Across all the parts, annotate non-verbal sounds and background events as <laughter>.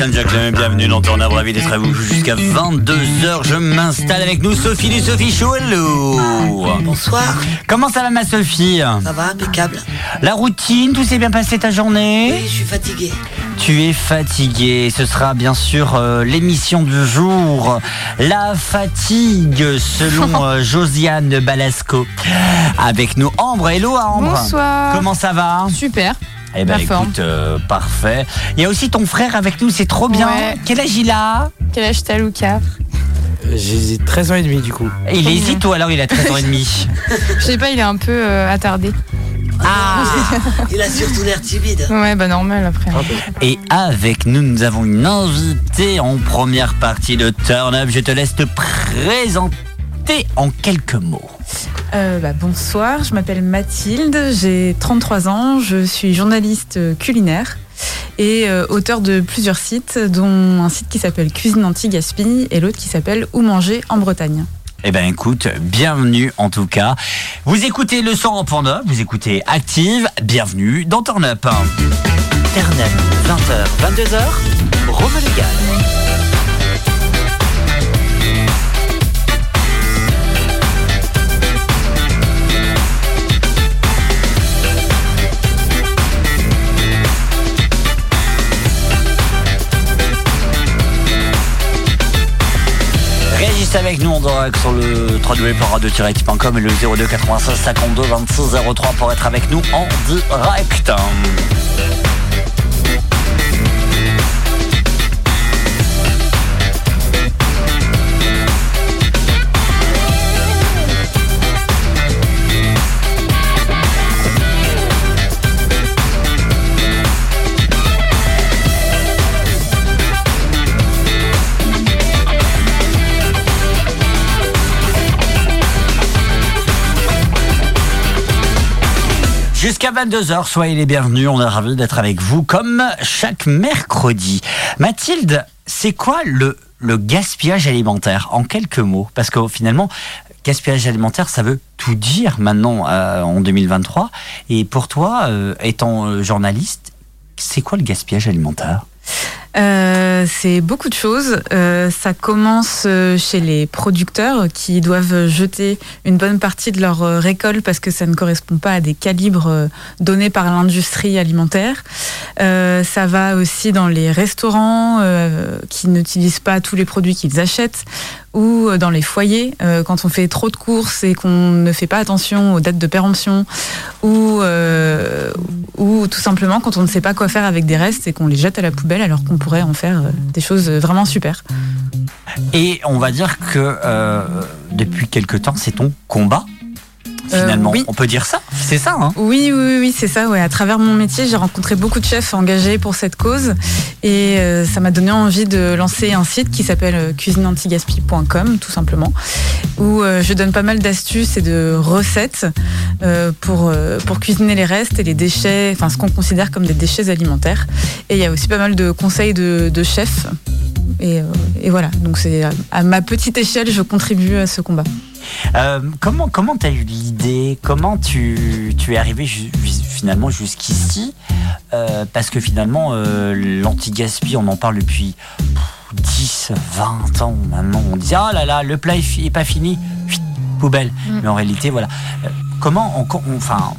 Bienvenue dans Ton Arbre, ravi d'être à vous jusqu'à 22h. Je m'installe avec nous, Sophie du Sophie Show. Hello Bonsoir, Comment ça va ma Sophie? Ça va, impeccable. La routine, tout s'est bien passé ta journée? Oui, je suis fatigué. Tu es fatigué, ce sera bien sûr euh, l'émission du jour, La fatigue, selon <laughs> euh, Josiane Balasco. Avec nous, Ambre, hello Ambre Bonsoir. Comment ça va? Super. Eh ben écoute, euh, parfait. Il y a aussi ton frère avec nous, c'est trop bien. Ouais. Quel âge il a? Quel âge t'as, Lucas J'ai 13 ans et demi du coup. Il hésite ou alors il a 13 ans et demi? Je sais pas, il est un peu euh, attardé. Ah <laughs> Il a surtout l'air timide. Ouais, bah normal après. Peu. Et avec nous, nous avons une invitée en première partie de Turn Up. Je te laisse te présenter en quelques mots. Euh, bah, bonsoir, je m'appelle Mathilde, j'ai 33 ans, je suis journaliste culinaire et euh, auteur de plusieurs sites, dont un site qui s'appelle Cuisine Anti-Gaspi et l'autre qui s'appelle Où manger en Bretagne. Eh ben écoute, bienvenue en tout cas. Vous écoutez le son en panda, vous écoutez Active, bienvenue dans Turn Up. Turn Up, 20h, 22h, Rome Légal. Réagissez avec nous en direct sur le www.radio-active.com et le 02 96 52 26 03 pour être avec nous en direct. Jusqu'à 22h, soyez les bienvenus. On est ravis d'être avec vous comme chaque mercredi. Mathilde, c'est quoi le, gaspillage alimentaire? En quelques mots Parce que finalement, gaspillage alimentaire, ça veut tout dire maintenant euh, en 2023. Et pour toi, euh, étant euh, journaliste, c'est quoi le gaspillage alimentaire? Euh, c'est beaucoup de choses. Euh, ça commence euh, chez les producteurs qui doivent jeter une bonne partie de leur récolte parce que ça ne correspond pas à des calibres donnés par l'industrie alimentaire. Ça va aussi dans les restaurants qui n'utilisent pas tous les produits qu'ils achètent ou dans les foyers quand on fait trop de courses et qu'on ne fait pas attention aux dates de péremption ou ou tout simplement quand on ne sait pas quoi faire avec des restes et qu'on les jette à la poubelle alors qu'on pourrait en faire euh, des choses vraiment super. Et on va dire que euh, depuis quelque temps, c'est ton combat. Euh, Finalement, oui. on peut dire ça. C'est ça, hein Oui, oui, oui, c'est ça. Ouais. À travers mon métier, j'ai rencontré beaucoup de chefs engagés pour cette cause et euh, ça m'a donné envie de lancer un site qui s'appelle euh, cuisineantigaspi.com, tout simplement, où euh, je donne pas mal d'astuces et de recettes pour, pour cuisiner les restes et les déchets, enfin ce qu'on considère comme des déchets alimentaires. Et il y a aussi pas mal de conseils de, de chefs. Et, euh, et voilà, donc c'est à- ma petite échelle, je contribue à ce combat. Euh, comment comment t'as eu l'idée? Comment tu, tu es arrivé ju- finalement jusqu'ici? Euh, Parce que finalement, euh, l'anti-gaspi, on en parle depuis pff, 10, 20 ans maintenant. On dit ah là là, le plat est, pas fini, poubelle. Mais en réalité, voilà. Comment, on, on- enfin,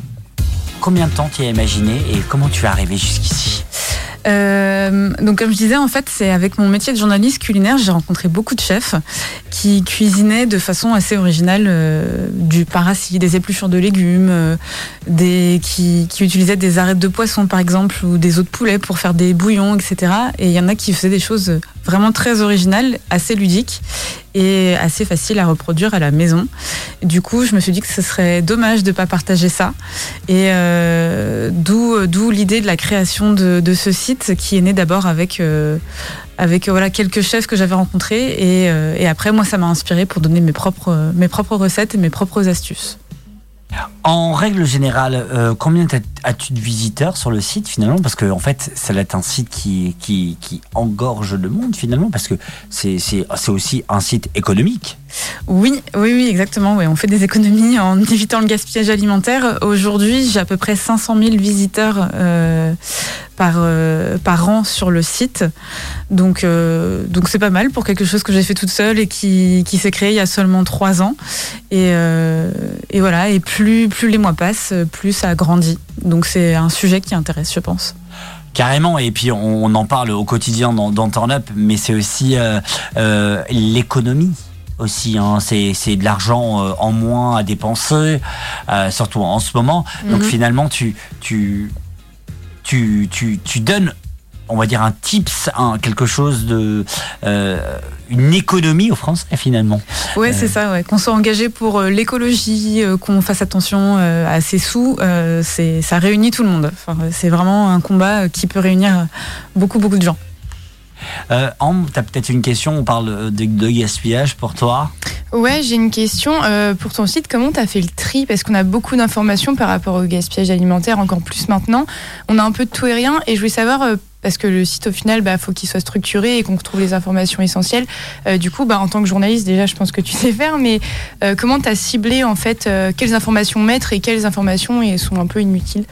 combien de temps tu as imaginé et comment tu es arrivé jusqu'ici? Euh, donc comme je disais, en fait, c'est avec mon métier de journaliste culinaire, j'ai rencontré beaucoup de chefs qui cuisinaient de façon assez originale euh, du paracis, des épluchures de légumes, euh, qui, qui utilisaient des arêtes de poisson par exemple ou des os de poulet pour faire des bouillons, etc. Et il y en a qui faisaient des choses vraiment très originales, assez ludiques et assez faciles à reproduire à la maison. Du coup, je me suis dit que ce serait dommage de ne pas partager ça. Et euh, d'où l'idée de la création de, de ce site qui est né d'abord avec euh, avec euh, voilà quelques chefs que j'avais rencontrés et, et après moi ça m'a inspiré pour donner mes propres mes propres recettes et mes propres astuces. En règle générale, euh, combien as-tu de visiteurs sur le site finalement? Parce que en fait, ça va être un site qui, qui, engorge le monde finalement, parce que c'est aussi un site économique. Oui, oui, oui, exactement. Oui, on fait des économies en <laughs> évitant le gaspillage alimentaire. Aujourd'hui, j'ai à peu près 500 000 visiteurs euh, par, euh, par an sur le site. Donc, donc c'est pas mal pour quelque chose que j'ai fait toute seule et qui, qui s'est créé il y a seulement trois ans. Et, et voilà. Et plus, plus les mois passent, plus ça grandit. Donc c'est un sujet qui intéresse, je pense. Carrément, et puis on, on en parle au quotidien dans, dans Turn Up, mais c'est aussi euh, euh, l'économie aussi. Hein. C'est c'est de l'argent euh, en moins à dépenser, euh, surtout en ce moment. Donc Mhm. finalement, tu, tu, tu, tu, tu donnes, on va dire, un tips, un, quelque chose de... euh, une économie aux Français finalement. Ouais, Euh. c'est ça, ouais. Qu'on soit engagé pour euh, l'écologie, euh, qu'on fasse attention à ses sous, c'est, ça réunit tout le monde. Enfin, c'est vraiment un combat qui peut réunir beaucoup, beaucoup de gens. Euh, Ambre, tu as peut-être une question, on parle de, de gaspillage pour toi. Ouais, j'ai une question. Euh, pour ton site, comment tu as fait le tri? Parce qu'on a beaucoup d'informations par rapport au gaspillage alimentaire, encore plus maintenant. On a un peu de tout et rien. Et je voulais savoir, euh, parce que le site, au final, bah, faut qu'il soit structuré et qu'on retrouve les informations essentielles. Euh, du coup, bah, en tant que journaliste, déjà, je pense que tu <laughs> sais faire. Mais euh, comment tu as ciblé, en fait, euh, quelles informations mettre et quelles informations sont un peu inutiles?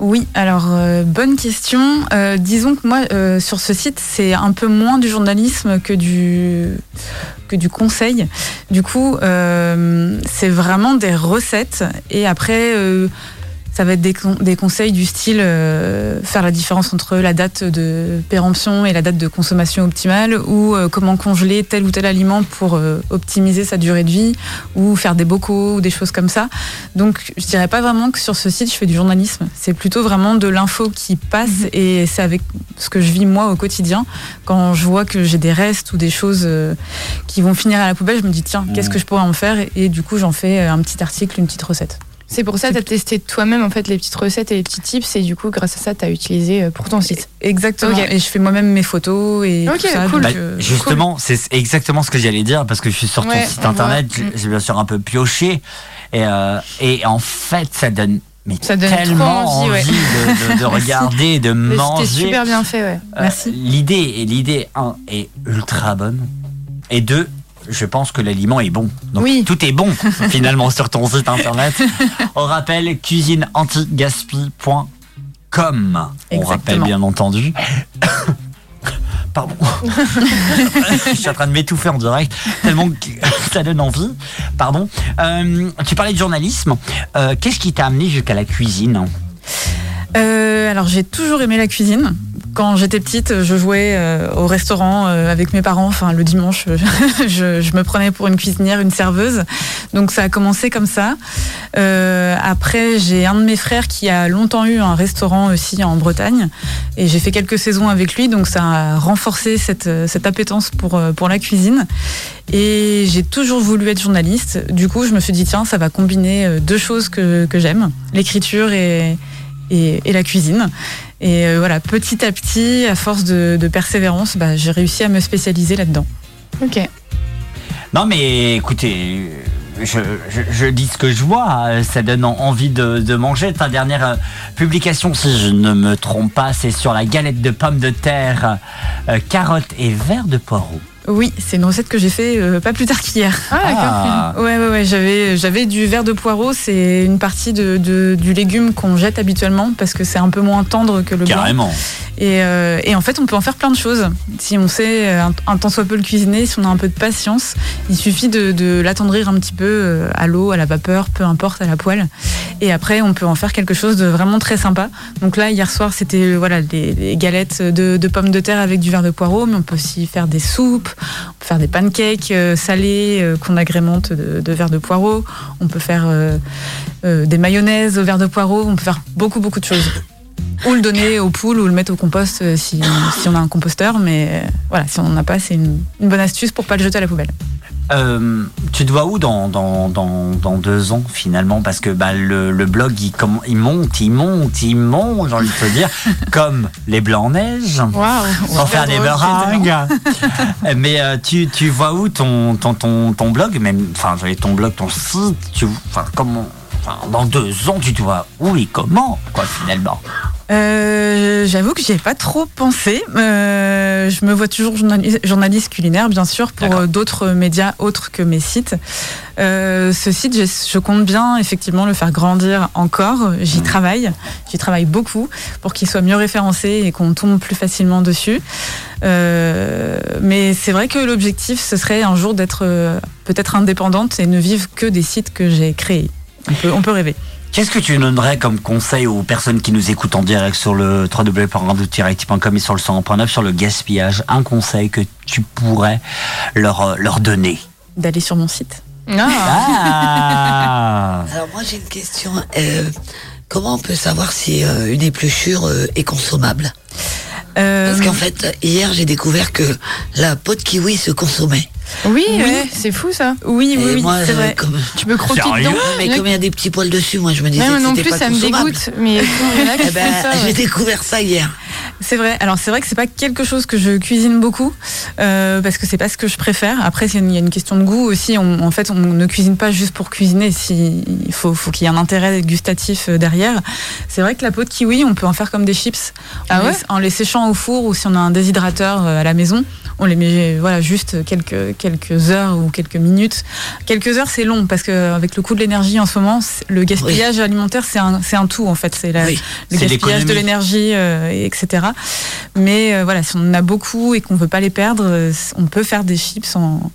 Oui, alors euh, bonne question. Euh, disons que moi, euh, sur ce site, c'est un peu moins du journalisme que du que du conseil. Du coup, c'est vraiment des recettes et après. Euh, ça va être des, con- des conseils du style euh, faire la différence entre la date de péremption et la date de consommation optimale ou euh, comment congeler tel ou tel aliment pour euh, optimiser sa durée de vie ou faire des bocaux ou des choses comme ça. Donc, je dirais pas vraiment que sur ce site, je fais du journalisme. C'est plutôt vraiment de l'info qui passe Mhm. et c'est avec ce que je vis moi au quotidien. Quand je vois que j'ai des restes ou des choses euh, qui vont finir à la poubelle, je me dis tiens, qu'est-ce que je pourrais en faire? Et du coup, j'en fais un petit article, une petite recette. C'est pour ça que tu as testé toi-même en fait les petites recettes et les petits tips et du coup grâce à ça tu as utilisé euh, pour ton site. Exactement. Et je fais moi-même mes photos et Ok, tout ça. cool. Bah, euh, justement, c'est exactement ce que j'allais dire parce que je suis sur ton Ouais, site internet, j'ai- j'ai bien sûr un peu pioché et, euh, et en fait ça donne mais Ça donne tellement envie, ouais. de, de- de <laughs> regarder, de Mais C'était manger. super bien fait ouais. Euh, Merci. L'idée et l'idée un est ultra bonne et deux je pense que l'aliment est bon. Donc Oui. tout est bon <laughs> finalement sur ton site internet. On rappelle cuisineantigaspi.com. On rappelle bien entendu. Pardon. <laughs> je suis en train de m'étouffer en direct, tellement que ça donne envie. Pardon. Euh, tu parlais de journalisme. Euh, Qu'est-ce qui t'a amené jusqu'à la cuisine? Euh, alors j'ai toujours aimé la cuisine. Quand j'étais petite, je jouais euh, au restaurant euh, avec mes parents. Enfin, le dimanche, <laughs> je, je me prenais pour une cuisinière, une serveuse. Donc ça a commencé comme ça. Euh, après, j'ai un de mes frères qui a longtemps eu un restaurant aussi en Bretagne, et j'ai fait quelques saisons avec lui. Donc ça a renforcé cette, cette appétence pour euh, pour la cuisine. Et j'ai toujours voulu être journaliste. Du coup, je me suis dit tiens, ça va combiner euh, deux choses que, que j'aime, l'écriture et et, et la cuisine. Et euh, voilà, petit à petit, à force de, de persévérance, bah, j'ai réussi à me spécialiser là-dedans. Ok. Non, mais écoutez, je, je, je dis ce que je vois. euh, Ça donne en- envie de, de manger. Ta dernière euh, publication, si je ne me trompe pas, c'est sur la galette de pommes de terre, euh, carottes et verre de poireaux. Oui, c'est une recette que j'ai fait euh, pas plus tard qu'hier. Ah d'accord. Ah, Ouais, ouais, ouais, j'avais, j'avais du verre de poireau, c'est une partie de, de- du légume qu'on jette habituellement parce que c'est un peu moins tendre que le blanc. carrément. Et, euh, et en fait, on peut en faire plein de choses. Si on sait euh, un, un tant soit peu le cuisiner, si on a un peu de patience, il suffit de, de l'attendrir un petit peu à l'eau, à la vapeur, peu importe, à la poêle. Et après, on peut en faire quelque chose de vraiment très sympa. Donc là, hier soir, c'était voilà des, des galettes de, de pommes de terre avec du verre de poireau, mais on peut aussi faire des soupes, on peut faire des pancakes euh, salés euh, qu'on agrémente de, de verre de poireau. On peut faire euh, des mayonnaises au verre de poireau. On peut faire beaucoup, beaucoup de choses. Ou le donner aux poules ou le mettre au compost euh, si, <laughs> si on a un composteur. Mais euh, voilà, si on n'en a pas, c'est une, une bonne astuce pour pas le jeter à la poubelle. Euh, tu te vois où dans, dans, dans, dans deux ans finalement? Parce que bah, le, le blog il, monte, il monte, il monte, j'ai envie de te dire, <laughs> comme les blancs en neige. Waouh. Pour faire des meringues. Mais euh, tu, tu vois où ton, ton, ton, ton blog? Même, enfin, ton blog, ton site. Tu, enfin, comment enfin, dans deux ans, tu te vois où et comment, quoi, finalement Euh, J'avoue que j'y ai pas trop pensé. Euh, je me vois toujours journali- journaliste culinaire, bien sûr, pour euh, d'autres médias autres que mes sites. Euh, ce site, je, je compte bien effectivement le faire grandir encore. J'y travaille, j'y travaille beaucoup pour qu'il soit mieux référencé et qu'on tombe plus facilement dessus. Mais c'est vrai que l'objectif, ce serait un jour d'être peut-être indépendante et ne vivre que des sites que j'ai créés. On peut, on peut rêver. Qu'est-ce que tu donnerais comme conseil aux personnes qui nous écoutent en direct sur le www.radio-it.com et sur le 100.9 sur le gaspillage? Un conseil que tu pourrais leur, euh, leur donner? D'aller sur mon site. Ah. Ah Alors moi j'ai une question. Euh, comment on peut savoir si euh, une épluchure euh, est consommable? Euh, Parce qu'en fait, hier j'ai découvert que la peau de kiwi se consommait. Oui, Oui. ouais, c'est fou ça. oui, oui, oui, c'est vrai. comme, Tu peux croquer dedans. mais Ouais. comme il y a des petits poils dessus, moi je me disais que non c'était plus, pas ça me dégoûte. Mais <laughs> Eh ben, j'ai découvert ça hier. C'est vrai. Alors c'est vrai que c'est pas quelque chose que je cuisine beaucoup euh, parce que c'est pas ce que je préfère. Après, il y a une question de goût aussi. On- en fait, on ne cuisine pas juste pour cuisiner. Si, il faut, faut qu'il y ait un intérêt gustatif euh, derrière. C'est vrai que la peau de kiwi, on peut en faire comme des chips Ah en, ouais les, en les séchant au four ou si on a un déshydrateur euh, à la maison. On les met voilà juste quelques quelques heures ou quelques minutes. Quelques heures, c'est long parce que avec le coût de l'énergie en ce moment, le gaspillage alimentaire, c'est un c'est un tout en fait. C'est la, Oui. le C'est gaspillage de l'énergie, euh, et etc. Mais euh, voilà, si on en a beaucoup et qu'on veut pas les perdre, euh, on peut faire des chips en,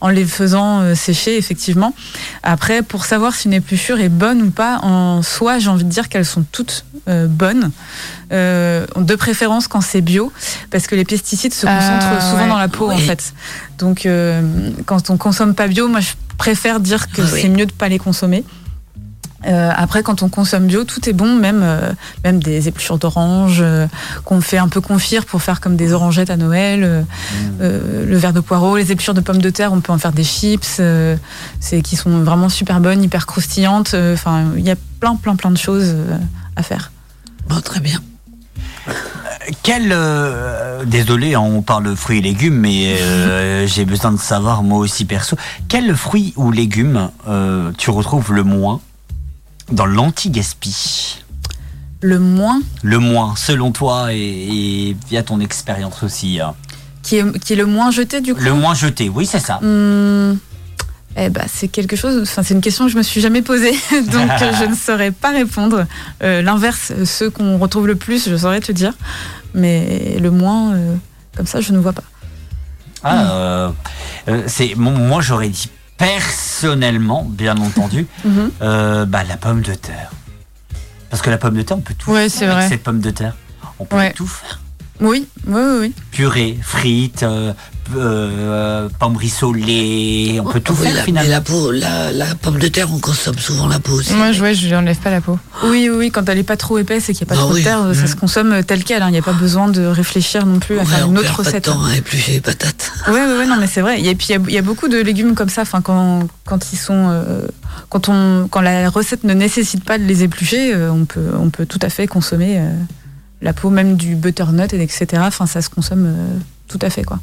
en les faisant euh, sécher, effectivement. Après, pour savoir si une épluchure est bonne ou pas, en soi, j'ai envie de dire qu'elles sont toutes euh, bonnes. Euh, de préférence quand c'est bio, parce que les pesticides se concentrent souvent dans la peau, en fait. Donc, euh, quand on consomme pas bio, moi, je préfère dire que Ah c'est mieux de pas les consommer. Euh, après, quand on consomme bio, tout est bon, même, euh, même des épluchures d'orange euh, qu'on fait un peu confire pour faire comme des orangettes à Noël, euh, le verre de poireau, les épluchures de pommes de terre, on peut en faire des chips, c'est qui sont vraiment super bonnes, hyper croustillantes. Enfin, il y a plein, plein, plein de choses à faire. Bon, très bien. Quel euh, désolé, hein, on parle de fruits et légumes, mais euh, <laughs> j'ai besoin de savoir moi aussi perso. Quel fruit ou légume euh, tu retrouves le moins dans l'anti-gaspi? Le moins? Le moins, selon toi et, et via ton expérience aussi. hein. qui est, qui est le moins jeté du coup? Le moins jeté, oui, c'est ça. Hum, eh ben, c'est quelque chose. Enfin, c'est une question que je me suis jamais posée, <laughs> donc euh, je ne <laughs> saurais pas répondre. Euh, L'inverse, euh, ceux qu'on retrouve le plus, je saurais te dire, mais le moins, euh, comme ça, je ne vois pas. Ah, euh, c'est moi j'aurais dit personnellement, bien entendu, <laughs> Mhm. bah, la pomme de terre. Parce que la pomme de terre, on peut tout Ouais, faire c'est avec vrai. cette pomme de terre. On peut Ouais. tout faire. Oui, oui, oui, oui. Purée, frites, euh, euh, pomme rissolée, on peut tout Oui, faire la, mais finalement. la, peau, la, la pomme de terre, on consomme souvent la peau aussi. Moi, je, ouais, je lui enlève pas la peau. Oui, oui, oui, quand elle est pas trop épaisse et qu'il n'y a pas Ah trop oui. de terre, ça Mm. se consomme tel quel. hein. Il n'y a pas besoin de réfléchir non plus à Ouais, faire on une perd autre pas de recette. temps à éplucher les patates. Ouais, ouais, non, mais c'est vrai. Et puis il y a- il y, a beaucoup de légumes comme ça. Quand, quand ils sont, euh, quand on, quand la recette ne nécessite pas de les éplucher, euh, on peut, on peut tout à fait consommer euh, la peau, même du butternut, et etc. Enfin, ça se consomme euh, tout à fait, quoi.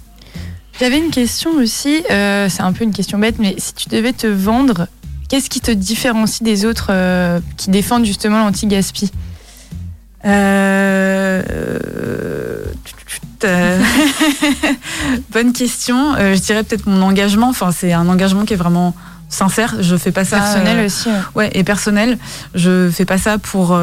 J'avais une question aussi, euh, c'est un peu une question bête, mais si tu devais te vendre, qu'est-ce qui te différencie des autres euh, qui défendent justement l'anti-gaspi? Euh, <laughs> Bonne question. Je dirais peut-être mon engagement. Enfin, c'est un engagement qui est vraiment sincère. Je fais pas ça Personnel aussi. ouais. Ouais, et personnel. Je fais pas ça pour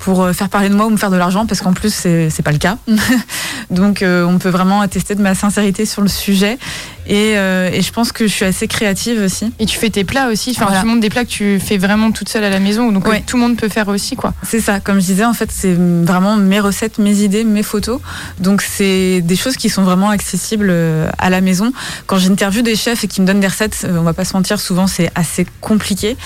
pour euh, faire parler de moi ou me faire de l'argent parce qu'en plus c'est pas le cas. <laughs> Donc euh, on peut vraiment attester de ma sincérité sur le sujet et, euh, et je pense que je suis assez créative aussi. Et tu fais tes plats aussi, enfin, Voilà. tu montres des plats que tu fais vraiment toute seule à la maison, donc Ouais. euh, tout le monde peut faire aussi, quoi. C'est ça, comme je disais, en fait, c'est vraiment mes recettes, mes idées, mes photos. Donc, c'est des choses qui sont vraiment accessibles euh, à la maison. Quand j'interviewe des chefs et qu'ils me donnent des recettes, on va pas se mentir, souvent c'est assez compliqué.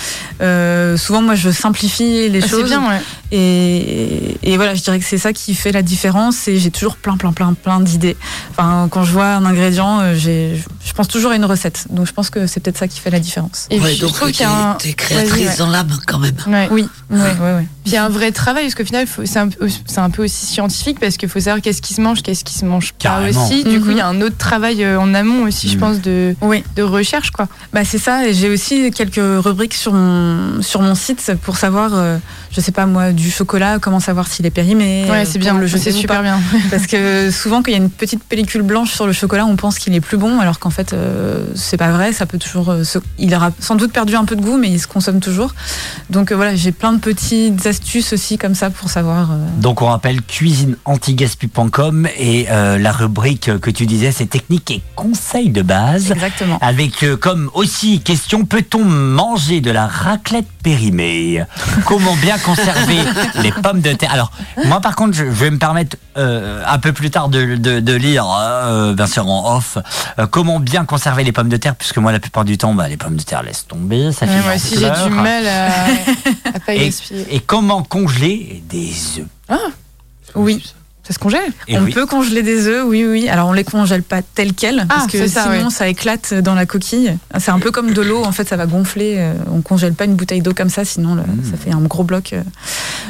Euh, souvent, moi, je simplifie les Ah, choses. C'est bien, ouais. Et, et voilà, je dirais que c'est ça qui fait la différence. Et j'ai toujours plein, plein, plein, plein d'idées. Enfin, quand je vois un ingrédient, euh, je pense toujours à une recette. Donc je pense que c'est peut-être ça qui fait la différence. Et Ouais, puis, je donc trouve t'es qu'il y a un... t'es créatrice ouais. dans l'âme quand même. Ouais. Oui, ouais, ouais. Puis il y a un vrai travail, parce qu'au final, c'est un, peu- c'est un peu aussi scientifique, parce qu'il faut savoir qu'est-ce qui se mange, qu'est-ce qui se mange pas Carrément. aussi. Du coup, il y a un autre travail euh, en amont aussi, je Mhm. pense, de, Oui. de recherche, quoi. Bah c'est ça, et j'ai aussi quelques rubriques sur mon, sur mon site pour savoir, euh, je sais pas moi, du chocolat, comment savoir s'il est périmé. Ouais, euh, c'est bien, le jeter super pas. bien. Parce que souvent, quand il y a une petite pellicule blanche sur le chocolat, on pense qu'il est plus bon, alors qu'en fait, euh, c'est pas vrai. Ça peut toujours, euh, se- il aura sans doute perdu un peu de goût, mais il se consomme toujours. Donc euh, voilà, j'ai plein de petites astuces aussi comme ça pour savoir. euh, Donc on rappelle cuisineantigaspi.com et euh, la rubrique que tu disais c'est techniques et conseils de base. Exactement. Avec euh, comme aussi question peut-on manger de la raclette périmée? Comment bien conserver <laughs> les pommes de terre Alors moi par contre je, je vais me permettre euh, un peu plus tard de, de- de lire euh, bien sûr en off euh, comment bien conserver les pommes de terre puisque moi la plupart du temps bah, les pommes de terre laissent tomber ça Ouais, finit moi en aussi, j'ai pleurs. du mal à, à <laughs> pas Et, gaspiller. et comment congeler des œufs? Oui. Ça se congèle Et on oui. peut congeler des œufs, oui, oui. Alors on les congèle pas tels quels, parce Ah, que c'est ça, sinon ouais. ça éclate dans la coquille. C'est un peu comme de l'eau, en fait, ça va gonfler. Euh, On congèle pas une bouteille d'eau comme ça, sinon là, Mm. ça fait un gros bloc. euh.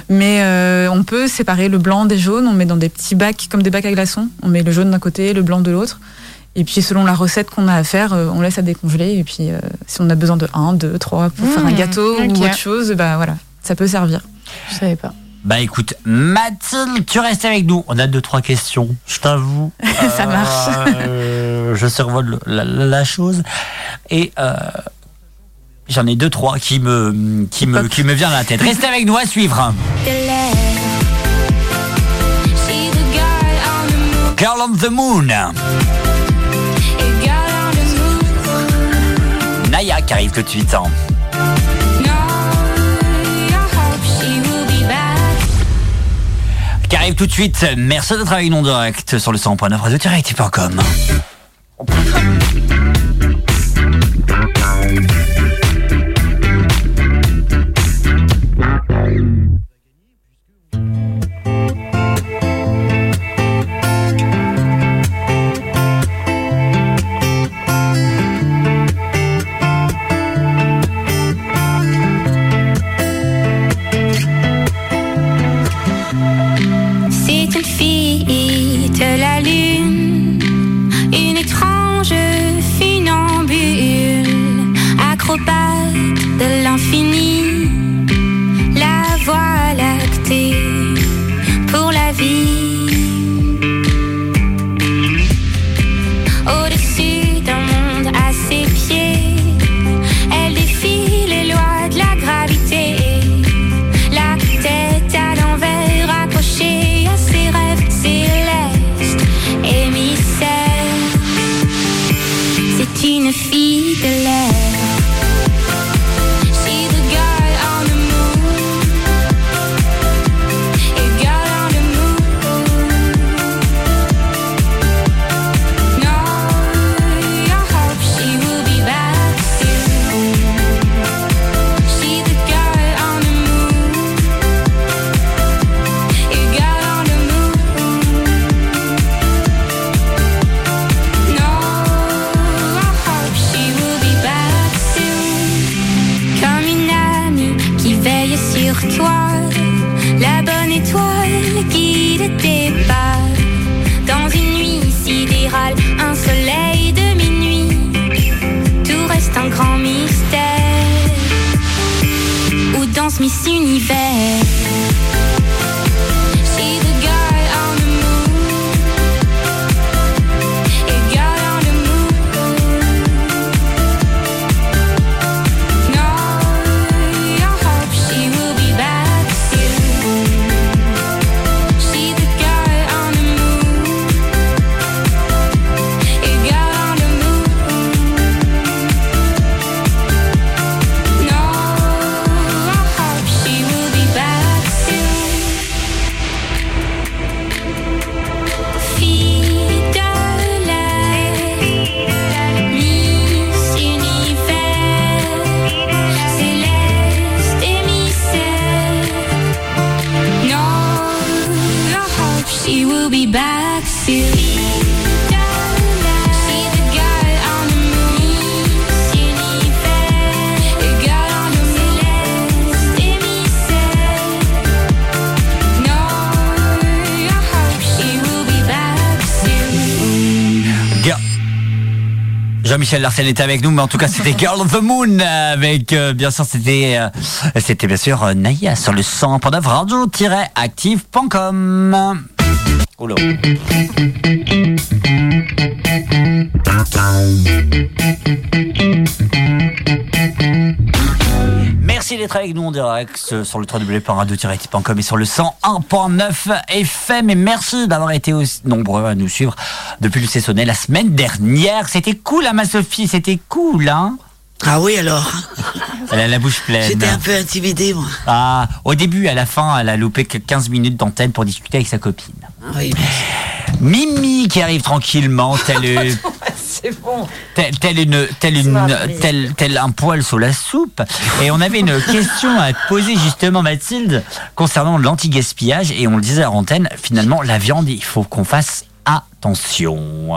Mais euh, on peut séparer le blanc des jaunes. On met dans des petits bacs, comme des bacs à glaçons. On met le jaune d'un côté, le blanc de l'autre. Et puis selon la recette qu'on a à faire, on laisse à décongeler. Et puis euh, si on a besoin de 1, 2, 3 pour faire un gâteau ok. ou autre chose, bah voilà, ça peut servir. Je savais pas. Bah écoute, Mathilde, tu restes avec nous. On a deux trois questions, je t'avoue. <laughs> Ça marche. Euh, je survole le- la, la- la chose et euh, j'en ai deux trois qui me qui me qui me viennent à la tête. Restez avec nous à suivre. Girl on the Moon. Naya qui arrive tout de suite. hein. Qui arrive tout de suite. Merci avec nous en direct sur le 100.9 radio-active.com. Larsen était avec nous, mais en tout cas c'était Girl of the Moon avec euh, bien sûr c'était euh, c'était bien sûr euh, Naya sur le 100.9 radio-active.com. Oula. D'être avec nous en direct euh, sur le www.radio-active.com et sur le 101.9 FM et merci d'avoir été aussi nombreux à nous suivre depuis le Cessonnet la semaine dernière. C'était cool, hein, ma Sophie, c'était cool, hein Ah oui, alors. Elle a la bouche pleine. J'étais un peu intimidée, moi. Ah, au début, à la fin, elle a loupé que 15 minutes d'antenne pour discuter avec sa copine. Ah Oui, Mimi qui arrive tranquillement, tel, <laughs> c'est bon. tel, tel une, tel, une, tel, tel un poil sous la soupe. Et on avait une question à te poser justement, Mathilde, concernant l'anti-gaspillage. Et on le disait à l'antenne, finalement, la viande, il faut qu'on fasse attention.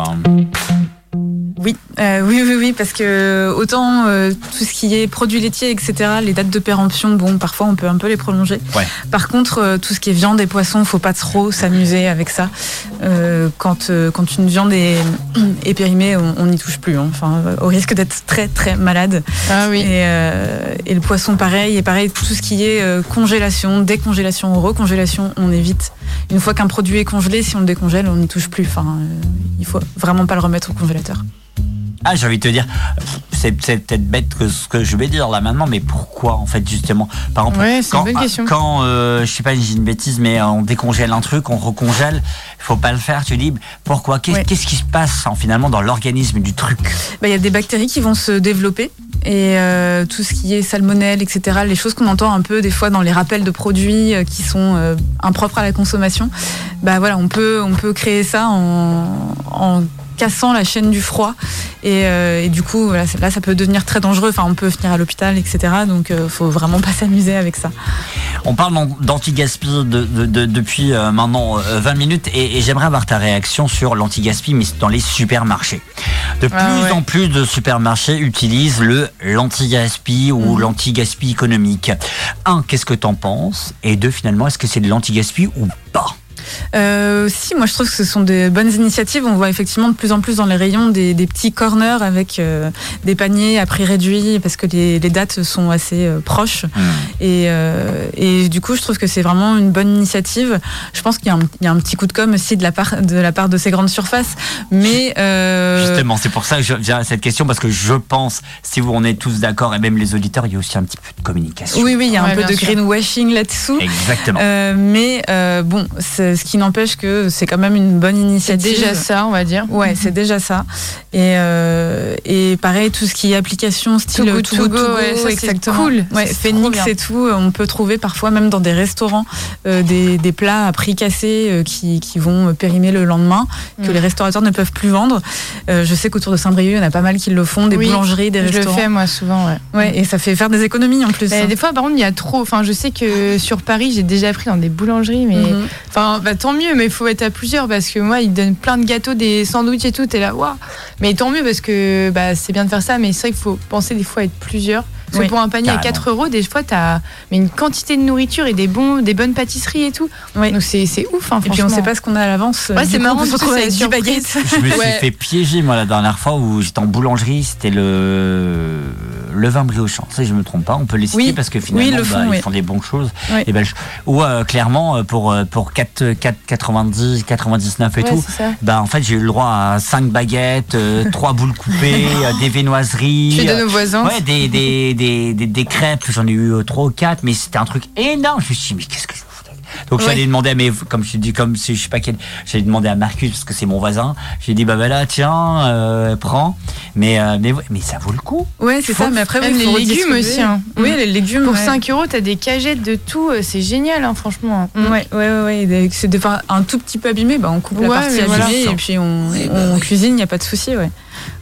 Oui, euh, oui, oui, oui, parce que autant euh, tout ce qui est produits laitiers, etc., les dates de péremption, bon, parfois on peut un peu les prolonger. Ouais. Par contre, euh, tout ce qui est viande et poisson, faut pas trop s'amuser avec ça. Euh, quand, euh, quand une viande est, est périmée, on n'y touche plus. hein. Enfin, euh, au risque d'être très, très malade. Ah oui. Et, euh, et le poisson, pareil. Et pareil, tout ce qui est euh, congélation, décongélation, recongélation, on évite. Une fois qu'un produit est congelé, si on le décongèle, on n'y touche plus. Enfin, euh, il faut vraiment pas le remettre au congélateur. Ah, j'ai envie de te dire, c'est peut-être bête que ce que je vais dire là maintenant, mais pourquoi en fait justement Par exemple, Ouais, c'est quand, une bonne question. quand euh, je sais pas, j'ai une bêtise, mais on décongèle un truc, on recongèle, il faut pas le faire. Tu dis pourquoi Qu'est-ce Ouais. qui se passe en, finalement dans l'organisme du truc? Bah, Il y a des bactéries qui vont se développer et euh, tout ce qui est salmonelle, etc., les choses qu'on entend un peu des fois dans les rappels de produits euh, qui sont euh, impropres à la consommation, bah voilà, on peut, on peut créer ça en, en cassant la chaîne du froid et, euh, et du coup voilà, là ça peut devenir très dangereux. Enfin, on peut finir à l'hôpital, etc. Donc euh, faut vraiment pas s'amuser avec ça. On parle d'an- d'anti-gaspi de, de- de- depuis euh, maintenant euh, 20 minutes et, et j'aimerais avoir ta réaction sur l'anti-gaspi, mais dans les supermarchés. De plus Ah ouais. en plus de supermarchés utilisent le l'anti-gaspi ou l'anti-gaspi économique. Un, qu'est-ce que t'en penses? Et deux, finalement, est-ce que c'est de l'anti-gaspi ou pas? Euh, si, moi je trouve que ce sont des bonnes initiatives. On voit effectivement de plus en plus dans les rayons des, des petits corners avec euh, des paniers à prix réduit parce que les, les dates sont assez euh, proches. Et, euh, et du coup, je trouve que c'est vraiment une bonne initiative. Je pense qu'il y, a un- il y a un petit coup de com aussi de la part de, la part de ces grandes surfaces. Mais euh, Justement, c'est pour ça que je viens à cette question parce que je pense, si vous on est tous d'accord et même les auditeurs, il y a aussi un petit peu de communication. oui, oui, il y a Ouais, un peu de sûr. greenwashing là-dessous. Exactement. Euh, mais euh, bon, c'est- ce qui n'empêche que c'est quand même une bonne C'est initiative. déjà ça, on va dire. Ouais, c'est déjà ça. Et, euh, et pareil, tout ce qui est application style Too Good Too To Good Go, To Go, ouais, ça, c'est exactement. cool. Ouais, Ça, c'est trop Phoenix et tout, on peut trouver parfois même dans des restaurants euh, des, des plats à prix cassé euh, qui, qui vont périmer le lendemain, que les restaurateurs ne peuvent plus vendre. Euh, je sais qu'autour de Saint-Brieuc, il y en a pas mal qui le font, des Oui, boulangeries, des Je le restaurants. fais moi souvent, ouais. Ouais, et ça fait faire des économies en plus. Mais hein. des fois, par contre, il y a trop. Enfin, je sais que sur Paris, j'ai déjà pris dans des boulangeries, mais Mhm. enfin, bah, tant mieux. Mais il faut être à plusieurs parce que moi, ils donnent plein de gâteaux, des sandwichs et tout. T'es là, waouh. Mais tant mieux parce que bah, c'est bien de faire ça, mais c'est vrai qu'il faut penser des fois à être plusieurs. Parce Oui, que pour un panier carrément. à 4 euros, des fois, t'as mais une quantité de nourriture et des bons, des bonnes pâtisseries et tout. Oui. Donc c'est c'est ouf. Hein, Et puis on sait pas ce qu'on a à l'avance. Ouais, Du c'est marrant, on se du avec la 10 surprise. baguettes. <laughs> Je me suis Ouais. fait piéger moi la dernière fois où j'étais en boulangerie, c'était le le vin briochant. Ça, je me trompe pas. On peut les citer Oui. parce que finalement, Oui, ils le bah, font, ils oui. font des bonnes choses. Oui. Et ben, je- ou euh, clairement euh, pour euh, pour 4 4 90 99 et Ouais, tout. Bah en fait j'ai eu le droit à 5 baguettes, 3 boules coupées, <laughs> euh, des viennoiseries. Tu euh, donnes aux voisins. Ouais, des, des, des, des, des crêpes, j'en ai eu 3 ou 4, mais c'était un truc énorme. Je me suis dit, mais qu'est-ce que je fous Donc j'allais demander à mes, comme je dis, comme si je sais pas quel, j'allais demander à Marcus parce que c'est mon voisin. J'ai dit, bah, bah là, tiens, euh, prends. Mais, euh, mais, mais ça vaut le coup. Ouais, c'est ça. Mais après, Même oui, les légumes aussi. hein. Oui, les légumes. Pour ouais. 5 euros, t'as des cagettes de tout. euh, C'est génial, hein, franchement. Ouais, ouais, ouais, ouais. C'est des fois un tout petit peu abîmé, bah on coupe la Ouais, partie mais voilà. abîmée et puis on, on cuisine, il n'y a pas de souci, ouais.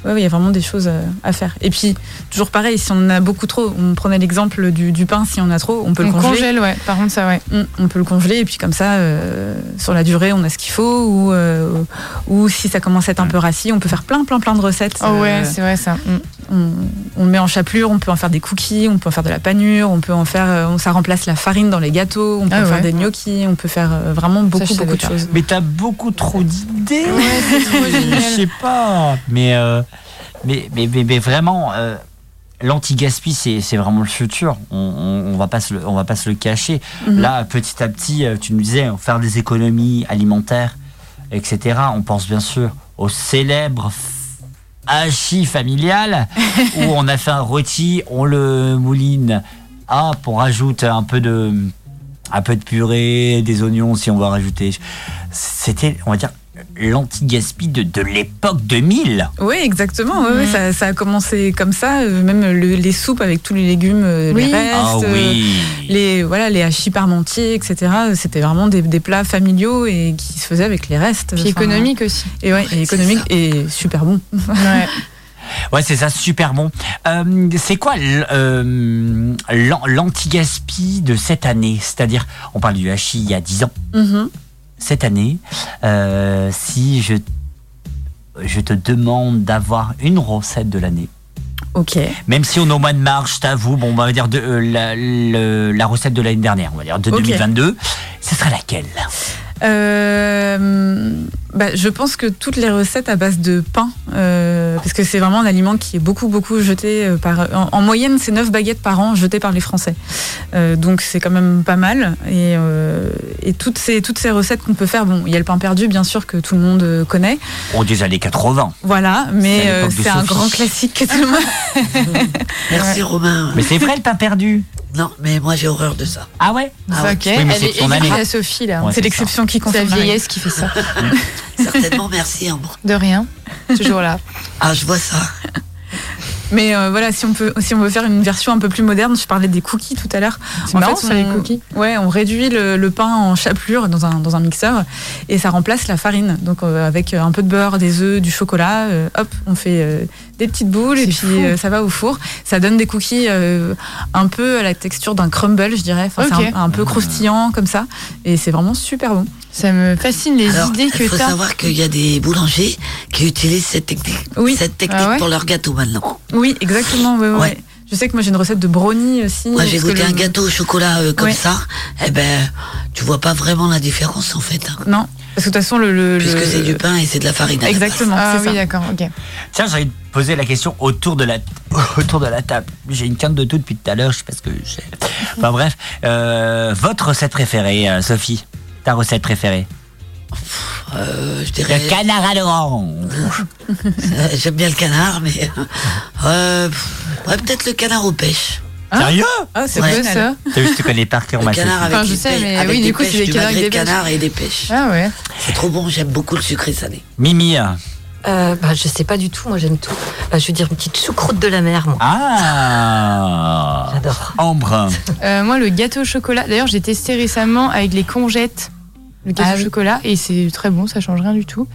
Ouais, ouais, il y a vraiment des choses euh, à faire. Et puis, toujours pareil, si on en a beaucoup trop, on prenait l'exemple du, du pain, si on a trop, on peut On le congeler. congèle, ouais. Par contre, ça, ouais. Mm, On peut le congeler et puis comme ça, euh, sur la durée, on a ce qu'il faut. Ou, euh, ou si ça commence à être un peu rassis, on peut faire plein, plein, plein de recettes. Oh ouais, Euh, c'est vrai ça. Mm. on, on le met en chapelure, on peut en faire des cookies, on peut en faire de la panure, on peut en faire, euh, ça remplace la farine dans les gâteaux, on peut Ah en faire des gnocchis, on peut faire euh, vraiment beaucoup, beaucoup de choses. Mais t'as beaucoup trop d'idées. Ouais, <laughs> Je sais pas. Mais, euh, mais, mais, mais, mais vraiment, euh, l'anti-gaspi, c'est vraiment le futur. On, on, on va pas se le, on va pas se le cacher. Mhm. Là, petit à petit, euh, tu nous disais, faire des économies alimentaires, etc. On pense bien sûr au célèbre hachis familial <laughs> où on a fait un rôti, on le mouline. Hop, on rajoute un peu de un peu de purée, des oignons si on va rajouter. C'était, on va dire, l'anti-gaspi de, de l'époque 2000. Oui, exactement. ouais, ouais, Mhm. ça, ça a commencé comme ça. euh, même le- les soupes avec tous les légumes, euh, Oui. les restes, Ah euh, oui. les voilà, les hachis parmentiers, etc. C'était vraiment des, des plats familiaux et qui se faisaient avec les restes. Puis Enfin, économique aussi. Et ouais, et économique et super bon. Ouais. <laughs> Ouais, c'est ça, super bon. Euh, c'est quoi l'anti-gaspi de cette année? C'est-à-dire, on parle du hachis il y a 10 ans. Mhm. Cette année, euh, si je, je te demande d'avoir une recette de l'année, Ok. même si on est au mois de mars, je t'avoue, bon, on va dire de, euh, la, le- la recette de l'année dernière, on va dire de Ok. 2022, ce serait laquelle? Euh, bah, je pense que toutes les recettes à base de pain, euh, parce que c'est vraiment un aliment qui est beaucoup, beaucoup jeté euh, par. En, en moyenne, c'est 9 baguettes par an jetées par les Français. Euh, donc c'est quand même pas mal. Et, euh, et toutes, ces, toutes ces recettes qu'on peut faire, bon, il y a le pain perdu, bien sûr, que tout le monde connaît. Oh, des années 80. Voilà, mais C'est euh, un grand classique que tout le monde. <laughs> Merci Romain. Mais c'est vrai le pain perdu Non, mais moi j'ai horreur de ça. Ah ouais? Ah ouais. ok. Oui, mais Elle c'est est à Sophie là. Ouais, c'est l'exception qui C'est la la vieillesse qui fait ça. <laughs> Certainement, merci. hein, bon. De rien. Toujours là. <laughs> Ah, je vois ça. Mais euh, voilà, si on peut, si on veut faire une version un peu plus moderne, je parlais des cookies tout à l'heure. C'est En marrant fait, ça, les on- cookies. Ouais, on réduit le, le pain en chapelure dans un, dans un mixeur et ça remplace la farine. Donc euh, avec un peu de beurre, des œufs, du chocolat, euh, hop, on fait euh, des petites boules et puis euh, ça va au four. Ça donne des cookies euh, un peu à la texture d'un crumble, je dirais. Enfin, un, un peu croustillant comme ça et c'est vraiment super bon. Ça me fascine les Alors, idées il que faut t'as. savoir qu'il y a des boulangers qui utilisent cette technique, Oui. cette technique Ah ouais pour leur gâteau maintenant. Oui, exactement. ouais, ouais, Ouais. ouais. Je sais que moi j'ai une recette de brownie aussi. Moi, j'ai goûté le- un gâteau au chocolat euh, comme Ouais. ça. Eh ben, tu vois pas vraiment la différence en fait. hein. Non, parce que de toute façon le, le- Puisque le- c'est du pain et c'est de la farine. à la base. Exactement, Ah c'est oui, d'accord, ok. Tiens, j'ai envie de poser la question autour de la, <laughs> autour de la table. J'ai une quinte de tout depuis tout à l'heure, je sais pas ce que j'ai. Enfin bref, euh, votre recette préférée, euh, Sophie Ta recette préférée? Euh, je dirais. Le canard à l'orange. <laughs> J'aime bien le canard, mais. Euh, ouais, peut-être le canard aux pêches. Hein Sérieux Ah, c'est C'est ça T'as vu, je te connais par cœur, ma canard Sophie. avec, Enfin, je des sais, pêches- mais avec oui, des du coup, c'est des canards avec des et des pêches. Ah ouais. C'est trop bon, j'aime beaucoup le sucré salé. Mimi. Euh, bah, je sais pas du tout, moi j'aime tout. Bah, je veux dire une petite choucroute de la mer, moi. Ah J'adore. Ambre. Euh, moi, le gâteau au chocolat. D'ailleurs, j'ai testé récemment avec les congettes. Le gâteau Ah au oui. chocolat et c'est très bon, ça change rien du tout.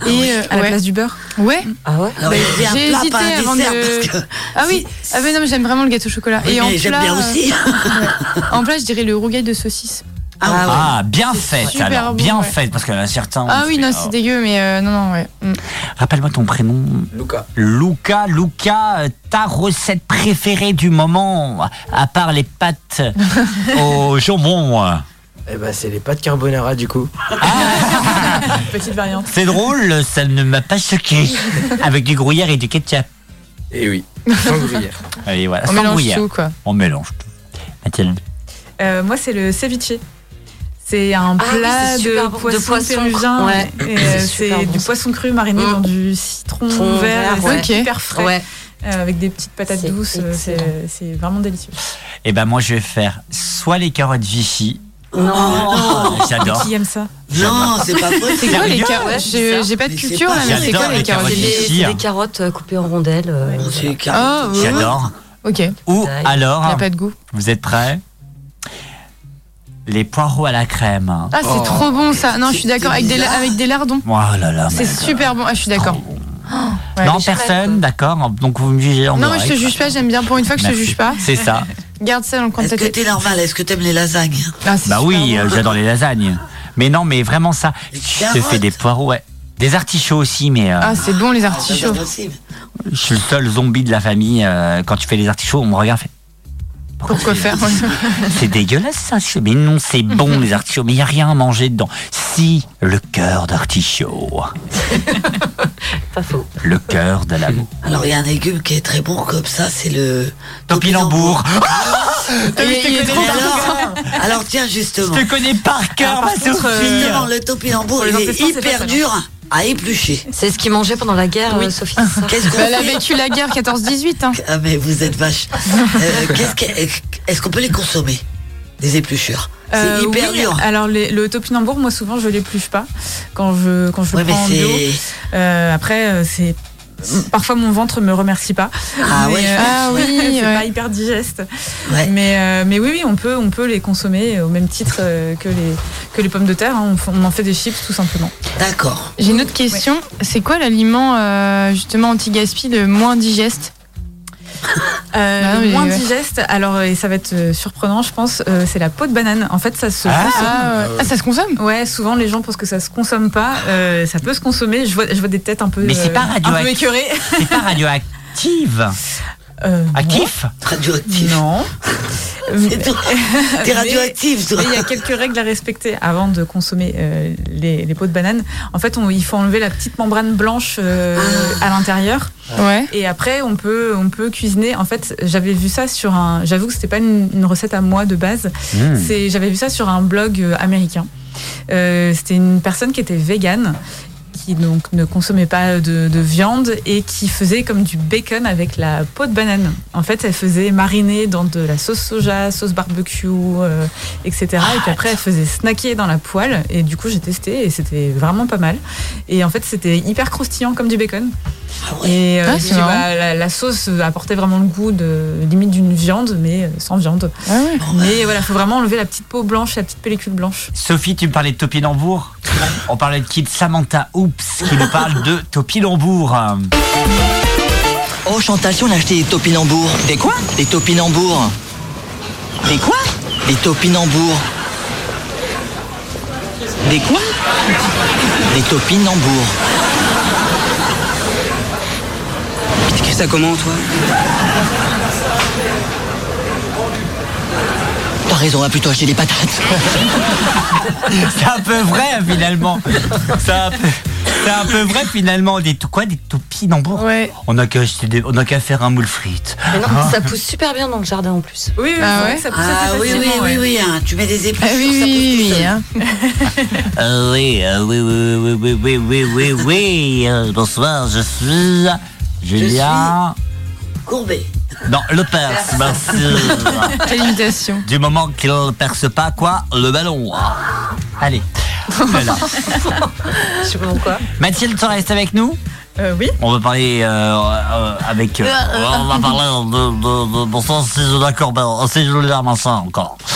Ah et oui, euh, à la ouais. place du beurre. ouais. Ah ouais Alors, Bah, j'ai hésité pas un avant de- parce que. Ah oui. Ah mais non, mais j'aime vraiment le gâteau au chocolat. Oui, et en plat, bien euh, aussi. ouais. En plat, je dirais le rougail de saucisse. Ah, ouais. Ah, bien C'est fait super alors, bon, bien ouais. fait parce qu'il y en a certains. Ah oui, fait, non, oh. c'est dégueu, mais euh, non, non, ouais. Mm. Rappelle-moi ton prénom. Luca. Luca, Luca, euh, ta recette préférée du moment, à part les pâtes au <laughs> jambon. Eh ben, c'est les pâtes carbonara du coup. <laughs> Petite variante. C'est drôle, ça ne m'a pas choqué. Avec du gruyère et du ketchup. Et Eh oui, sans gruyère. <laughs> Voilà, On sans mélange gruyère. tout, quoi. On mélange tout. Mathilde. Euh, moi, c'est le ceviche. C'est un Ah oui, plat c'est super de, bon. De poisson poisson péruvien. ouais. Et, C'est euh, super C'est bon, du ça. poisson cru mariné Mm. dans du citron Citron vert. vert, et c'est ouais. hyper frais. Ouais. euh, avec des petites patates C'est douces. euh, C'est excellent. c'est vraiment délicieux. Eh ben moi je vais faire soit les carottes Vichy. Non. Ah, J'adore. Qui aime ça Non, c'est pas possible. C'est quoi les carottes J'ai pas de culture là, mais c'est quoi les carottes C'est carottes des, carottes euh, coupées en rondelles. euh, c'est Ah, carrément- ouais. J'adore. Ok, il Ou alors, a pas de goût. vous êtes prêts Les poireaux à la crème. Ah, c'est Oh. trop bon ça. Non, je suis d'accord, avec des, avec des lardons. Oh là là. C'est super bon. Ah, je suis d'accord. Ouais. non, personne, d'accord. Donc vous me jugez en Non, mais je te juge pas, j'aime bien pour une fois que je te Merci. juge pas. C'est ça. <laughs> Garde ça dans le coin Est-ce que t'es normal Est-ce que t'aimes les lasagnes? Ah, Bah oui, bon. euh, j'adore les lasagnes. Mais non, mais vraiment ça. Je te fais des poirots, ouais. Des artichauts aussi, mais euh, Ah, c'est bon les C'est artichauts. pas possible. je suis le seul zombie de la famille. euh, quand tu fais les artichauts, on me regarde, fait. Pourquoi faire <laughs> C'est dégueulasse ça. Mais non, c'est bon les artichauts, mais il y a rien à manger dedans. Si le cœur d'artichaut, <laughs> Pas faux. le cœur de l'amour. <laughs> Alors il y a un légume qui est très bon comme ça, c'est le Topinambour. Bon. alors, alors tiens justement, Je te connais par cœur, ma Sophie. justement le topinambour il est hyper dur à éplucher. C'est ce qu'ils mangeaient pendant la guerre, euh, Sophie. c'est <laughs> Qu'est-ce qu'on Bah, Elle a vécu la guerre 14-18. Hein. Ah mais vous êtes vache. <laughs> Euh, Est-ce qu'on peut les consommer Des épluchures. C'est Euh, hyper oui, dur. Alors les- le topinambour, moi souvent je l'épluche pas quand je quand je Ouais, prends en bio. c'est. Euh, après c'est parfois mon ventre me remercie pas. Ah Mais, ouais, euh, Ah oui, <laughs> c'est ouais. pas hyper digeste. Ouais. Mais euh, mais oui oui on peut on peut les consommer au même titre euh, que les que les pommes de terre. hein. On, en fait des chips tout simplement. D'accord. J'ai une autre question. C'est quoi l'aliment euh, justement anti-gaspi le moins digeste? <laughs> Euh, moins ouais. digeste, alors et ça va être euh, surprenant, je pense, euh, c'est la peau de banane. En fait, ça se Ah. consomme. ah, ouais. Ah, ça se consomme Ouais, souvent les gens pensent que ça se consomme pas. Euh, ça peut se consommer. Je vois, je vois des têtes un peu, Mais c'est euh, pas un peu radioactif. écœurées. C'est pas radioactive. <laughs> Euh, kiff Radioactif. Non. <laughs> C'est tout. <laughs> T'es radioactif, toi. Mais il y a quelques règles à respecter avant de consommer euh, les, les peaux de banane. En fait, on- il faut enlever la petite membrane blanche euh, à l'intérieur. Ouais. Et après, on peut, on peut cuisiner. En fait, j'avais vu ça sur un. J'avoue que c'était pas une, une recette à moi de base. Mmh. C'est, j'avais vu ça sur un blog euh, américain. Euh, c'était une personne qui était végane, qui donc ne consommait pas de, de viande et qui faisait comme du bacon avec la peau de banane. En fait, elle faisait mariner dans de la sauce soja, sauce barbecue, euh, etc. et puis après, elle faisait snacker dans la poêle. Et du coup, j'ai testé et c'était vraiment pas mal. Et en fait, c'était hyper croustillant comme du bacon. Ah ouais. Et euh, Ah, bah, la, la sauce apportait vraiment le goût de limite d'une viande, mais sans viande. Ah ouais. Mais voilà, faut vraiment enlever la petite peau blanche, la petite pellicule blanche. Sophie, tu me parlais de topinambour. On parlait de qui De Samantha Qui nous parle de topinambour. Oh Chantal, si on a acheté des topinambours. Des quoi? Des topinambours. Des quoi? Des topinambours. Des quoi? Des topinambours. Qu'est-ce que ça comment toi? Raison, on va plutôt acheter des patates. <laughs> C'est un peu vrai finalement. C'est un peu, c'est un peu vrai finalement. Des quoi Des topinambours Ouais. On n'a qu'à acheter des- on n'a qu'à faire un moule frite. Mais non, ça pousse super bien dans le jardin en plus. Oui, oui, Ah ouais ça pousse Ah oui, oui, oui, ouais. oui, hein. tu mets des Ah épluchures, oui, ça pousse oui, tout oui, hein. <laughs> Oui, oui, oui, oui, oui, oui, oui, oui, oui. Euh, bonsoir, je suis Julien. Courbé. Non, le perce, merci. Quelle imitation. Du moment qu'il ne perce pas, quoi, le ballon. Allez. <laughs> Voilà. Je sais pas pourquoi. Mathilde, tu restes avec nous? Euh, oui. On va parler euh, euh, avec. on va parler de. de, de si je d'accord, ben, je le machin encore. <laughs>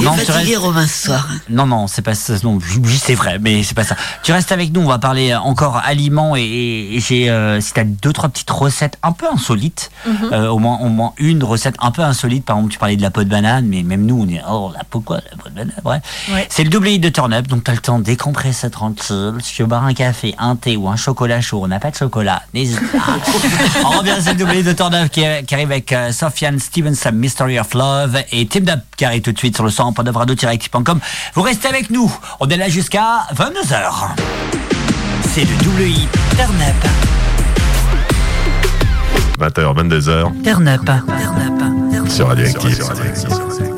Non, tu fatigué, restes- Romain, ce soir. non, non, c'est pas ça. Non, oui, c'est vrai, mais c'est pas ça. Tu restes avec nous. On va parler encore aliments et, et- et j'ai. Si t'as deux trois petites recettes un peu insolites, euh, au moins au moins une recette un peu insolite. Par exemple, tu parlais de la peau de banane, mais même nous, on est oh la peau quoi, la peau de banane. Bref, Ouais. c'est le double hit de turn up, donc t'as le temps de décompresser tranquille. Si tu veux boire un café, un thé ou un chocolat chaud, on n'a pas de chocolat, n'hésite pas. <laughs> on revient c'est le double hit de turn up qui, qui arrive avec euh, Sofiane Stevenson, Mystery of Love et Tim Dub qui arrive tout de suite sur le 100 radio-active.com. Vous restez avec nous. On est là jusqu'à 22h. C'est le double hit turn up. 20h, 22h Turn up. sur Radioactive. Oh,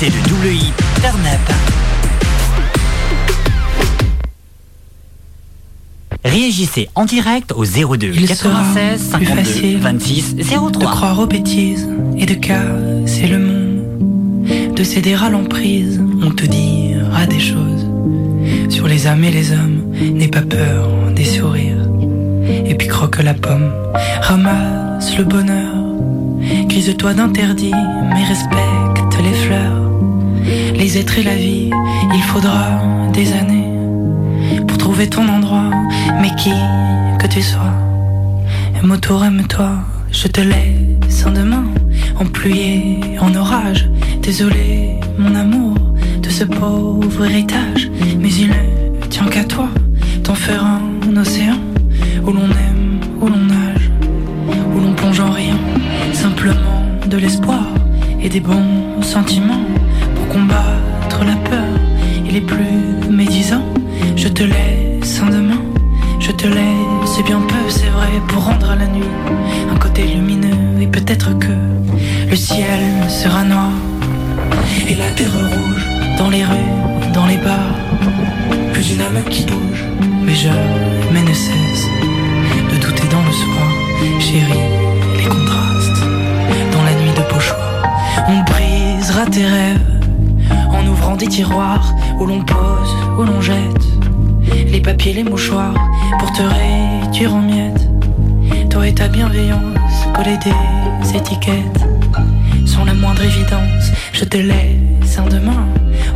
C'est le double hit Réagissez en direct au 02 Il 96 52 26 03. De croire aux bêtises et de casser le monde, de céder à l'emprise, on te dira des choses sur les âmes et les hommes, n'aie pas peur des sourires. Et puis croque la pomme, ramasse le bonheur, grise-toi d'interdits, mais respecte les fleurs les êtres et la vie. Il faudra des années pour trouver ton endroit, mais qui que tu sois. Aime autour, aime-toi, je te laisse en demain, en pluie et en orage. Désolé, mon amour, de ce pauvre héritage, mais il ne tient qu'à toi, t'en faire un océan où l'on aime, où l'on nage, où l'on plonge en rien, simplement de l'espoir et des bons sentiments combattre la peur et les plus médisants. Je te laisse un demain, je te laisse bien peu, c'est vrai, pour rendre à la nuit un côté lumineux et peut-être que le ciel sera noir et la terre rouge dans les rues, dans les bars, plus une âme qui bouge, mais jamais ne cesse de douter dans le soir, chérie, les contrastes dans la nuit de pochoir. On brisera tes rêves en ouvrant des tiroirs où l'on pose, où l'on jette les papiers, les mouchoirs pour te réduire en miettes. Toi et ta bienveillance, coller des étiquettes sans la moindre évidence. Je te laisse un demain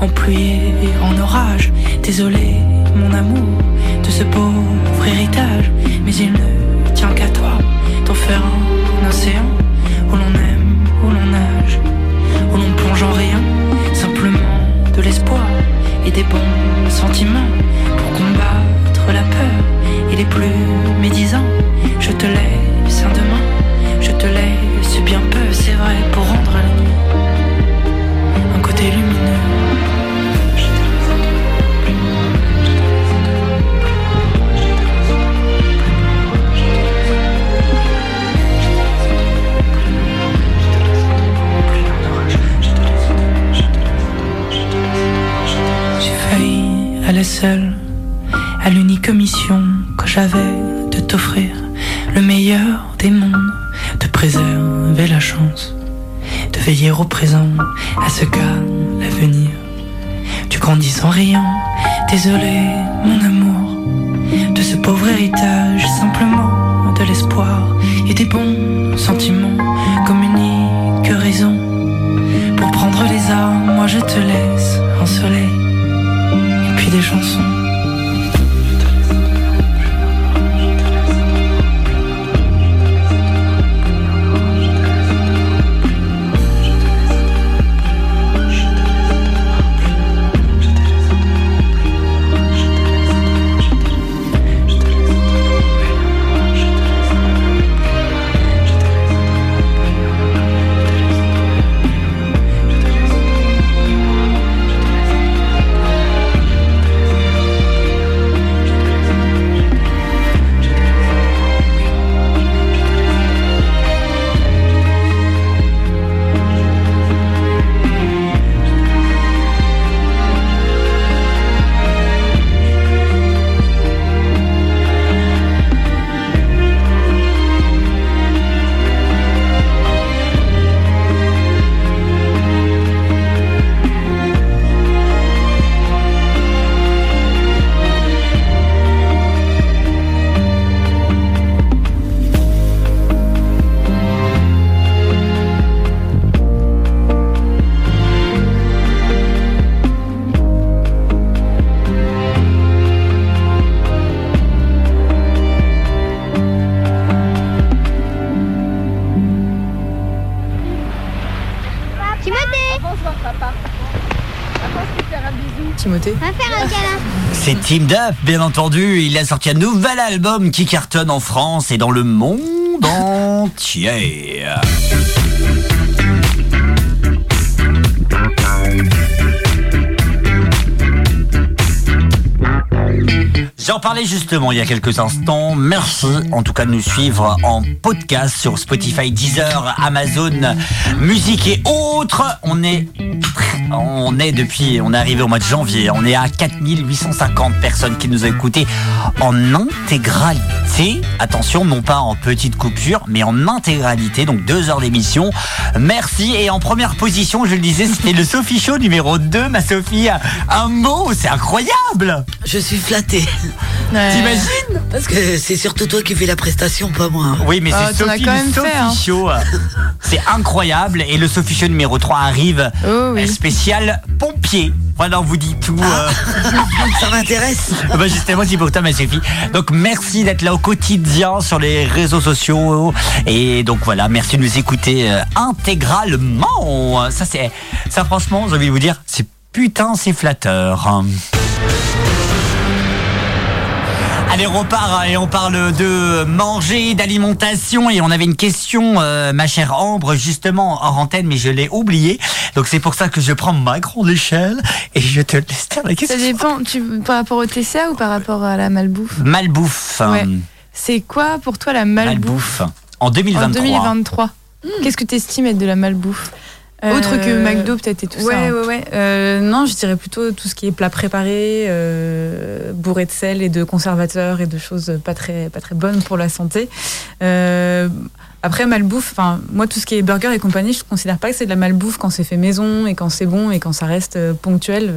en pluie et en orage. Désolé, mon amour, de ce pauvre héritage, mais il ne tient qu'à toi d'en faire un océan des bons sentiments pour combattre la peur et les plus médisants. Je te laisse un demain, je te laisse bien peu, c'est vrai, pour rendre à Team Duff, bien entendu. Il a sorti un nouvel album qui cartonne en France et dans le monde entier. J'en parlais justement il y a quelques instants. Merci en tout cas de nous suivre en podcast sur Spotify, Deezer, Amazon, musique et autres. On est, on est depuis, on est arrivé au mois de janvier. On est à 4850 personnes qui nous ont écoutés en intégralité. Attention, non pas en petite coupure, mais en intégralité. Donc deux heures d'émission. Merci. Et en première position, je le disais, c'était le Sophie Show numéro 2. Ma Sophie, un mot, c'est incroyable. Je suis flattée. T'imagines Parce que c'est surtout toi qui fais la prestation, pas moi. Oui, mais Ah, c'est as Sophie, le Sophie fait, hein. Show. C'est incroyable. Et le Sophie Show numéro 3 arrive. Oh oui. Spécial pompier. Voilà, on vous dit tout. euh. <laughs> Ça m'intéresse. bah justement, c'est pour toi, ma Sophie. Donc, merci d'être là au quotidien sur les réseaux sociaux. Et donc, voilà, merci de nous écouter euh, intégralement. Ça, c'est, ça, franchement, j'ai envie de vous dire, c'est putain, c'est flatteur. Allez, on repart hein, et on parle de manger, d'alimentation et on avait une question, euh, ma chère Ambre, justement hors antenne, mais je l'ai oubliée. Donc c'est pour ça que je prends ma grande échelle et je te laisse faire la Ça question. dépend, tu, par rapport au TCA ou par rapport à la malbouffe? Malbouffe. Ouais. C'est quoi pour toi la malbouffe, Malbouffe. En 2023. en 2023 Qu'est-ce que tu estimes être de la malbouffe? Autre que Euh, McDo peut-être et tout ouais, ça. hein. Ouais, ouais, Euh, non, je dirais plutôt tout ce qui est plat préparé, euh, bourré de sel et de conservateurs et de choses pas très, pas très bonnes pour la santé. Euh, après, malbouffe, enfin, moi, tout ce qui est burger et compagnie, je considère pas que c'est de la malbouffe quand c'est fait maison et quand c'est bon et quand ça reste euh, ponctuel.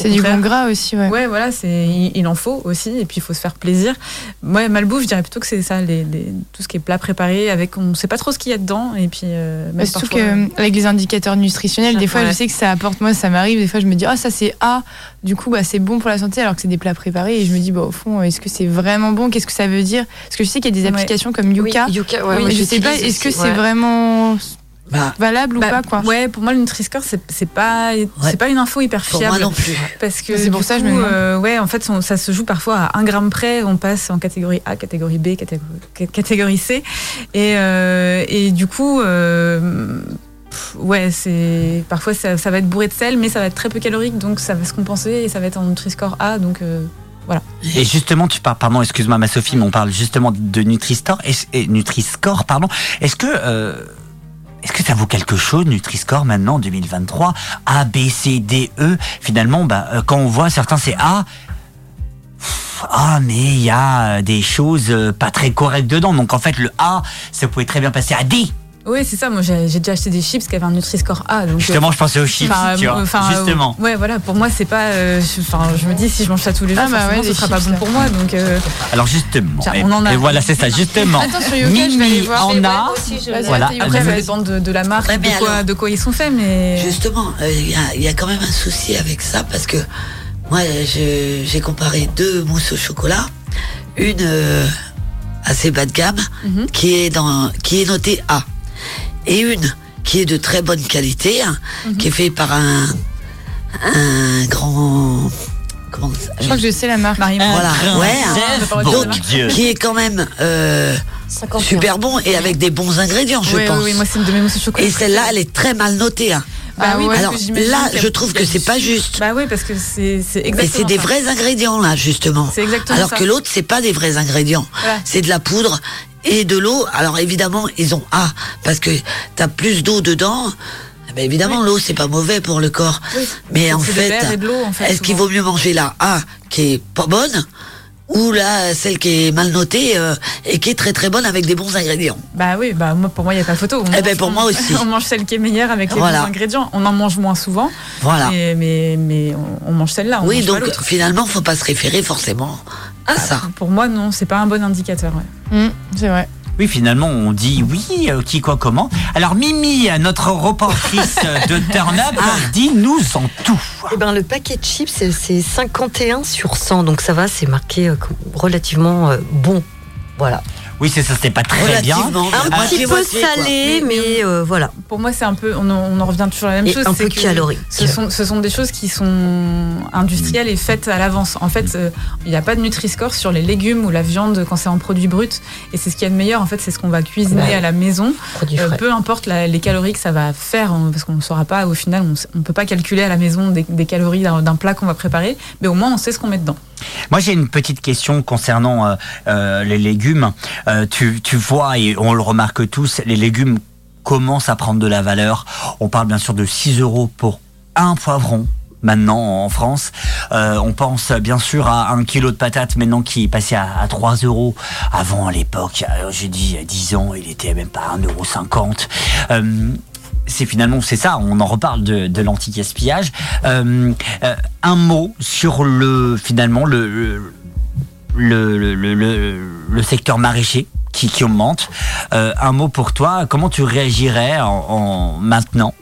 C'est du bon gras aussi, ouais. Ouais, voilà, c'est il, il en faut aussi, et puis il faut se faire plaisir. Ouais, malbouffe, je dirais plutôt que c'est ça, les, les- tout ce qui est plat préparé, avec on sait pas trop ce qu'il y a dedans, et puis. euh, même surtout parfois, qu'avec les indicateurs nutritionnels, des fois, Ouais. je sais que ça apporte. Moi, ça m'arrive. Des fois, je me dis, ah, ça c'est A. Du coup, bah, c'est bon pour la santé, alors que c'est des plats préparés. Et je me dis, bah, au fond, est-ce que c'est vraiment bon? Qu'est-ce que ça veut dire? Parce que je sais qu'il y a des Ouais. applications comme Yuka. Oui, Yuka, ouais, Oui, moi, mais je sais pas, est-ce que c'est vraiment Bah, valable ou Bah, pas, quoi Ouais, pour moi, le Nutri-Score, c'est c'est pas, c'est pas une info hyper pour fiable. moi non plus. Parce que C'est pour du ça que je coup, me demande. euh, ouais, en fait, on- ça se joue parfois à un gramme près. On passe en catégorie A, catégorie B, catégorie, catégorie C, et, euh, et du coup, euh, pff, ouais, c'est parfois ça, ça va être bourré de sel, mais ça va être très peu calorique, donc ça va se compenser et ça va être en Nutri-Score A, donc. euh, voilà. Et justement, tu parles, pardon, excuse-moi, ma Sophie, mais on parle justement de Nutri-Score, Nutri-Score, pardon. Est-ce que, euh, que ça vaut quelque chose, Nutri-Score, maintenant, en 2023? A, B, C, D, E. Finalement, bah, euh, quand on voit certains, c'est A. Ah, mais il y a euh, des choses euh, pas très correctes dedans. Donc, en fait, le A, ça pouvait très bien passer à D. Oui, c'est ça. Moi, j'ai j'ai déjà acheté des chips qui avaient un Nutri-Score A. Donc, Justement, euh, je pensais aux chips, enfin, tu euh, vois. enfin, justement. euh, ouais, voilà. Pour moi, c'est pas. euh, je- Enfin, je me dis si je mange ça tous les jours, Ah, bah ouais, ce sera pas bon là. pour moi. Donc, euh, Alors, justement. Tiens, on en a. et voilà, c'est ça, <laughs> justement. Attends, sur Yoga, je vais aller voir. en a. moi aussi, je- Voilà. Voilà, après, ça dépend de, de la marque, Ouais, de, quoi, alors- de quoi ils sont faits, mais. Justement, euh, il y, a- il y a quand même un souci avec ça parce que moi, je- j'ai comparé deux mousses au chocolat. Une euh, assez bas de gamme Mhm. qui est dans qui est notée A et une qui est de très bonne qualité, hein, qui est fait par un un grand comment ça Je crois que je sais la marque. Marie voilà, grand ouais, hein. bon donc Dieu. qui est quand même euh, 51. super bon et avec des bons ingrédients, je pense. oui, oui, moi, c'est une de mes mousses au chocolat. et celle-là, elle est très mal notée. hein. Bah oui, parce Alors là, je trouve que c'est pas juste. Bah oui, parce que c'est exactement c'est des vrais ingrédients là, justement. C'est exactement Alors ça. que l'autre, c'est pas des vrais ingrédients. Voilà. C'est de la poudre et de l'eau. Alors évidemment, ils ont A parce que t'as plus d'eau dedans. Eh ben, évidemment, l'eau c'est pas mauvais pour le corps. Oui. Mais en fait, en fait, est-ce qu'il vaut mieux manger la A qui est pas bonne ou là celle qui est mal notée euh, et qui est très très bonne avec des bons ingrédients Bah oui, bah moi, pour moi, il n'y a pas photo. On Eh ben, pour moi aussi. <laughs> on mange celle qui est meilleure avec les Voilà. bons ingrédients. On en mange moins souvent. Voilà. Mais, mais, mais on, on mange celle-là. Oui, mange pas donc l'autre. finalement, faut pas se référer forcément à ça. Pour moi, non, c'est pas un bon indicateur. ouais. Hum, c'est vrai. Oui, finalement, on dit oui, euh, qui, quoi, comment. Alors, Mimi, notre reportrice <laughs> de Turn Up, dis-nous en tout. Eh ben, le paquet de chips, c'est- c'est 51 sur 100, donc ça va, c'est marqué euh, relativement euh, bon. Voilà. Oui, c'est ça, c'était pas très bien. Un petit peu salé, Mais- mais euh, voilà. Pour moi, c'est un peu. On en, on en revient toujours à la même Et chose. un c'est peu que calorique. Ce sont, ce sont des choses qui sont industrielles et faites à l'avance. En fait, euh, il n'y a pas de Nutri-Score sur les légumes ou la viande quand c'est en produit brut. Et c'est ce qu'il y a de meilleur. En fait, c'est ce qu'on va cuisiner Ouais. à la maison. Euh, peu importe la- les calories que ça va faire, hein, parce qu'on ne saura pas, au final, on ne peut pas calculer à la maison des, des calories d'un d'un plat qu'on va préparer, mais au moins on sait ce qu'on met dedans. Moi, j'ai une petite question concernant euh, euh, les légumes. Euh, tu, tu vois, et on le remarque tous, les légumes commencent à prendre de la valeur. On parle bien sûr de 6 euros pour un poivron maintenant en France. On pense bien sûr à un kilo de patates maintenant qui est passé à, à 3 euros. Avant, à l'époque, j'ai dit il y a 10 ans, il était même pas 1,50 euro. C'est finalement c'est ça, on en reparle de, de l'anti-gaspillage. Euh, euh, un mot sur le finalement le le, le, le, le- le secteur maraîcher qui, qui augmente. Euh, un mot pour toi, comment tu réagirais en, en maintenant?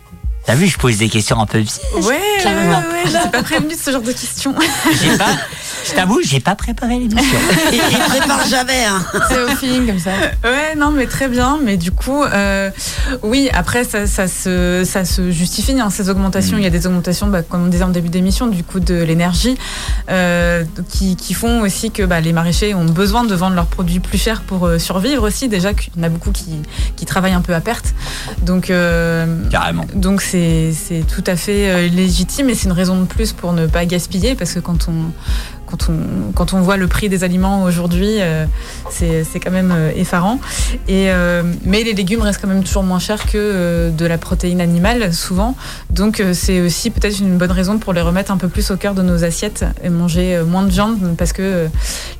T'as vu, je pose des questions un peu. Ouais, ouais, ouais, j'étais pas prévenue de ce genre de questions. J'ai pas, <laughs> je t'avoue, j'ai pas préparé l'émission. <laughs> Il, prépare jamais. Hein. C'est au feeling comme ça. Ouais, non, mais très bien. Mais du coup, euh, oui, après, ça, ça, se, ça se justifie, hein, ces augmentations. Il y a des augmentations, bah, comme on disait en début d'émission, du coût de l'énergie, euh, qui, qui font aussi que bah, les maraîchers ont besoin de vendre leurs produits plus chers pour euh, survivre aussi. Déjà qu'il y en a beaucoup qui, qui travaillent un peu à perte. Donc, euh, Carrément. donc c'est c'est tout à fait euh, légitime et c'est une raison de plus pour ne pas gaspiller parce que quand on, quand on, quand on voit le prix des aliments aujourd'hui, euh, c'est quand même euh, effarant. Et, euh, mais les légumes restent quand même toujours moins chers que de la protéine animale, souvent. Donc c'est aussi peut-être une bonne raison pour les remettre un peu plus au cœur de nos assiettes et manger moins de viande parce que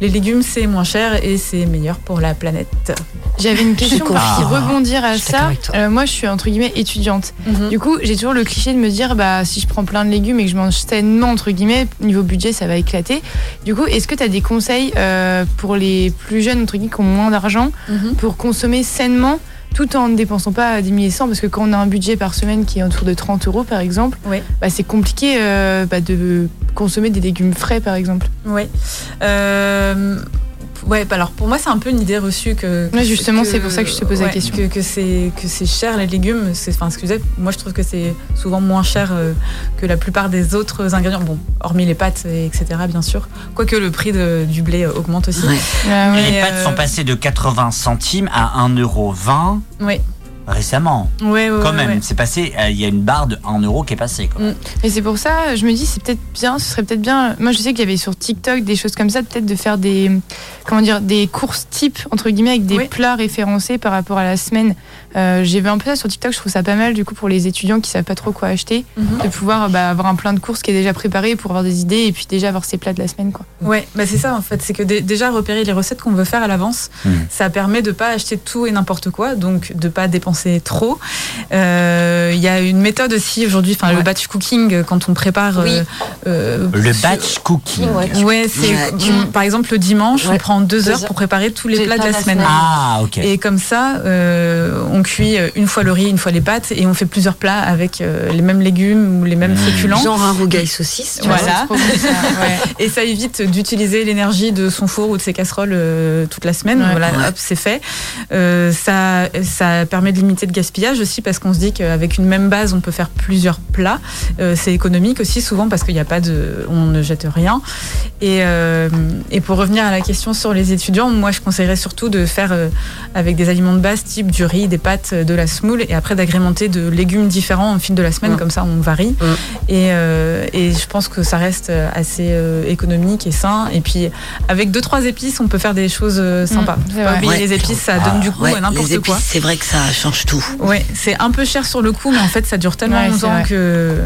les légumes c'est moins cher et c'est meilleur pour la planète. J'avais une question pour y rebondir à Je ça. Euh, moi, je suis entre guillemets étudiante. Mhm. Du coup, j'ai toujours le cliché de me dire, bah, si je prends plein de légumes et que je mange sainement, entre guillemets, niveau budget, ça va éclater. Du coup, est-ce que tu as des conseils euh, pour les plus jeunes, entre guillemets, qui ont moins d'argent, Mhm. pour consommer sainement tout en ne dépensant pas 10 000 et 100 Parce que quand on a un budget par semaine qui est autour de 30 euros, par exemple, Oui. bah, c'est compliqué euh, bah, de consommer des légumes frais, par exemple. Ouais. Euh, ouais, bah alors pour moi, c'est un peu une idée reçue que. Ouais, justement, c'est pour ça que je te pose la question. Que, que c'est que c'est cher les légumes. C'est, enfin, excusez, moi je trouve que c'est souvent moins cher euh, que la plupart des autres ingrédients. Bon, hormis les pâtes, et etc. Bien sûr. Quoique le prix de- du blé euh, augmente aussi. Ouais. Ouais. les pâtes sont passées de 80 centimes à 1,20€ Ouais. Récemment. Ouais, ouais, Quand ouais, même, c'est passé, euh, il y a une barre de 1 euro qui est passée. Quoi. Mm. Et c'est pour ça, je me dis, c'est peut-être bien, ce serait peut-être bien. Moi, je sais qu'il y avait sur TikTok des choses comme ça, peut-être de faire des, comment dire, des courses types entre guillemets avec des Oui. plats référencés par rapport à la semaine. Euh, J'ai vu un peu ça sur TikTok, je trouve ça pas mal du coup pour les étudiants qui savent pas trop quoi acheter, Mhm. de pouvoir bah, avoir un plein de courses qui est déjà préparé pour avoir des idées et puis déjà avoir ses plats de la semaine, quoi. Ouais, bah c'est ça en fait, c'est que dé- déjà repérer les recettes qu'on veut faire à l'avance, Mm. ça permet de pas acheter tout et n'importe quoi, donc de pas dépenser trop. Euh, Il y a une méthode aussi aujourd'hui, enfin le batch cooking euh, quand on prépare. Oui. euh, euh, Le sur- batch cooking. Ouais. Ouais, c'est par exemple le dimanche, on prend deux Deux heures heures. pour préparer tous les plats de la semaine. semaine. Ah, ok. Et comme ça, euh, on cuit euh, une fois le riz, une fois les pâtes, et on fait plusieurs plats avec euh, les mêmes légumes ou les mêmes Mmh. féculents. Genre un rougail saucisse. tu. Voilà. Ça, <laughs> ouais. Et ça évite d'utiliser l'énergie de son four ou de ses casseroles euh, toute la semaine. Ouais. Voilà, Ouais. hop, c'est fait. Euh, ça, ça permet de limiter le gaspillage aussi parce qu'on se dit qu'avec une même base, on peut faire plusieurs plats. Euh, c'est économique aussi souvent parce qu'il n'y a pas de, on ne jette rien. Et, euh, et pour revenir à la question sur les étudiants, moi je conseillerais surtout de faire euh, avec des aliments de base type du riz, des pâtes, de la semoule et après d'agrémenter de légumes différents au fil de la semaine, Mm. comme ça on varie. Mm. Et, euh, et je pense que ça reste assez euh, économique et sain. Et puis avec deux trois épices, on peut faire des choses euh, sympas. Mm, Faut c'est pas vrai. oublier Ouais. les épices, ça Ah, donne du goût Ouais, à n'importe quoi. c'est vrai que ça change tout. Ouais, c'est un peu cher sur le coup, mais en fait, ça dure tellement Ouais, longtemps que,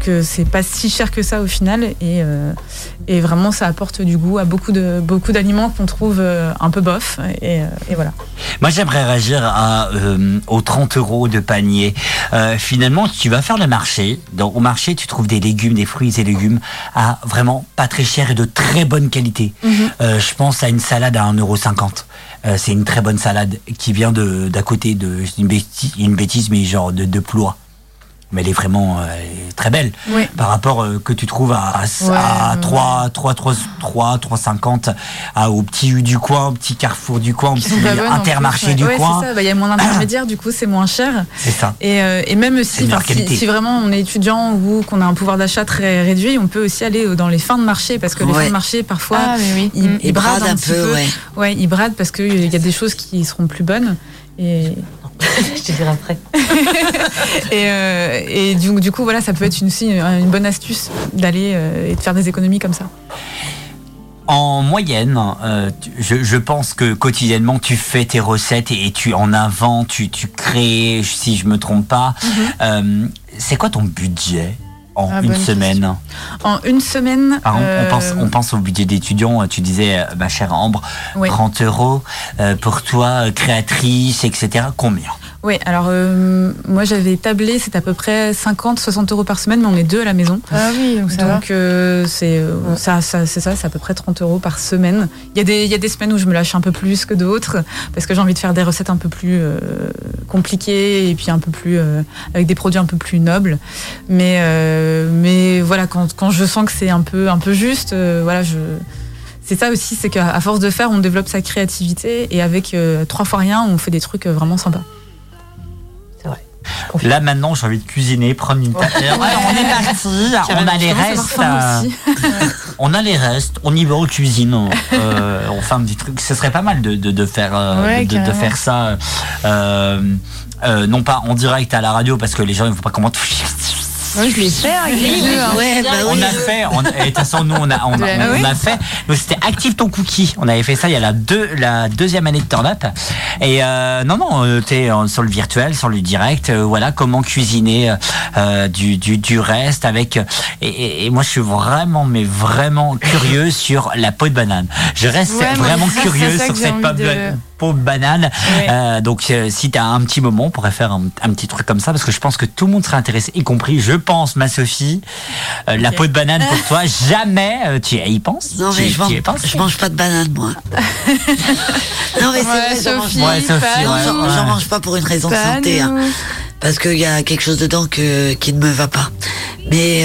que c'est pas si cher que ça au final. Et, euh, et vraiment, ça apporte du goût à beaucoup de beaucoup d'aliments qu'on trouve euh, un peu bof. Et, euh, et voilà. Moi, j'aimerais réagir à, euh, aux 30 euros de panier. Euh, finalement, tu vas faire le marché. Donc, au marché, tu trouves des légumes, des fruits et légumes à vraiment pas très cher et de très bonne qualité. Euh, je pense à une salade à 1,50€. Euh, c'est une très bonne salade qui vient de d'à côté de une bêtise, une bêtise mais genre de, de Ploie. Mais elle est vraiment euh, très belle Oui. par rapport euh, que tu trouves à, à, Ouais, à ouais. 3, 3, 3, 3, 3,50 à, au petit U du coin, au petit carrefour du coin, au petit intermarché plus, du ouais, coin. c'est ça. Bah, Il y a moins d'intermédiaires, du coup, c'est moins cher. C'est ça. Et, euh, et même si, si vraiment on est étudiant ou qu'on a un pouvoir d'achat très réduit, on peut aussi aller euh, dans les fins de marché parce que les fins de marché, parfois, Ah, oui. ils, ils bradent un, petit peu. ouais. Ouais, ils bradent parce qu'il y a des choses qui seront plus bonnes. Et, <laughs> Je te dirai après. <laughs> et, euh, et du, du coup, voilà, ça peut être une, aussi une bonne astuce d'aller euh, et de faire des économies comme ça. En moyenne, euh, je, je pense que quotidiennement tu fais tes recettes et, et tu en inventes, tu, tu crées, si je me trompe pas. Euh, c'est quoi ton budget? En Ah, une semaine En une semaine. Ah, on euh, pense, on pense au budget d'étudiant. Tu disais, euh, ma chère Ambre, Oui. 30 euros euh, pour toi, euh, créatrice, etc. Combien? Oui, alors euh, moi j'avais tablé, c'est à peu près 50-60 euros par semaine, mais on est deux à la maison. Ah oui, donc ça. Donc euh, c'est euh, ça, ça, c'est ça, c'est à peu près 30 euros par semaine. Il y, a des, il y a des semaines où je me lâche un peu plus que d'autres, parce que j'ai envie de faire des recettes un peu plus euh, compliquées et puis un peu plus euh, avec des produits un peu plus nobles. Mais, euh, mais voilà, quand, quand je sens que c'est un peu, un peu juste, euh, voilà, je. C'est ça aussi, c'est qu'à force de faire, on développe sa créativité et avec euh, trois fois rien, on fait des trucs vraiment sympas. Là maintenant, j'ai envie de cuisiner, prendre une. Alors, on est parti, on a les à restes. euh, <laughs> on a les restes, on y va aux cuisines. Euh, on fait un petit truc. Ce serait pas mal de, de, de faire, euh, Ouais, de, de- de carrément. faire ça. euh, non pas en direct à la radio parce que les gens ne voient pas comment. <laughs> Moi, je l'ai fait avec les deux. hein. Ouais, bah On oui. a fait, on, et de toute façon nous on a, on, on oui fait, nous c'était Active ton cookie. On avait fait ça il y a la, deux, la deuxième année de Turn Up. Et euh, non non, euh, t'es euh, sur le virtuel, sur le direct. euh, voilà comment cuisiner euh, du, du, du reste avec. Et, et- et moi je suis vraiment mais vraiment curieux sur la peau de banane. Je reste Ouais, moi, vraiment c'est curieux ça sur j'ai cette envie peau de, de- peau de banane. Ouais. Euh, donc euh, si tu as un petit moment, on pourrait faire un, un petit truc comme ça parce que je pense que tout le monde serait intéressé, y compris, je pense, ma Sophie, euh, la peau de banane pour toi. <laughs> Jamais euh, tu y penses? Non, Tu- mais je tu mange, je mange pas de banane, moi. <laughs> non, mais c'est Ouais, vrai, j'en mange Sophie, pas. Ouais, Sophie, ouais, j'en mange pas pour une raison de santé. hein. parce qu'il y a quelque chose dedans que, qui ne me va pas. Mais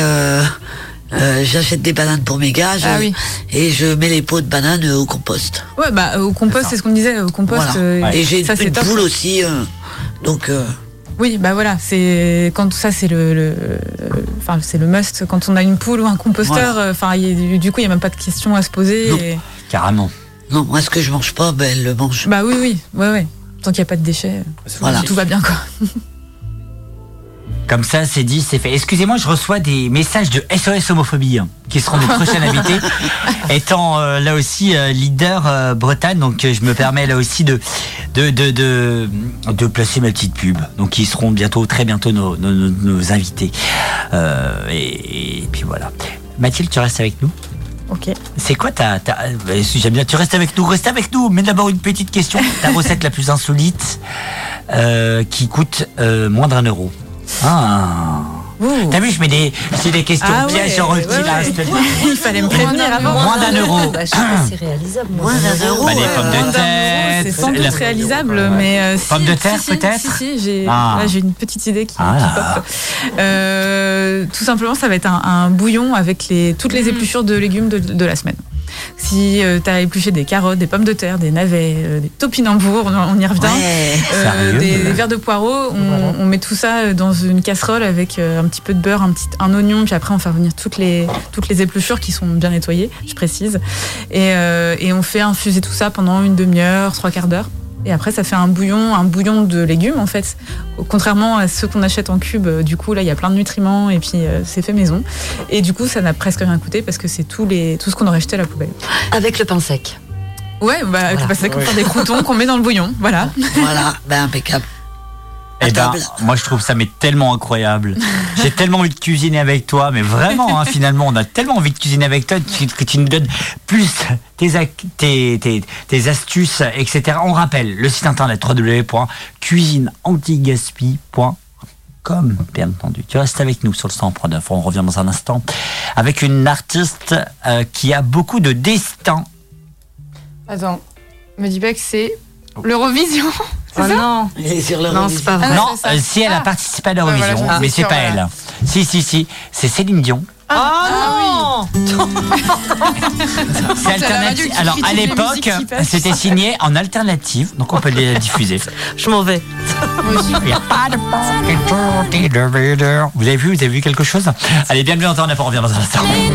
euh, euh, j'achète des bananes pour mes gars je- Ah oui. et je mets les pots de bananes euh, au compost. Ouais, bah au C'est compost, c'est ce qu'on disait, au compost. Voilà. euh, Et j'ai une, une poule aussi. euh, donc, euh, Oui, bah voilà, c'est quand ça c'est le, le- enfin c'est le must quand on a une poule ou un composteur. Voilà. euh, Enfin, y du coup, il y a même pas de question à se poser. Non. et- Carrément. non, moi, ce que je mange pas, ben, elle le mange. Bah oui, oui, ouais, ouais. Tant qu'il n'y a pas de déchets, Voilà. tout va bien quoi. <laughs> Comme ça, c'est dit, c'est fait. Excusez-moi, je reçois des messages de SOS homophobie hein, qui seront nos prochains <laughs> invités. Étant euh, là aussi euh, leader euh, Bretagne, donc euh, je me permets là aussi de de, de, de de placer ma petite pub. Donc ils seront bientôt, très bientôt nos, nos, nos- nos invités. Euh, et, et puis voilà. Mathilde, tu restes avec nous? Ok. C'est quoi ta, ta si J'aime bien. Tu restes avec nous. Reste avec nous. Mais d'abord une petite question. Ta recette la plus insolite euh, qui coûte euh, moins d'un euro. Ah. T'as vu, je mets des, c'est des questions Ah pièges ouais, sur ouais, Ulti, ouais. là, je te dis. <laughs> Il fallait me prévenir avant. Moins d'un euro. Bah, je sais pas, c'est réalisable. Moins d'un euro. Bah, les pommes de Moins d'un euro, terre. C'est sans doute réalisable, mais euh, si, Pommes de si, terre, si, peut-être Si, si, j'ai Ah. là, j'ai une petite idée qui, Ah. qui pop. Euh, tout simplement, ça va être un, un bouillon avec les, toutes les épluchures de légumes de, de la semaine. Si tu as épluché des carottes, des pommes de terre, des navets, euh, des topinambours, on, on y revient. Ouais. Euh, Sérieux des, des verres de poireaux, on, on met tout ça dans une casserole avec euh, un petit peu de beurre, un, petit, un oignon, puis après on fait revenir toutes les, toutes les épluchures qui sont bien nettoyées, je précise. Et, euh, et on fait infuser tout ça pendant une demi-heure, trois quarts d'heure. Et après, ça fait un bouillon, un bouillon de légumes en fait. Contrairement à ceux qu'on achète en cube, euh, du coup là il y a plein de nutriments et puis euh, c'est fait maison. Et du coup ça n'a presque rien coûté parce que c'est tout les tout ce qu'on aurait jeté à la poubelle. Avec le pain sec. Ouais, bah Voilà. c'est qu'on fait des croutons qu'on met dans le bouillon, voilà. Voilà, ben impeccable. Eh ben, moi je trouve ça mais tellement incroyable. <laughs> J'ai tellement envie de cuisiner avec toi, mais vraiment, hein, finalement, on a tellement envie de cuisiner avec toi que, que tu nous donnes plus tes, ac- tes, tes, tes astuces, etc. On rappelle le site internet www.cuisineantigaspi.com, bien entendu. Tu restes avec nous sur le 100.9. On revient dans un instant avec une artiste euh, qui a beaucoup de destin. Attends, me dis pas que c'est l'Eurovision. <laughs> Oh non. Est sur Non, c'est pas vrai. Ah, non, c'est ça. euh, si elle a Ah. participé à Ouais, l'Eurovision, voilà, je mais suis c'est sûre, pas voilà. elle. Si, si, si, c'est Céline Dion. Oh non <laughs> C'est alternative. radio qui Alors à critique les l'époque, musiques qui passent. c'était signé en alternative, donc on peut les diffuser. <laughs> Je m'en vais. Il y a pas de Vous avez vu, vous avez vu quelque chose? Allez, bienvenue dans on on revient dans un instant. Les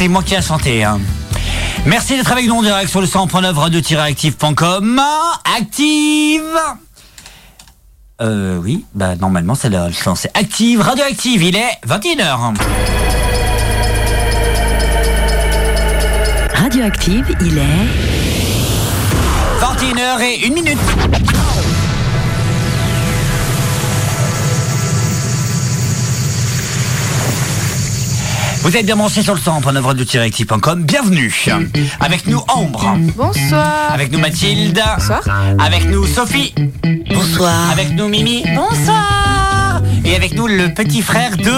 c'est moi qui ai chanté. hein. Merci d'être avec nous en direct sur le 100.9 radio-active.com. Active Euh, oui, bah normalement c'est le c'est Active, Radioactive, il est 21h. Radioactive, il est 21h et 1 minute. Vous êtes bien branché sur le 100.9 radio-active.com. Bienvenue. Avec nous Ambre. Bonsoir. Avec nous Mathilde. Bonsoir. Avec nous Sophie. Bonsoir. Avec nous Mimi. Bonsoir. Et avec nous le petit frère de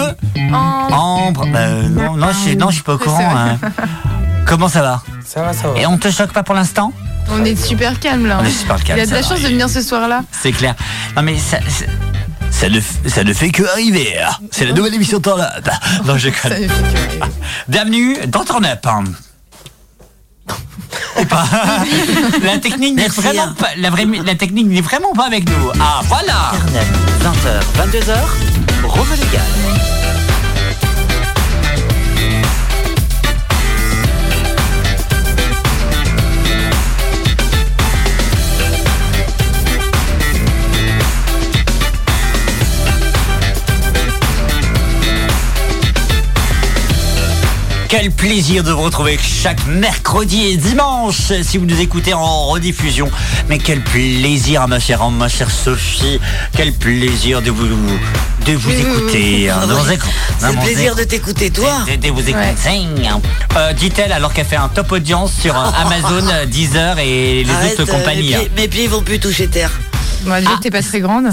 Ambre. Bah, non, non, je suis, non, je suis pas au courant. hein. <laughs> Comment ça va Ça va, ça va. Et on te choque pas pour l'instant On est super calme là. On est super calme, Il a de ça la va. chance de venir ce soir-là. C'est clair. Non mais ça, ça, ça ne, ça ne fait que arriver. hein. C'est la nouvelle émission Turn <laughs> Up. Non, je connais. Bienvenue dans Turn Up. hein. Et pas- la technique n'est Merci, vraiment hein. pas, la, vraie, la technique n'est vraiment pas avec nous. Ah voilà. 20h, 22h, Rome Quel plaisir de vous retrouver chaque mercredi et dimanche si vous nous écoutez en rediffusion. Mais quel plaisir, ma chère Anne, ma chère Sophie. Quel plaisir de vous de vous écouter. hein. C'est le plaisir de t'écouter, toi. de, de vous écouter. Euh, Dit-elle alors qu'elle fait un top audience sur euh, <laughs> Amazon, euh, Deezer et les Arrête, autres euh, compagnies. mes, pieds, mes pieds vont plus toucher terre. Moi, déjà, t'es pas très grande.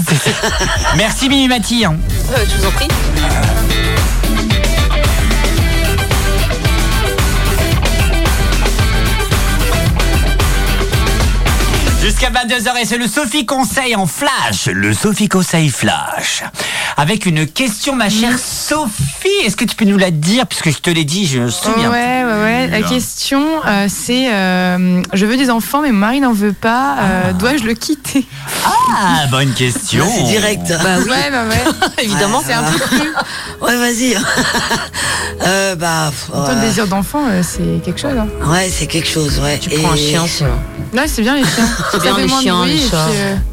Merci Mimi Mati. hein. je vous en prie. Jusqu'à 22h et c'est le Sophie Conseil en flash. Le Sophie Conseil flash. Avec une question, ma chère Sophie. Est-ce que tu peux nous la dire? Puisque je te l'ai dit, je me souviens. Ouais, ouais, ouais. La question, euh, c'est euh, je veux des enfants, mais mon mari n'en veut pas. euh, Dois-je le quitter? Ah, <laughs> bonne question. C'est direct. Bah oui. Ouais, bah ouais. <laughs> Évidemment. C'est un peu cru. <laughs> Ouais, vas-y. euh, bah, pff, ouais. désir d'enfant, euh, c'est quelque chose. Hein. Ouais, c'est quelque chose, ouais. Tu prends un chien, sinon. Là, c'est bien les chiens. Bien les moins de chiens, bruit, les chats.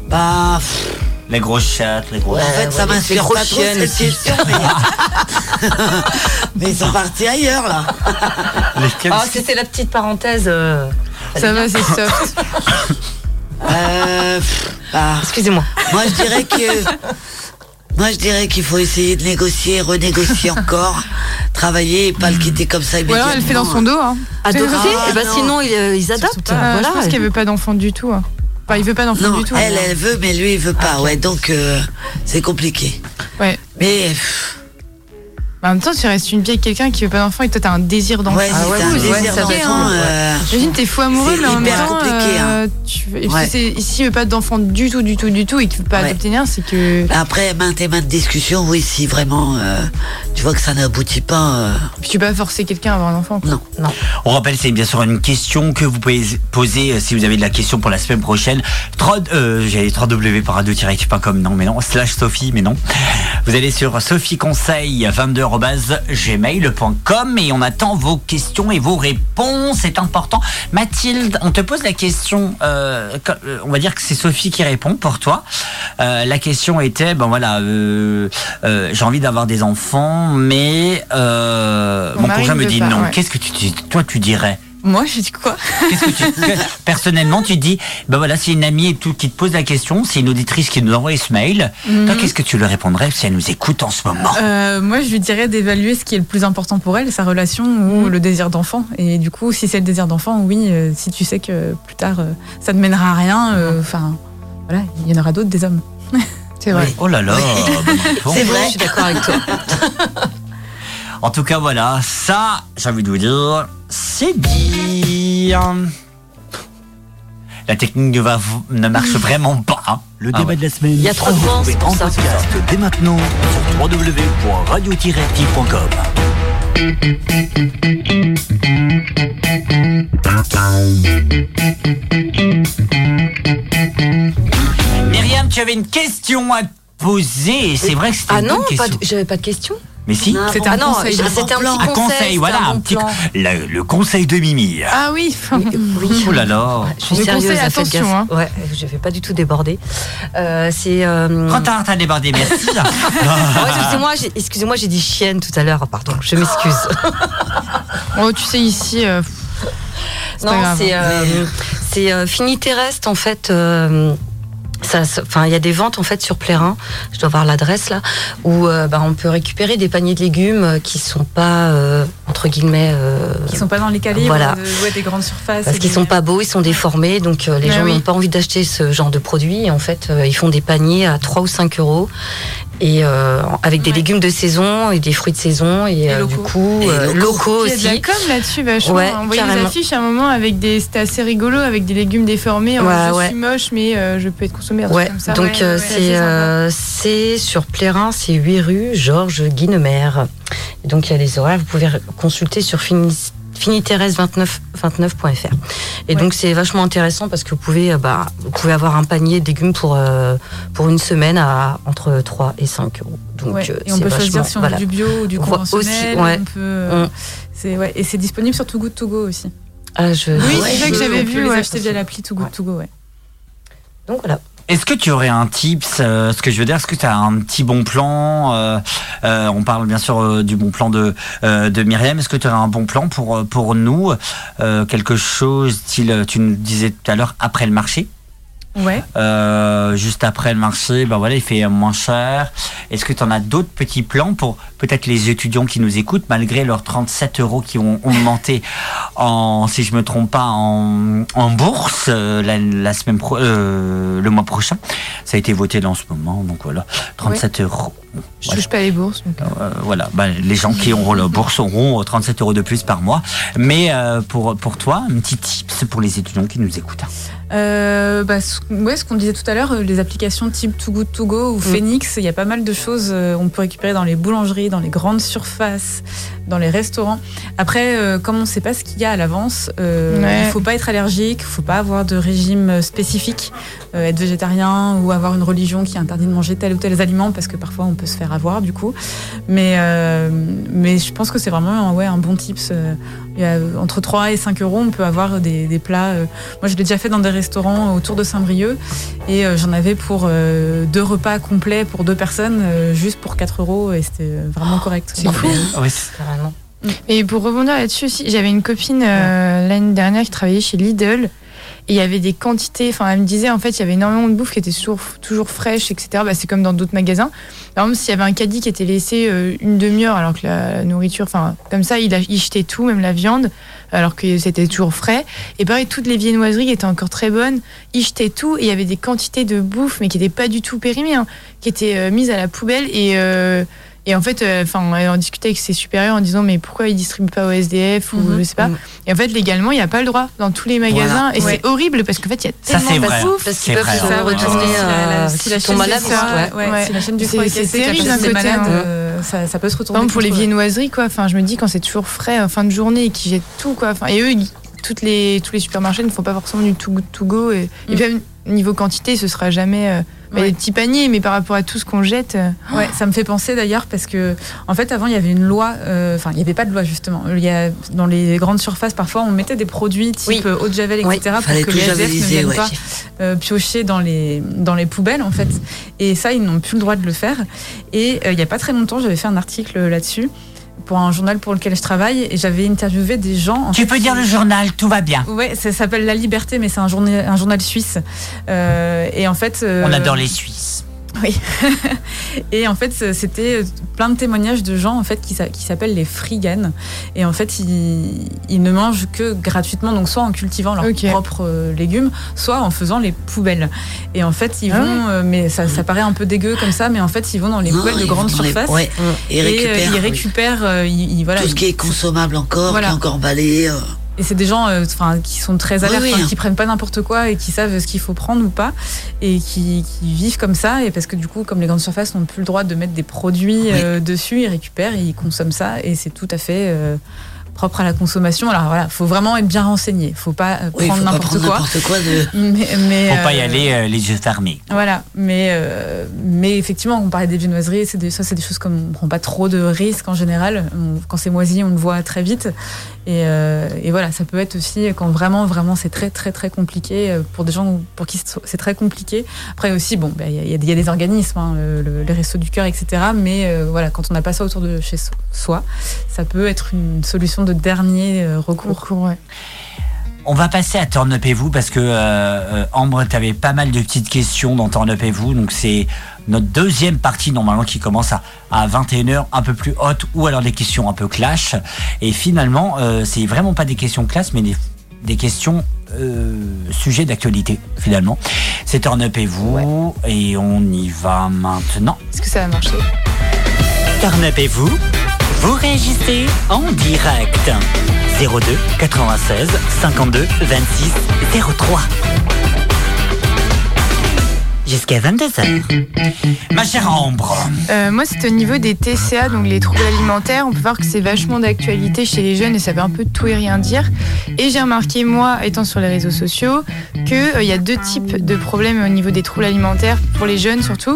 Bah, pff, Les grosses chattes, les grosses. en fait, ça ouais, m'inspire pas trop cette aussi. question, mais... <laughs> mais ils sont partis ailleurs, là. <laughs> Les Ah, c'était la petite parenthèse. euh, ça va, c'est soft. <laughs> Euh, pff, bah, Excusez-moi. moi, je dirais que... Moi, je dirais qu'il faut essayer de négocier, renégocier encore, travailler et pas le quitter comme ça Ou immédiatement. alors elle fait dans son dos. Hein. Adopter Ah, Et bah non. sinon, ils, euh, ils adoptent. Euh, voilà. je pense qu'elle veut pas d'enfant du tout. hein. Enfin, il veut pas d'enfant Non, du tout. elle, elle veut, mais lui, il veut pas. Ouais, donc euh, c'est compliqué. Ouais. Mais pff, en même temps, tu restes une vieille avec quelqu'un qui veut pas d'enfant et toi, t'as un désir d'enfant. ouais, Ah c'est ouais, d'enfant. euh, Imagine, t'es fou amoureux, mais en même temps, compliqué, euh, tu, et Ouais. s'il veut pas d'enfant du tout, du tout, du tout, et qu'il veut pas Ouais. adopter rien, c'est que. Après, maintes et maintes discussions, oui, si vraiment euh, tu vois que ça n'aboutit pas. euh, Puis tu peux pas forcer quelqu'un à avoir un enfant. quoi. non. On rappelle, c'est bien sûr une question que vous pouvez poser si vous avez de la question pour la semaine prochaine. 3, euh, J'allais www.radio-active.com, non, mais non, slash Sophie, mais non. Vous allez sur sophieconseil 22 gmail.com et on attend vos questions et vos réponses, c'est important. Mathilde, on te pose la question, euh, euh, on va dire que c'est Sophie qui répond pour toi. Euh, la question était, ben voilà, euh, j'ai envie d'avoir des enfants, mais Mon conjoint me dit pas, non. ouais. Qu'est-ce que tu, toi tu dirais? Moi, je dis quoi <laughs> Qu'est-ce que tu, <laughs> que- personnellement, tu te dis, ben voilà, c'est une amie et tout qui te pose la question, c'est une auditrice qui nous envoie ce mail. Toi, qu'est-ce que tu lui répondrais si elle nous écoute en ce moment Euh, Moi, je lui dirais d'évaluer ce qui est le plus important pour elle, sa relation ou le désir d'enfant. Et du coup, si c'est le désir d'enfant, oui, euh, si tu sais que plus tard, euh, ça ne mènera à rien, euh, enfin, voilà, il y en aura d'autres, des hommes. <laughs> C'est vrai. Oh là là. C'est vrai. Je suis d'accord avec toi. En tout cas, voilà, ça, j'ai envie de vous dire, c'est bien. La technique ne, va, ne marche vraiment pas. hein. Le Ah débat ouais. de la semaine. Il y a trop de vent, en ça. podcast dès maintenant sur www.radio-active.com. Myriam, tu avais une question à poser. C'est vrai que c'était Ah une non, bonne question. j'avais pas de question. Mais si. C'est ah un non, conseil. c'était un Un petit conseil, conseil, voilà, un bon petit, le, le conseil de Mimi. Ah oui. Oui. Oh <laughs> là là. Je suis Le sérieuse, conseil, attention, gaffe. hein. Ouais, je vais pas du tout déborder. Euh, c'est. Euh... Quand t'as débordé, merci. <laughs> Ah excusez-moi, j'ai- excusez-moi, j'ai dit chienne tout à l'heure. Pardon, je m'excuse. Oh, tu sais, ici. euh, Non, grave. c'est euh, c'est euh, Fini Terrestre en fait. euh, enfin, il y a des ventes en fait sur Plérin. Je dois voir l'adresse là où euh, bah, on peut récupérer des paniers de légumes euh, qui sont pas euh, entre guillemets. euh, Qui sont pas dans les calibres Voilà. de- ouais, des grandes surfaces. Parce qu'ils des- sont pas beaux, ils sont déformés, donc euh, les gens oui. n'ont pas envie d'acheter ce genre de produit. Et en fait, euh, ils font des paniers à 3 ou 5 euros et euh, avec des Ouais. légumes de saison et des fruits de saison et, Et euh, du coup Et euh, locaux. locaux Il y a de la aussi. com là-dessus vachement. Ouais, des affiches à un moment avec des. C'était assez rigolo avec des légumes déformés. en Ouais, je ouais. suis moche, mais euh, je peux être consommé. Ouais, comme ça. donc Ouais, euh, ouais, ouais, c'est euh, c'est sur Plérin, c'est 8 rue Georges Guinemer. Et donc il y a les horaires, vous pouvez consulter sur finis finiteres29.fr. Et Ouais. donc c'est vachement intéressant parce que vous pouvez, euh, bah, vous pouvez avoir un panier de légumes pour, euh, pour une semaine à entre 3 et 5 euros. Donc Ouais, euh, et on peut choisir si on voilà. veut du bio ou du On conventionnel. aussi, ouais. on peut, ouais, et c'est disponible sur Too Good To Go aussi. Ah, je... Oui, c'est ça que j'avais on vu. les acheter via l'appli Too Good. To Go. Ouais. Donc voilà. Est-ce que tu aurais un tips euh, Ce que je veux dire, est-ce que tu as un petit bon plan euh, euh, On parle bien sûr du bon plan de, de Myriam. Est-ce que tu aurais un bon plan pour, pour nous Quelque chose, tu nous disais tout à l'heure, après le marché? Ouais. Euh, juste après le marché, ben voilà, il fait moins cher. Est-ce que tu en as d'autres petits plans pour peut-être les étudiants qui nous écoutent, malgré leurs 37 euros qui ont augmenté <laughs> en, si je me trompe pas, en, en bourse euh, la, la semaine pro, euh, le mois prochain? Ça a été voté en ce moment, donc voilà, 37 euros. Bon, Je voilà. touche pas les bourses. donc, euh, Euh, voilà, bah, les gens qui auront la bourse auront 37 euros de plus par mois. Mais euh, pour, pour toi, un petit tips pour les étudiants qui nous écoutent. Euh, bah, ce, ouais, ce qu'on disait tout à l'heure, euh, les applications type Too Good To Go ou Mm. Phoenix, il y a pas mal de choses. euh, on peut récupérer dans les boulangeries, dans les grandes surfaces, dans les restaurants. Après, euh, comme on ne sait pas ce qu'il y a à l'avance, euh, Ouais. il faut pas être allergique, il faut pas avoir de régime euh, spécifique, euh, être végétarien ou avoir une religion qui interdit de manger tel ou tel aliment parce que parfois on peut se faire avoir du coup. Mais, euh, mais je pense que c'est vraiment ouais, un bon tips. euh, il y a, euh, entre 3 et 5 euros, on peut avoir des, des plats. moi, je l'ai déjà fait dans des restaurants autour de Saint-Brieuc et j'en avais pour euh, deux repas complets pour deux personnes, juste pour 4 euros et c'était vraiment correct. c'est cool. c'est- Carrément. Et pour rebondir là-dessus aussi, j'avais une copine euh, l'année dernière qui travaillait chez Lidl. Il y avait des quantités, enfin elle me disait en fait il y avait énormément de bouffe qui était toujours, toujours fraîche, etc. Bah, c'est comme dans d'autres magasins. Par exemple, s'il y avait un caddie qui était laissé euh, une demi-heure alors que la nourriture, enfin comme ça, il, jetait tout, même la viande, alors que c'était toujours frais. Et pareil, toutes les viennoiseries étaient encore très bonnes, il jetait tout et il y avait des quantités de bouffe mais qui n'étaient pas du tout périmées, hein, qui étaient euh, mises à la poubelle et. Euh, et en fait, euh, enfin, on discutait avec ses supérieurs en disant mais pourquoi ils distribuent pas au SDF ou Mhm. je sais pas. Et en fait, légalement, il n'y a pas le droit dans tous les magasins. Et Ouais. c'est horrible parce qu'en fait, il y a Ça, tellement c'est de vrai. bouffe. Parce qu'ils C'est peuvent vrai. se Ça, ouais, retourner si la- la- euh, si la chaîne malade. si la chaîne du C'est- froid est terrible d'un côté, malade, hein. euh, ça, ça peut se Par retourner. exemple, pour les viennoiseries, quoi. Enfin, je me dis quand c'est toujours frais en fin de journée et qu'ils jettent tout, quoi. Enfin, et eux, ils- toutes les, tous les supermarchés ne font pas forcément du good to go. Et, et Mm. puis même niveau quantité, ce sera jamais euh, Ouais. des petits paniers, mais par rapport à tout ce qu'on jette. euh, Ouais, ça me fait penser d'ailleurs parce que en fait avant il y avait une loi, euh, enfin il n'y avait pas de loi justement. Il y a dans les grandes surfaces parfois on mettait des produits type Oui. eau de javel etc pour que les SDF ne viennent ouais. pas euh, piocher dans les dans les poubelles en fait. Et ça ils n'ont plus le droit de le faire. Et euh, il n'y a pas très longtemps j'avais fait un article là-dessus pour un journal pour lequel je travaille et j'avais interviewé des gens. en Tu fait, peux dire le journal, tout va bien. Ouais, ça s'appelle La Liberté, mais c'est un journal, un journal suisse. Euh, et en fait, euh, On adore les Suisses. <laughs> oui. <laughs> et en fait, c'était plein de témoignages de gens en fait qui, s'a- qui s'appellent les friganes. Et en fait, ils, ils ne mangent que gratuitement, donc soit en cultivant leurs propres euh, légumes, soit en faisant les poubelles. Et en fait, ils Ah vont, euh, mais ça, ça paraît un peu dégueu comme ça, mais en fait, ils vont dans les Non, poubelles de grande les- surface. ouais, et Et, euh, récupèrent, ils récupèrent, euh, ils- ils- voilà, tout ce qui est consommable encore, Voilà. qui est encore emballé. euh. Et c'est des gens euh, enfin, qui sont très Oui, alertes, oui. hein, qui prennent pas n'importe quoi et qui savent ce qu'il faut prendre ou pas, et qui, qui vivent comme ça. Et parce que du coup, comme les grandes surfaces n'ont plus le droit de mettre des produits Oui. euh, dessus, ils récupèrent et ils consomment ça. Et c'est tout à fait euh, propres à la consommation. Alors voilà, faut vraiment être bien renseigné. Faut pas euh, Oui, prendre faut pas n'importe prendre quoi. n'importe quoi de- Mais, mais, Faut pas y aller euh, les yeux fermés. Voilà, mais, euh, mais effectivement, on parlait des viennoiseries, c'est des, ça c'est des choses comme on prend pas trop de risques en général. On- quand c'est moisi, on le voit très vite. Et, euh, et voilà, ça peut être aussi quand vraiment, vraiment c'est très, très, très compliqué euh, pour des gens pour qui c'est très compliqué. Après aussi, bon, bah, il y, a- y des- il y a des organismes, hein, le- le- les restos du cœur, etc. Mais euh, voilà, quand on n'a pas ça autour de chez so- soi, ça peut être une solution de dernier recours. On va passer à Turn Up et vous parce que euh, Ambre, tu avais pas mal de petites questions dans Turn Up et vous. Donc c'est notre deuxième partie normalement qui commence à, à 21h, un peu plus haute, ou alors des questions un peu clash. Et finalement, euh, c'est vraiment pas des questions classe, mais des, des questions euh, sujets d'actualité finalement. C'est Turn Up et vous. Et on y va maintenant. Est-ce que ça va marcher? Turn Up et vous, vous réagissez en direct. 02 96 52 26 03. Jusqu'à 22h. Ma chère Ambre. Euh, moi, c'est au niveau des TCA, donc les troubles alimentaires. On peut voir que c'est vachement d'actualité chez les jeunes et ça veut un peu tout et rien dire. Et j'ai remarqué, moi, étant sur les réseaux sociaux, qu'il y a deux types de problèmes au niveau des troubles alimentaires, pour les jeunes surtout.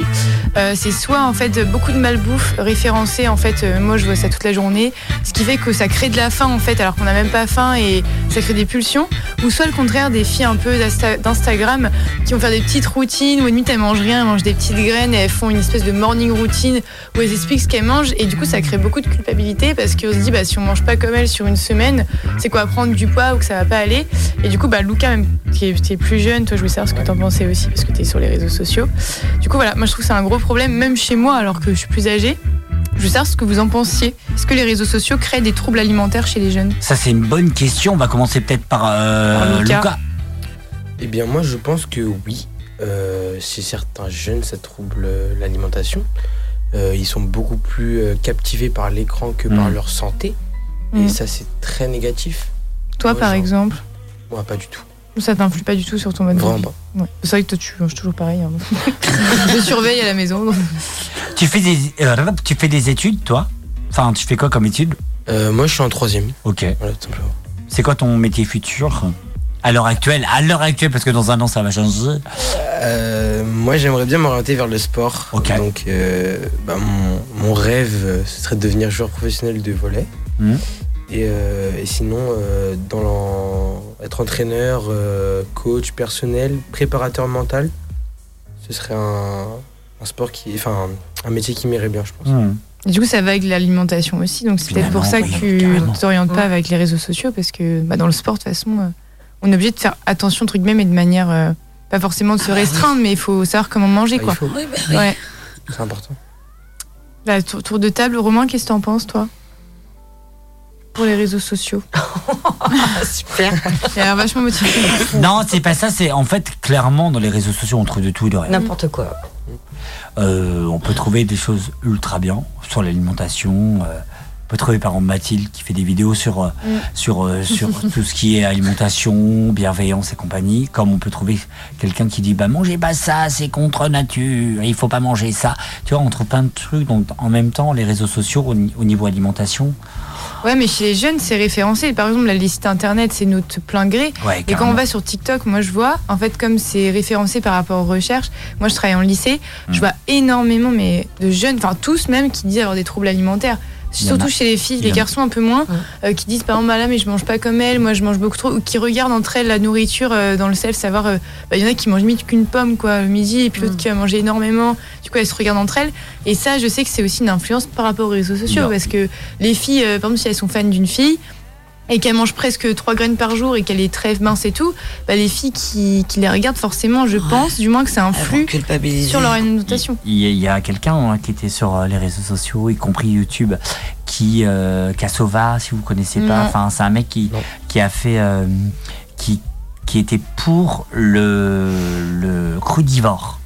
Euh, c'est soit en fait beaucoup de malbouffe référencée, en fait, euh, moi je vois ça toute la journée, ce qui fait que ça crée de la faim en fait, alors qu'on n'a même pas faim et ça crée des pulsions. Ou soit le contraire, des filles un peu d'Insta- d'Instagram qui vont faire des petites routines où limite elles mangent rien, elles mangent des petites graines et elles font une espèce de morning routine où elles expliquent ce qu'elles mangent et du coup ça crée beaucoup de culpabilité parce qu'on se dit bah si on mange pas comme elles sur une semaine, c'est quoi prendre du poids ou que ça va pas aller? Et du coup bah Luca même qui est, qui est plus jeune, toi je voulais savoir ce que t'en pensais aussi parce que t'es sur les réseaux sociaux. Du coup voilà, moi je trouve que c'est un gros problème même chez moi alors que je suis plus âgée. Je veux savoir ce que vous en pensiez. Est-ce que les réseaux sociaux créent des troubles alimentaires chez les jeunes? Ça, c'est une bonne question. On va commencer peut-être par, euh, Par Lucas. Lucas. Eh bien, moi, je pense que oui. Euh, chez certains jeunes, ça trouble euh, l'alimentation. Euh, ils sont beaucoup plus euh, captivés par l'écran que par Mm. leur santé. Et ça, c'est très négatif. Toi Moi, par genre- exemple Moi, pas du tout. Ça t'influe pas du tout sur ton mode de Vraiment vie pas. Ouais. C'est vrai que toi tu manges toujours pareil. hein. <laughs> je surveille à la maison. Tu fais des, euh, tu fais des études, toi? Enfin, tu fais quoi comme études Euh, Moi, je suis en troisième. Ok. Voilà, tout simplement. C'est quoi ton métier futur? À l'heure actuelle À l'heure actuelle, parce que dans un an, ça va changer. Euh, moi, j'aimerais bien m'orienter vers le sport. Donc, euh, bah, mon, mon rêve, ce serait de devenir joueur professionnel de volley. Mhm. Et, euh, et sinon, euh, dans être entraîneur, euh, coach personnel, préparateur mental, ce serait un, un sport qui, enfin, un, un métier qui m'irait bien, je pense. Et du coup, ça va avec l'alimentation aussi. Donc, c'est peut-être pour ça que oui, tu t'orientes pas avec les réseaux sociaux parce que bah, dans le sport, de toute façon, euh, on est obligé de faire attention, truc même, et de manière. euh, pas forcément de se restreindre, mais il faut savoir comment manger, Ah, il quoi. faut. Oui, bah oui. Ouais. C'est important. Là, tour, tour de table, Romain, qu'est-ce que t'en penses, toi? Pour les réseaux sociaux. <laughs> Super. L'air vachement motivé. <laughs> Non, c'est pas ça. C'est en fait clairement dans les réseaux sociaux, on trouve de tout et de rien. N'importe quoi. Euh, on peut trouver des choses ultra bien sur l'alimentation. euh, peut trouver par exemple Mathilde qui fait des vidéos sur, euh, Mm. sur, euh, sur <laughs> tout ce qui est alimentation, bienveillance et compagnie. Comme on peut trouver quelqu'un qui dit bah mangez pas ça, c'est contre nature, il faut pas manger ça. Tu vois, on trouve plein de trucs. Donc en même temps, les réseaux sociaux au, ni- au niveau alimentation. Ouais, mais chez les jeunes, c'est référencé. Par exemple, la liste internet, c'est notre plein gré. Ouais, et quand on va sur TikTok, moi je vois, en fait, comme c'est référencé par rapport aux recherches, moi je travaille en lycée, Mm. je vois énormément mais de jeunes, enfin tous même, qui disent avoir des troubles alimentaires. Il Surtout a. chez les filles, Il les en garçons un peu moins, euh, qui disent par exemple, bah là, mais je mange pas comme elle, moi je mange beaucoup trop, ou qui regardent entre elles la nourriture euh, dans le self, savoir, euh, bah, il y en a qui mangent limite qu'une pomme quoi, le midi, et puis l'autre qui va manger énormément, du coup elles se regardent entre elles. Et ça, je sais que c'est aussi une influence par rapport aux réseaux sociaux, Non. parce que les filles, euh, par exemple, si elles sont fans d'une fille, et qu'elle mange presque 3 graines par jour et qu'elle est très mince et tout, bah les filles qui, qui les regardent forcément, je pense, du moins que ça influe sur leur alimentation. Il y a, il y a quelqu'un hein, qui était sur euh, les réseaux sociaux, y compris YouTube, qui euh, Cassova, si vous connaissez pas. Enfin, c'est un mec qui, qui a fait, euh, qui, qui était pour le, le crudivore.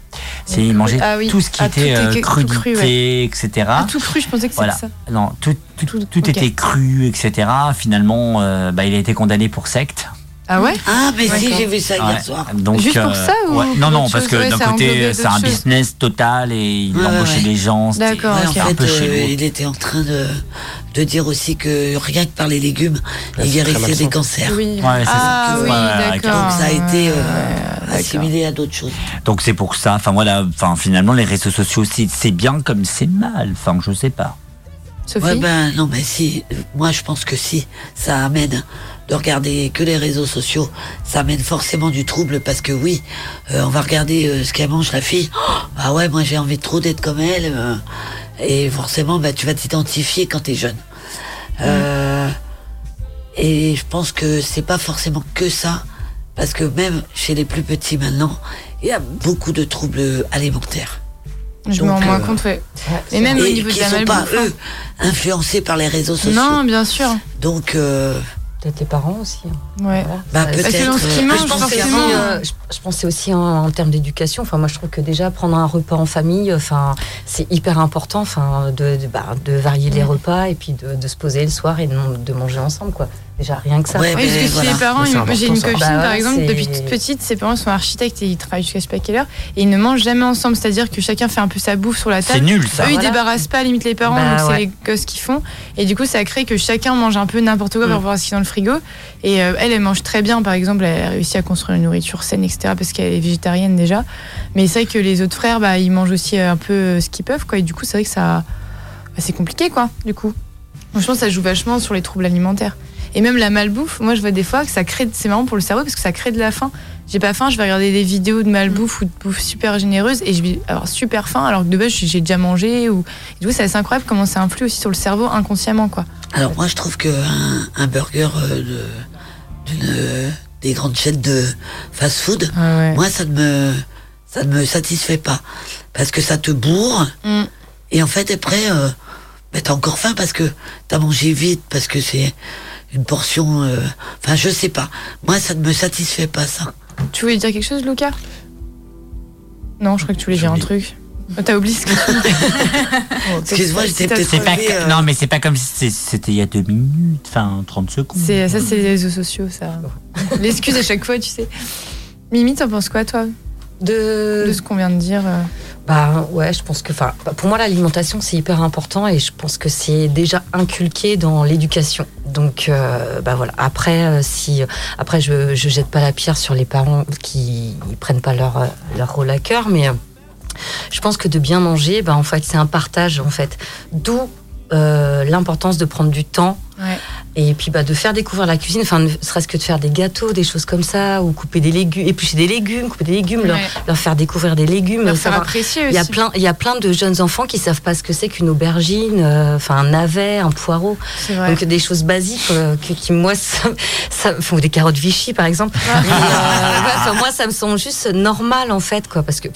C'est il mangeait Ah oui. tout ce qui Ah, tout était euh, était cru, crudité, cru, ouais. etc. Ah, tout cru, je pensais que c'était Voilà. ça. Non, tout, tout, tout était cru, etc. Finalement, euh, bah, il a été condamné pour secte. Ah ouais Ah, mais si, j'ai vu ça hier Ouais. soir. Donc, Juste pour euh, ça ou ouais. Non, non, parce que d'un côté, c'est un choses. business total et il Ouais, embauchait ouais. des gens. c'était- D'accord, Ouais, ok. en un fait, euh, il était en train de, de dire aussi que rien que par les légumes, ils très guérissaient des cancers. Oui. Ouais, c'est ah ça. oui, d'accord. Donc ça a été euh, Ouais, assimilé à d'autres choses. Donc c'est pour ça. Enfin voilà. Enfin finalement les réseaux sociaux c'est c'est bien comme c'est mal. Enfin je sais pas. Sophie Ouais, ben non, mais si, euh, moi je pense que si, ça amène de regarder que les réseaux sociaux, ça amène forcément du trouble parce que oui, euh, on va regarder euh, ce qu'elle mange la fille. Oh, ah ouais, moi j'ai envie trop d'être comme elle. euh, et forcément, bah, tu vas t'identifier quand t'es jeune. Euh, et je pense que c'est pas forcément que ça, parce que même chez les plus petits maintenant, il y a beaucoup de troubles alimentaires. Je me rends euh, compte, ouais. Et même au niveau de la sont pas hein. eux influencés par les réseaux sociaux. Non, bien sûr. Donc, euh, Peut-être les parents aussi. hein. Ouais. bah, peut-être. selon ce qu'ils mangent, je pense que forcément. si, euh, je, je pensais aussi en, en termes d'éducation. Enfin, moi, je trouve que déjà prendre un repas en famille, enfin, c'est hyper important. Enfin, de, de, bah, de varier les repas et puis de, de se poser le soir et de, de manger ensemble, quoi. Déjà rien que ça. Ouais, quoi. Oui, parce que Mais chez voilà. les parents, c'est ils- j'ai une copine. Bah par ouais, exemple, c'est- depuis toute petite, ses parents sont architectes et ils travaillent jusqu'à je sais pas quelle heure, et ils ne mangent jamais ensemble, c'est-à-dire que chacun fait un peu sa bouffe sur la C'est table. nul ça. Eux, ils Voilà. débarrassent pas limite les parents, Bah, donc c'est les gosses qui font. Et du coup, ça crée que chacun mange un peu n'importe quoi Mm. pour voir ce qu'il y a dans le frigo. Et euh, elle, elle mange très bien, par exemple, elle a réussi à construire une nourriture saine, etc., parce qu'elle est végétarienne déjà. Mais c'est vrai que les autres frères, bah, ils mangent aussi un peu euh, ce qu'ils peuvent, quoi. Et du coup, c'est vrai que ça. bah, c'est compliqué, quoi, du coup. Donc, je pense que ça joue vachement sur les troubles alimentaires. Et même la malbouffe, moi je vois des fois que ça crée, c'est marrant pour le cerveau parce que ça crée de la faim. J'ai pas faim, je vais regarder des vidéos de malbouffe ou de bouffe super généreuse et je vais avoir super faim alors que de base j'ai déjà mangé. Ou... Et du coup, c'est assez incroyable comment ça influe aussi sur le cerveau inconsciemment quoi. Alors moi je trouve que un, un burger euh, de- d'une euh, des grandes chaînes de fast-food, ouais. moi ça ne me ça ne me satisfait pas parce que ça te bourre Mm. et en fait après euh, bah, t'as encore faim parce que t'as mangé vite parce que c'est une portion. euh, Enfin je sais pas. Moi ça ne me satisfait pas ça. Tu voulais dire quelque chose, Lucas Non, je crois que tu voulais dire un truc. Oh, T'as oublié ce que. Bon, <laughs> Excuse-moi, j'étais peut-être C'est pas euh, Non mais c'est pas comme si c'était il y a deux minutes. Enfin 30 secondes. C'est ça, c'est les réseaux sociaux, ça. <laughs> L'excuse à chaque fois, tu sais. Mimi, t'en penses quoi, toi, De, de ce qu'on vient de dire euh Bah ouais, je pense que, enfin, bah, pour moi l'alimentation c'est hyper important et je pense que c'est déjà inculqué dans l'éducation. Donc euh, bah voilà. Après, si après je je jette pas la pierre sur les parents qui ils prennent pas leur leur rôle à cœur, mais euh, je pense que de bien manger, bah en fait c'est un partage en fait. D'où euh, l'importance de prendre du temps Ouais. et puis bah, de faire découvrir la cuisine, enfin ne serait-ce que de faire des gâteaux, des choses comme ça, ou couper des légumes, éplucher des légumes, couper des légumes, leur, Ouais. leur faire découvrir des légumes, Leur faire apprécier il y a plein, il y a plein de jeunes enfants qui savent pas ce que c'est qu'une aubergine, euh, enfin un navet, un poireau. Donc des choses basiques euh, que- qui moi <laughs> ça, ça ou des carottes Vichy par exemple. Euh, ouais, enfin, moi ça me semble juste normal en fait quoi parce que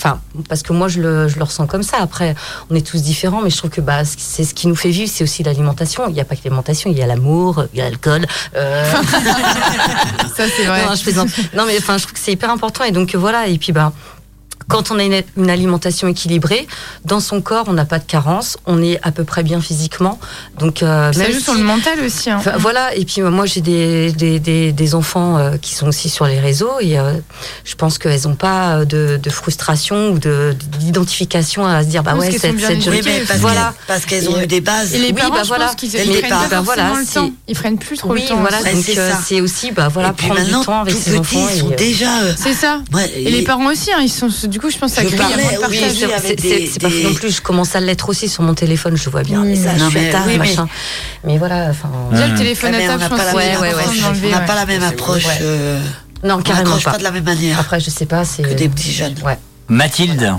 parce que moi je le, je le ressens comme ça. Après on est tous différents mais je trouve que bah c'est ce qui nous fait vivre c'est aussi l'alimentation. Il n'y a pas que l'alimentation, il y a l'amour, il y a l'alcool. euh, <laughs> Ça, c'est vrai. non, je plaisante. Non, mais enfin, je trouve que c'est hyper important. Et donc, voilà. Et puis, bah, quand on a une, une alimentation équilibrée, dans son corps, on n'a pas de carence, on est à peu près bien physiquement. Donc, euh, Ça joue si- sur le mental aussi. Hein. Voilà, et puis moi j'ai des, des, des, des enfants euh, qui sont aussi sur les réseaux et euh, je pense qu'elles n'ont pas euh, de, de frustration ou de- d'identification à se dire bah ouais cette, cette jeune voilà. qu'elles- parce qu'elles ont Et, eu des bases. Et les Oui, parents, bah voilà. ils pas bah voilà, le temps. Ils prennent plus trop oui le temps. voilà donc c'est aussi bah voilà prendre du temps avec ses enfants ils sont déjà. C'est ça. Et les parents aussi, hein, ils sont. Du coup, je pense que ça crée oui, c'est- pas non plus je commence à l'être aussi sur mon téléphone je vois bien. Et ça non, je mais fais tard oui, mais- machin mais voilà enfin Déjà, le téléphone Ouais, à on table, n'a je pense On n'a ouais. pas la même approche. euh, non on carrément n'accroche pas pas. de la même manière. Après je sais pas c'est que des petits jeunes. ouais. Mathilde,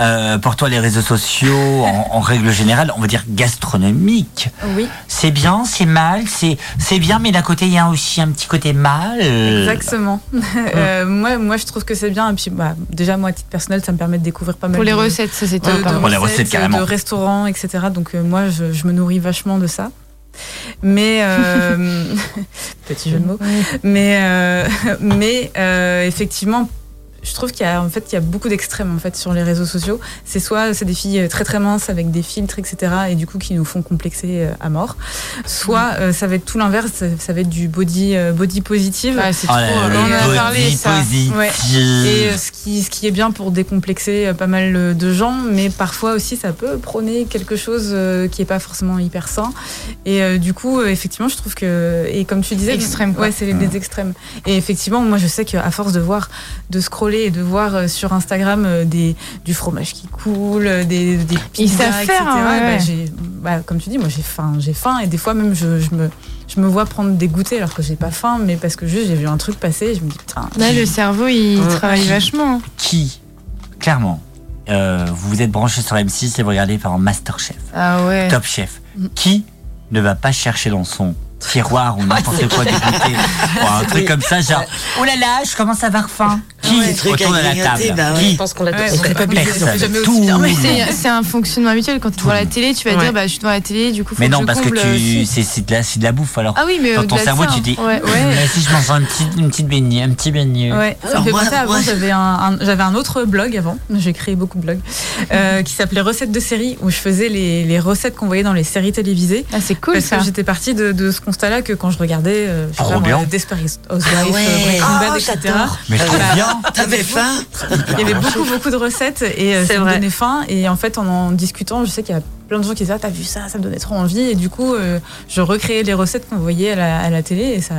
euh, pour toi les réseaux sociaux en, en règle générale, on va dire gastronomique, Oui, c'est bien, c'est mal, c'est c'est bien, mais d'un côté il y a aussi un petit côté mal. euh, exactement. <laughs> Euh, moi, moi, je trouve que c'est bien. Et puis, bah, déjà, moi, à titre personnel, ça me permet de découvrir pas mal Pour les de, recettes, ça c'est de, top. de. Pour les recettes, recettes, carrément. de restaurants, etc. Donc, euh, moi, je, je me nourris vachement de ça. Mais euh, <laughs> <laughs> petit jeu de mots. Mais, euh, mais euh, effectivement, je trouve qu'il y a en fait il y a beaucoup d'extrêmes en fait sur les réseaux sociaux. C'est soit c'est des filles très très minces avec des filtres etc et du coup qui nous font complexer euh, à mort. Soit euh, ça va être tout l'inverse, ça, ça va être du body euh, body positive. Ouais, c'est Oh trop. là là, on en a body parlé ça. Ouais. Et euh, ce qui, ce qui est bien pour décomplexer euh, pas mal euh, de gens, mais parfois aussi ça peut prôner quelque chose euh, qui est pas forcément hyper sain. Et euh, du coup, euh, effectivement, je trouve que et comme tu disais, Extrême, quoi. ouais, c'est les, les extrêmes. Et effectivement, moi, je sais qu'à force de voir, de scroller et de voir euh, sur Instagram euh, des du fromage qui coule, euh, des des Ils pizzas, savent etc. faire, hein, ouais, bah, ouais. j'ai- bah, comme tu dis, moi j'ai faim, j'ai faim et des fois même je, je me je me vois prendre des goûters alors que j'ai pas faim, mais parce que juste j'ai vu un truc passer, et je me dis putain. Là, le cerveau, il travaille vachement. Qui, clairement, euh, vous vous êtes branché sur M6 et vous regardez par Masterchef, Ah ouais. Top Chef. Qui ne va pas chercher dans son tiroir ou n'importe quoi goûter ou un truc comme ça, genre oh là là, je commence à avoir faim. Qui Ouais, truc autour de à la table bah ouais. Qui Je pense qu'on l'a. C'est un fonctionnement habituel. Quand tu devant la télé, tu vas Ouais. dire bah, Je suis devant la télé, du coup, faut Mais que non, parce que tu, aussi. c'est, de la, c'est de la bouffe alors. Ah oui, mais Dans ton cerveau, ça, tu dis, ouais. Mais si je mange un petit, une petite beignet, un petit beignet. Ouais, penser avant, j'avais un, j'avais un autre blog avant, j'ai créé beaucoup de blogs, euh, qui s'appelait Recettes de séries, où je faisais les, les recettes qu'on voyait dans les séries télévisées. Ah, c'est cool parce que j'étais partie de, ce constat-là que quand je regardais euh, je sais pas, moi. Desperate Housewives, Ah ouais. euh, Breaking Ah, Bad, etc. Mais trop Bah, bien. <laughs> T'avais faim Il y avait beaucoup, beaucoup de recettes et euh, ça me vrai. donnait faim. Et en fait, en en discutant, je sais qu'il y a plein de gens qui disaient ah, T'as vu ça Ça me donnait trop envie. Et du coup, euh, je recréais les recettes qu'on voyait à la, à la télé et ça,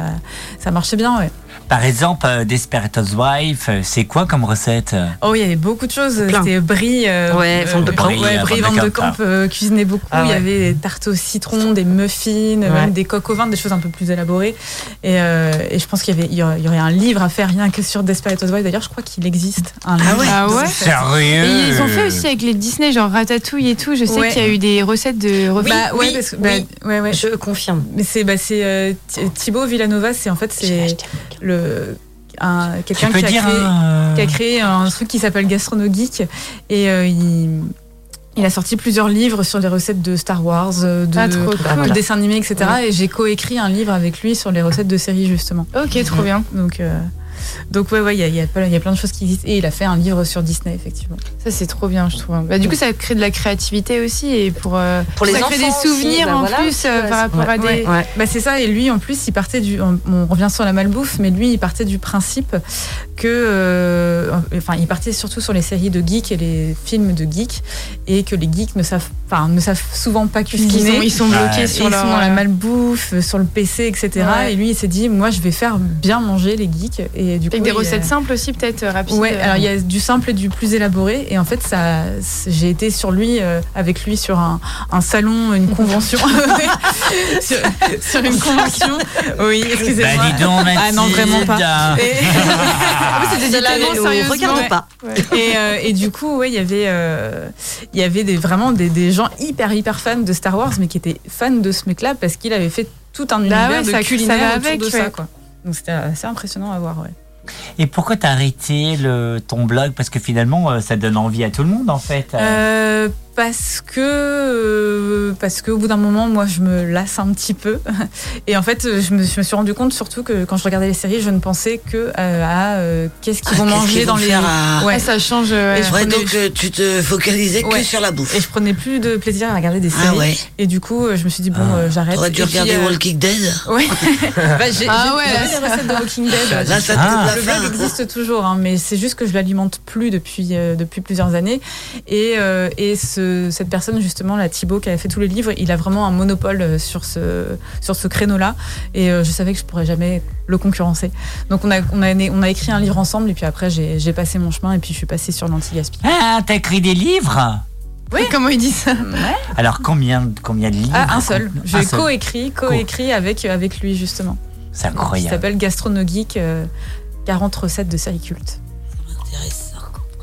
ça marchait bien. Ouais. Par exemple, euh, Desperate Housewives, euh, c'est quoi comme recette Oh, il y avait beaucoup de choses. Plein. C'était Brie. euh, Ouais, Van de Kamp. Ouais, Brie, Brie Van de de Kamp. Kamp euh, cuisinait beaucoup. Ah Il y avait des tartes au citron, des muffins, même des coques au vin, des choses un peu plus élaborées. Et, euh, et je pense qu'il y, avait, il y aurait il y aurait un livre à faire rien que sur Desperate Housewives. D'ailleurs, je crois qu'il existe un livre. ouais. Ah ouais Sérieux Et ils ont fait aussi avec les Disney, genre Ratatouille et tout. Je sais Ouais. qu'il y a eu des recettes de refait. Bah, ouais, oui, parce que, bah, oui. ouais, ouais. Je confirme. Mais c'est bah, c'est, euh, Thi- Thibaut Villanova, c'est en fait c'est le quelqu'un peux qui, a dire créé- hein, qui a créé un truc qui s'appelle Gastrono Geek et euh, il il a sorti plusieurs livres sur les recettes de Star Wars, euh, de, Ah, trop de cool. dessins animés, etc. Et j'ai coécrit un livre avec lui sur les recettes de séries, justement. Ok, trop bien. Donc, euh, donc ouais, ouais, il y a, il y, a y a plein de choses qui existent. Et il a fait un livre sur Disney, effectivement. Ça, c'est trop bien, je trouve. Bah, du coup, ça crée de la créativité aussi. Et pour, euh, Pour les ça crée des aussi, souvenirs bah en voilà plus euh, par rapport à des. Ouais. Ouais. Bah c'est ça, et lui en plus il partait du. On, on revient sur la malbouffe, mais lui il partait du principe que. euh, enfin, il partait surtout sur les séries de geeks et les films de geeks, et que les geeks ne savent, enfin, ne savent souvent pas cuisiner. sont, ils sont bloqués sur ils leur. sont dans la malbouffe, sur le PC, etc. Ouais. Et lui, il s'est dit, moi, je vais faire bien manger les geeks. Et du coup, Avec des a- recettes simples aussi, peut-être euh, rapides. Ouais, euh. alors il y a du simple et du plus élaboré. Et en fait, ça, j'ai été sur lui, euh, avec lui, sur un, un salon, une <laughs> convention. <laughs> sur, sur une convention. Oui, excusez-moi. Bah dis donc, Ah non, vraiment pas. <laughs> Et, C'était Celle-là, tellement on sérieusement. regarde Ouais. pas. et, euh, et du coup, ouais, il y avait, euh, il y avait des, vraiment des, des gens hyper, hyper fans de Star Wars, mais qui étaient fans de ce mec-là parce qu'il avait fait tout un univers Bah ouais, de ça- ça culinaire va autour avec, de ça. Quoi. Donc c'était assez impressionnant à voir. Ouais. Et pourquoi t'as arrêté le, ton blog? Parce que finalement, euh, ça donne envie à tout le monde en fait. Euh, parce que euh, parce qu'au bout d'un moment, moi, je me lasse un petit peu. <laughs> Et en fait, je me, je me suis rendu compte surtout que quand je regardais les séries, je ne pensais que euh, à euh, qu'est-ce qu'ils Ah, vont manger dans vont les. à- Ouais. Ça change. Et je Ouais, prenais- donc tu te focalisais Ouais. que sur la bouffe. Et je prenais plus de plaisir à regarder des séries. Ah ouais. Et du coup, je me suis dit bon, Ah. j'arrête. T'aurais dû puis, regarder euh, Walking Dead. Ouais. <laughs> Bah, j'ai Ah ouais, les recettes de Walking Dead. Là, ça te Ah. Le blog existe toujours, hein, mais c'est juste que je l'alimente plus depuis, euh, depuis plusieurs années. Et, euh, et ce, cette personne, justement, la Thibaut, qui avait fait tous les livres, il a vraiment un monopole euh, sur ce, sur ce créneau-là. Et euh, je savais que je pourrais jamais le concurrencer. Donc on a, on a, on a écrit un livre ensemble, et puis après, j'ai j'ai passé mon chemin, et puis je suis passée sur l'anti-gaspi. Ah, t'as écrit des livres? Oui. Comment il dit ça? Alors combien, combien de livres? Ah, un seul. J'ai coécrit, coécrit avec, avec lui, justement. C'est incroyable. s'appelle Gastrono Geek, euh, 40 recettes de séries cultes.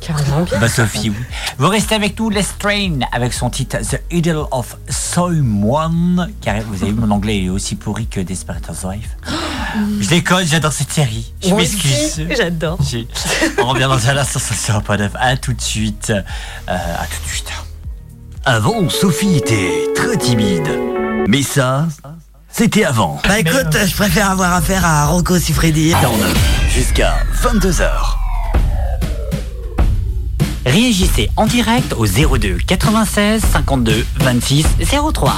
Carrément bien. Bah Sophie, oui. Vous restez avec nous, Les Train, avec son titre The Idol of Someone. Car vous avez vu, mon anglais est aussi pourri que Desperate Housewives. <gasps> Je déconne, j'adore cette série. Je m'excuse. J'adore. On revient dans un instant sur ce pas neuf. À tout de suite. Euh, à tout de suite. Avant, Sophie était très timide. Mais ça, c'était avant. Bah écoute, je préfère avoir affaire à Rocco Siffredi. Jusqu'à 22h. Réagissez en direct au 02 96 52 26 03.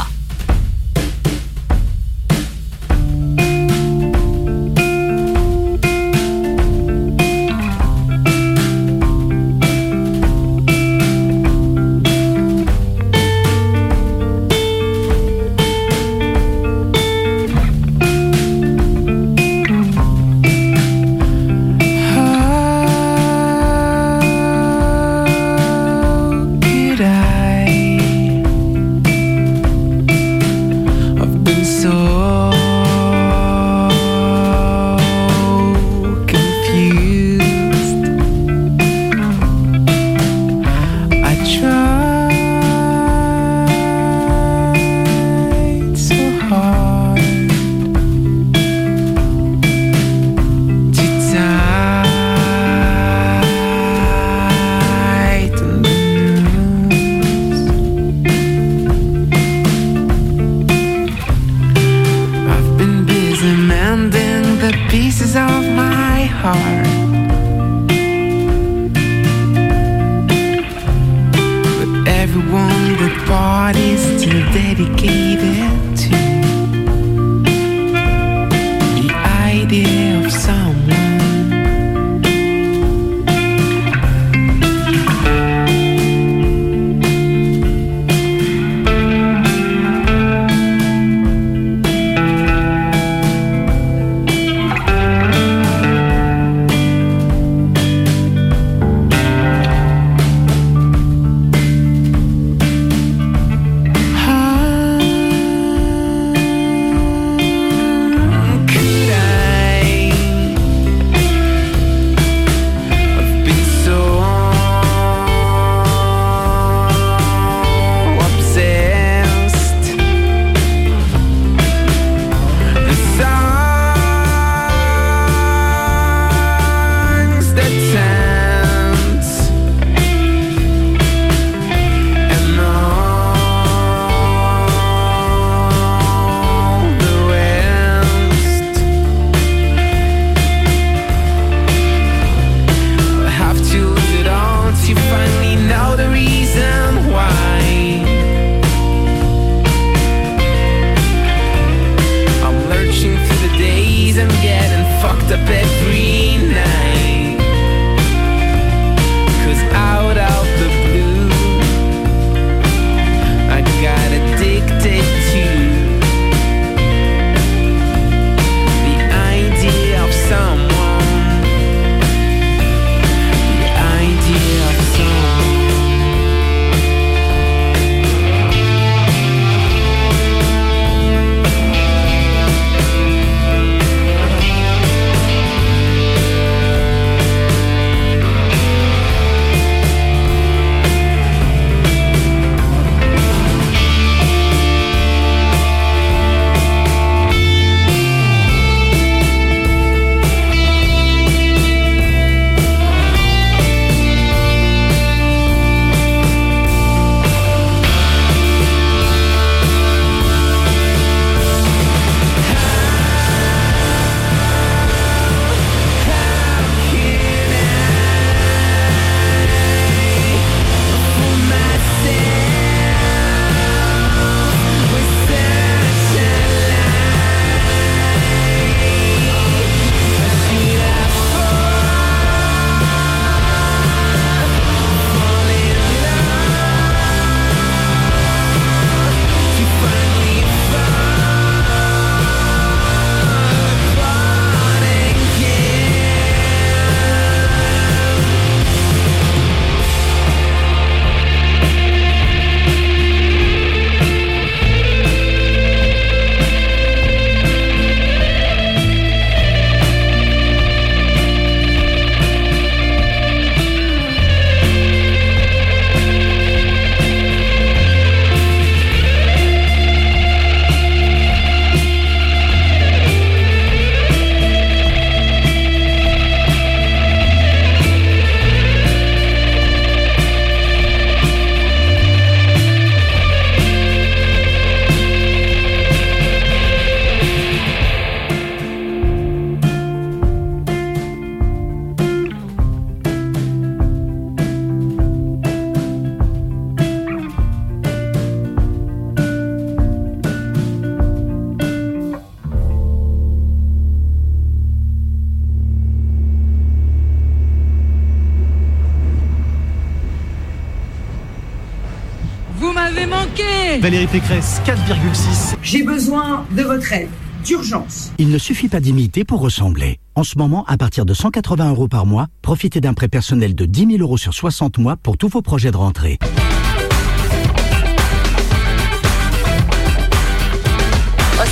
Pécresse, 4,6. J'ai besoin de votre aide, d'urgence. Il ne suffit pas d'imiter pour ressembler. En ce moment, à partir de 180 euros par mois, profitez d'un prêt personnel de 10 000 euros sur 60 mois pour tous vos projets de rentrée.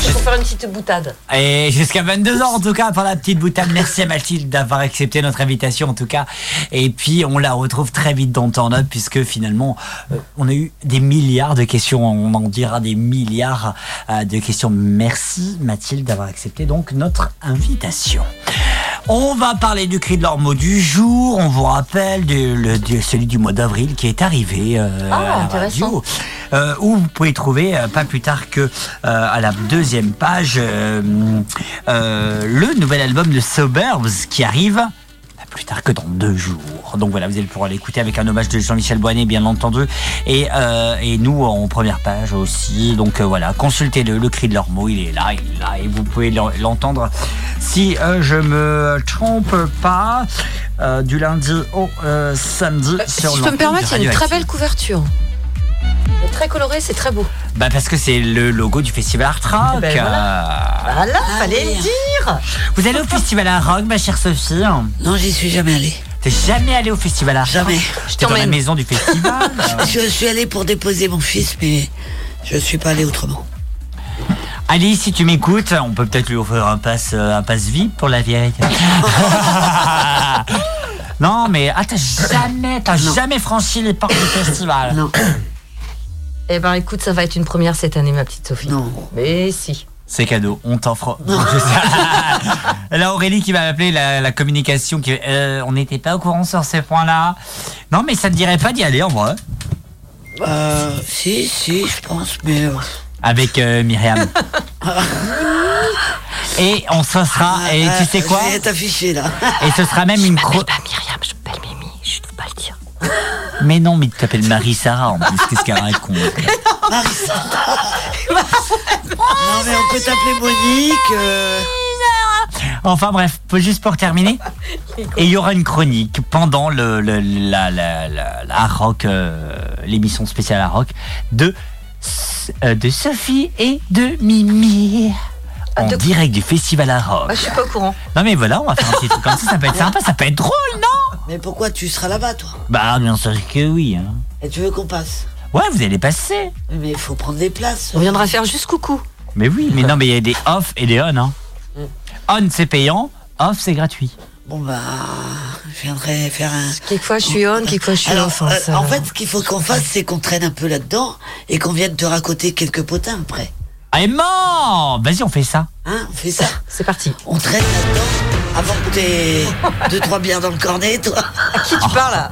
C'est pour faire une petite boutade. Et jusqu'à 22h en tout cas pour la petite boutade. Merci à Mathilde d'avoir accepté notre invitation en tout cas. Et puis on la retrouve très vite dans Turn Up puisque finalement euh, on a eu des milliards de questions. On en dira des milliards euh, de questions. Merci Mathilde d'avoir accepté donc notre invitation. On va parler du cri de l'ormeau du jour. On vous rappelle de, le- de celui du mois d'avril qui est arrivé euh, Ah, à la intéressant. radio. Euh, où vous pouvez trouver euh, pas plus tard que à la deuxième page le nouvel album de Suburbs qui arrive plus tard que dans deux jours. Donc voilà, vous allez pouvoir l'écouter avec un hommage de Jean-Michel Boinet, bien entendu, et, euh, et nous en première page aussi. Donc euh, voilà, consultez-le, le cri de leurs mots, il est là, il est là, et vous pouvez l'en- l'entendre si euh, je me trompe pas, du lundi au samedi sur Si je peux me permettre, il y a une très belle couverture. Très colorée, c'est très beau. Bah parce que c'est le logo du festival Art Rock. Ben voilà. Euh, Voilà, fallait le dire. Vous allez au festival Art Rock, ma chère Sophie? Non, j'y suis jamais allée. T'es jamais allée au festival Art Rock? Jamais. J'étais dans la maison du festival. <laughs> je suis allée pour déposer mon fils, mais je suis pas allée autrement. Alice, si tu m'écoutes, on peut peut-être lui offrir un pass, euh, un pass VIP pour la vieille. <laughs> <laughs> non, mais ah, t'as jamais, t'as jamais franchi les portes du festival. Non. Eh ben écoute, ça va être une première cette année, ma petite Sophie. Non. Mais si. C'est cadeau, on t'offre. <laughs> Là, Aurélie qui va m'appeler la, la communication, qui, euh, on n'était pas au courant sur ces points-là. Non, mais ça te dirait pas d'y aller en vrai? Euh, si, si, je pense, mais. euh, Avec euh, Myriam. <laughs> et on se sera, et tu sais quoi? Je vais être affiché là. Et ce sera même une cro... Pas Myriam, je m'appelle Mimi, je ne peux pas le dire. Mais non, mais tu t'appelles Marie-Sarah en plus, qu'est-ce qu'elle raconte Marissa. non, mais on peut t'appeler Monique. euh, Enfin bref, juste pour terminer, et il y aura une chronique pendant le, le- la, la, la, la rock, euh, l'émission spéciale à rock de, euh, de Sophie et de Mimi. En de- direct du festival à rock. Ah, je suis pas au courant. Non mais voilà, on va faire un petit truc comme ça, ça peut être <laughs> sympa, ça peut être drôle, non? Mais pourquoi tu seras là-bas, toi Bah bien sûr que oui. hein. Et tu veux qu'on passe Ouais, vous allez passer. Mais il faut prendre des places. On viendra faire juste coucou. Mais oui, mais non, mais il y a des off et des on. Hein. On c'est payant, off c'est gratuit. Bon, bah, je viendrai faire un. Quelquefois je suis on, quelquefois je suis Alors, off. hein, euh, ça en fait, ce qu'il faut qu'on fasse, c'est qu'on traîne un peu là-dedans et qu'on vienne te raconter quelques potins après. Ah, et mort Vas-y, on fait ça. Hein, on fait ça. C'est parti. On traîne là-dedans avant que t'aies deux, trois bières dans le cornet, toi. À qui tu parles là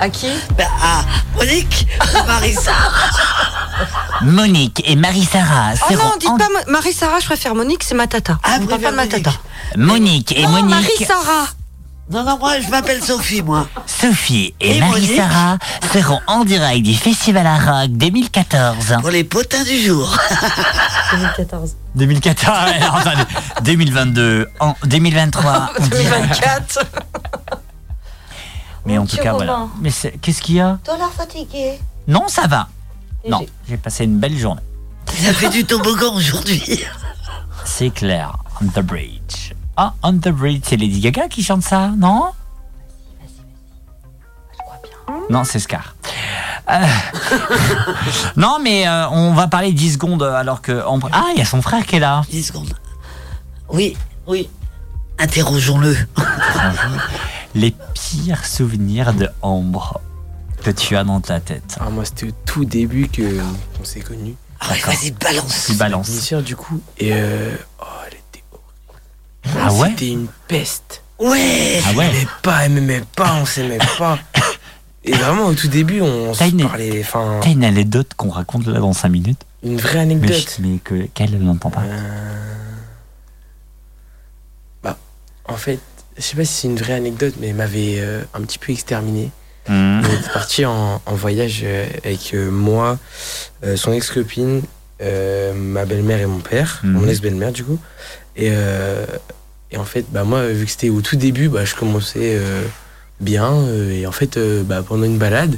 À qui Bah, à Monique ou Marissa. Monique et Marie-Sarah Oh non, dites en- pas Marie-Sarah, je préfère Monique, c'est ma tata. Ah, On parle pas de ma Monique. tata. Monique et Non, Monique, Marie-Sarah Non, non, moi, je m'appelle Sophie, moi. Sophie et, Et Marie-Sarah seront en direct du Festival à Rock 2014. Pour les potins du jour. <laughs> 2014. 2014, ouais, non, attendez, 2022, en 2023, on dirait. 2024. Mais en tout cas, voilà. Mais c'est- qu'est-ce qu'il y a? T'as l'air fatigué. Non, ça va. Et Non, j'ai- j'ai passé une belle journée. Ça fait du toboggan aujourd'hui. C'est clair. On the Bridge. Ah, On the Bridge, c'est Lady Gaga qui chante ça, non? Non, c'est Scar. Euh, <laughs> non, mais euh, on va parler 10 secondes alors que. Ambre- Ah, il y a son frère qui est là. 10 secondes. Oui, oui. Interrogeons-le. <laughs> Les pires souvenirs de Ambre que tu as dans ta tête. Ah, moi, c'était au tout début que qu'on s'est connus. Ah ouais, vas-y, balance. Tu balances. Du coup. Et euh, oh. Ah ouais C'était une peste. Ouais. Ah ouais Elle m'aimait pas, elle m'aimait pas, on s'aimait pas. <coughs> Et vraiment, au tout début, on se une- parlait. Enfin, T'as une anecdote qu'on raconte là dans 5 minutes une vraie Mais, anecdote. je- mais que, qu'elle elle n'entend pas. Bah, en fait, je sais pas si c'est une vraie anecdote, mais elle m'avait euh, un petit peu exterminé. Mmh. On était parti en, en voyage euh, avec euh, moi, euh, son ex-copine, euh, ma belle-mère et mon père, Mhm. mon ex-belle-mère du coup. Et, euh, et en fait, bah, moi, vu que c'était au tout début, bah, je commençais euh, bien. euh, et en fait, bah, pendant une balade,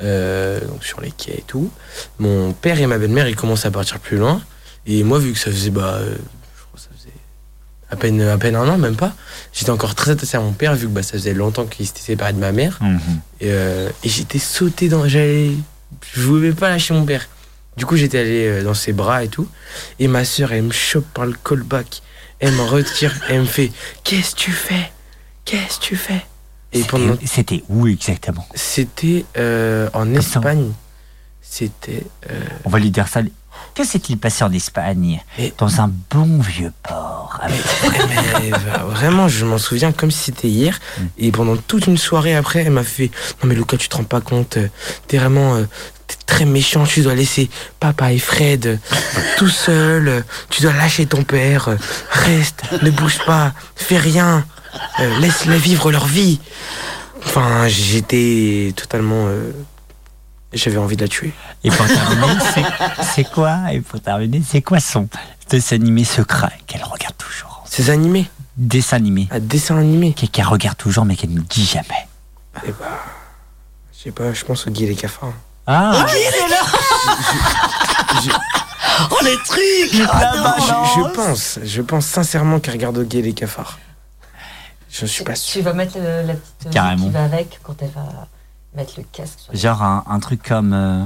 donc sur les quais et tout. Mon père et ma belle-mère, ils commencent à partir plus loin. Et moi, vu que ça faisait, bah, je crois que ça faisait à peine, à peine un an, même pas, j'étais encore très attaché à mon père, vu que bah, ça faisait longtemps qu'il s'était séparé de ma mère. Mhm. Et, euh, et j'étais sauté dans. J'allais. Je voulais pas lâcher mon père. Du coup, j'étais allé euh, dans ses bras et tout. Et ma soeur, elle me chope par le callback. Elle me retire. Elle me fait Qu'est-ce que tu fais? Qu'est-ce que tu fais? Et pendant. C'était où exactement? C'était euh, en Espagne. C'était. euh, On va lui dire ça. Que s'est-il passé en Espagne Dans un bon vieux port. Avec... Mais, va- vraiment, je m'en souviens comme si c'était hier. Et pendant toute une soirée après, elle m'a fait Non, mais Lucas, tu te rends pas compte. euh, T'es vraiment euh, t'es très méchant. Tu dois laisser papa et Fred euh, <laughs> tout seuls. euh, Tu dois lâcher ton père. euh, Reste, ne bouge pas, fais rien. euh, Laisse-les vivre leur vie. Enfin, j'étais totalement. euh, J'avais envie de la tuer. Et pour terminer, c'est- c'est quoi Et pour terminer, c'est quoi son dessin animé secret qu'elle regarde toujours Ces animés Dessin animé. Un dessin animé Qu'elle regarde toujours mais qu'elle ne dit jamais. Eh bah. Je sais pas, je pense au Guy et les cafards. Ah Ok, c'est là Oh les trucs Ah non. je, je pense, je pense sincèrement qu'elle regarde au Guy et les cafards. Je suis pas sûr. Tu vas mettre le- la petite Carrément. qui va avec quand elle va mettre le casque. sur- Genre un, un truc comme. euh,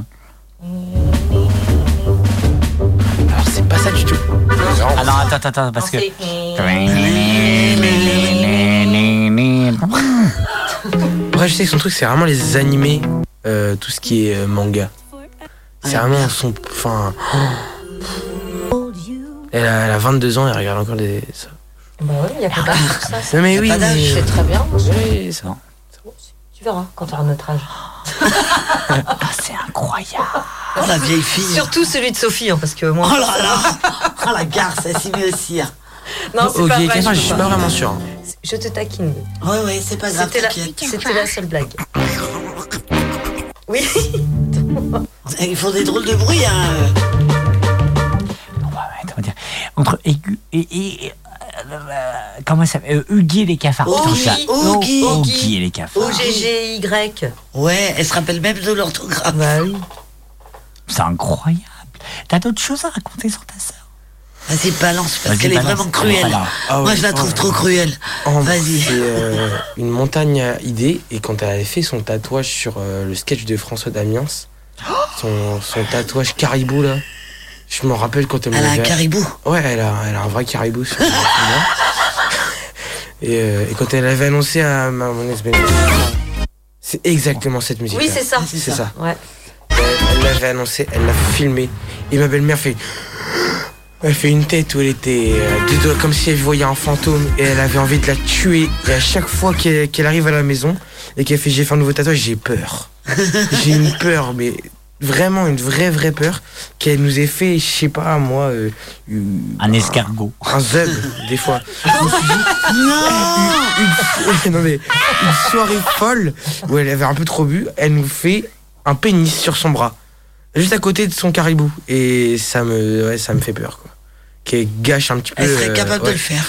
Alors c'est pas ça du tout. Ah non, attends, attends, attends, parce que. Bref, je sais que son truc, c'est vraiment les animés, euh, tout ce qui est euh, manga. C'est vraiment son. Enfin. oh. Elle a, elle a 22 ans, elle regarde encore les. ça. Bah oui, il n'y a pas d'âge pour ça. Non, mais oui, pas d'âge, mais- C'est très bien. Oui, ça. Tu verras quand tu auras notre âge. <laughs> Ah, c'est incroyable. Oh la vieille fille Surtout celui de Sophie, hein, parce que moi. Oh là là Oh <laughs> la garce, elle s'y met aussi hein. Non, c'est pas vrai. Je suis pas vraiment sûr. Je te taquine. Ouais, ouais, c'est pas grave, C'était la, seule blague. Oui. <laughs> Ils font des drôles de bruit, hein dire Entre aigu et. et- comment ça s'appelle euh, Huggy et les cafards. Oh, Oggy et les cafards. O-G-G-Y. Ouais, elle se rappelle même de l'orthographe. Bah oui. C'est incroyable. T'as d'autres choses à raconter sur ta sœur? Vas-y, balance, parce Vas-y, qu'elle est vraiment cruelle. Voilà. Ah Moi, je la trouve oh. trop cruelle. Oh, Vas-y. C'est euh, une montagne à idées. Et quand elle avait fait son tatouage sur euh, le sketch de François Damiens, son, son tatouage caribou là, je me rappelle quand elle Elle a un caribou. Ouais, elle a, elle a un vrai caribou sur. Et, euh, et quand elle avait annoncé à ma, mon ex c'est exactement cette musique. Oui, c'est ça. C'est ça. Ouais. Elle l'avait annoncé, elle l'a filmé. Et ma belle-mère fait. Elle fait une tête où elle était euh, comme si elle voyait un fantôme et elle avait envie de la tuer. Et à chaque fois qu'elle qu'elle arrive à la maison et qu'elle fait j'ai fait un nouveau tatouage, j'ai peur. <laughs> j'ai une peur, mais vraiment une vraie vraie peur qu'elle nous ait fait, je sais pas moi, euh, Un escargot. un zub des fois. <laughs> Une, non mais, une soirée folle où elle avait un peu trop bu, elle nous fait un pénis sur son bras, juste à côté de son caribou, et ça me, ouais, ça me fait peur quoi. Qu'elle gâche un petit peu. Elle serait euh, capable de le faire.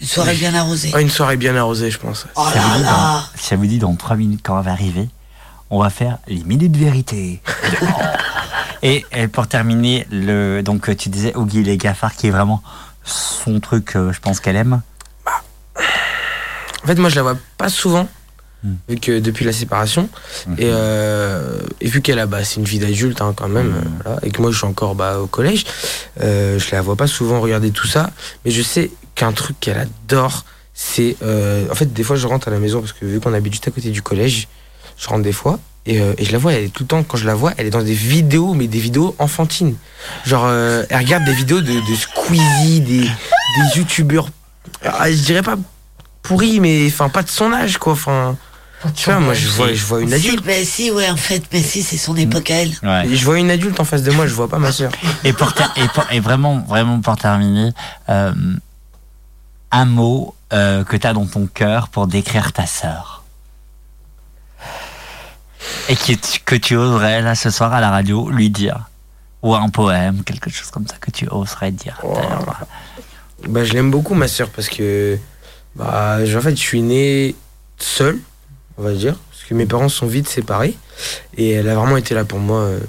Une soirée bien arrosée. Ouais, une soirée bien arrosée, je pense. Oh ça, vous là dit là dans, ça vous dit dans 3 minutes quand on va arriver, on va faire les minutes vérité. <laughs> et, et pour terminer, le, donc tu disais Oggy et les Gafards qui est vraiment son truc, euh, je pense qu'elle aime. En fait, moi, je la vois pas souvent, Hmm. vu que depuis la séparation, et, euh, et vu qu'elle a, bah, c'est une vie d'adulte hein, quand même, Hmm. voilà, et que moi, je suis encore bah, au collège, euh, je la vois pas souvent regarder tout ça, mais je sais qu'un truc qu'elle adore, c'est, euh, en fait, des fois, je rentre à la maison parce que vu qu'on habite juste à côté du collège, je rentre des fois. Et, euh, et je la vois, elle est tout le temps, quand je la vois, elle est dans des vidéos, mais des vidéos enfantines. Genre, euh, elle regarde des vidéos de, de Squeezie, des, des youtubeurs, ah, je dirais pas pourri, mais enfin pas de son âge quoi. Enfin, tu vois, moi je vois, je vois une Si, adulte. mais si, ouais, en fait, mais si, c'est son époque à elle. Ouais. Je vois une adulte en face de moi, je vois pas ma soeur. Et, pour ter- et, pour- et vraiment, vraiment pour terminer, euh, un mot euh, que tu as dans ton cœur pour décrire ta sœur. Et que tu, que tu oserais, là, ce soir à la radio, lui dire. Ou un poème, quelque chose comme ça que tu oserais dire. Bah je l'aime beaucoup ma soeur parce que bah je- en fait je suis né seul, on va dire, parce que mes parents sont vite séparés. Et elle a vraiment été là pour moi euh,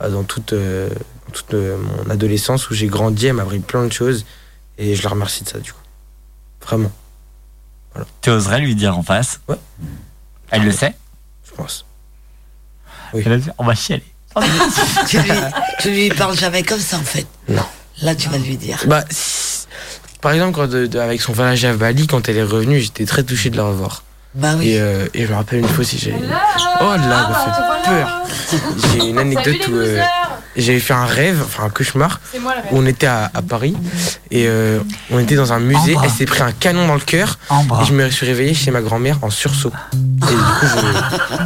bah, dans toute, euh, toute euh, mon adolescence où j'ai grandi. Elle m'a appris plein de choses. Et je la remercie de ça, du coup. Vraiment, Tu oserais lui dire en face? Ouais. Elle le sait? Je pense. Elle a dit, On va chialer. <laughs> tu, lui, tu lui parles jamais comme ça en fait. Non. Là, tu vas lui dire. Bah, si- par exemple, quand de- de- avec son voyage à Bali, quand elle est revenue, j'étais très touché de la revoir. Bah oui. Et, euh, et je me rappelle une fois aussi, j'ai. Oh là, ça m'a fait peur. J'ai une anecdote où euh, j'avais fait un rêve, enfin un cauchemar, moi où on était à, à Paris et euh, on était dans un musée. Elle s'est pris un canon dans le cœur et je me suis réveillé chez ma grand-mère en sursaut. Et du coup,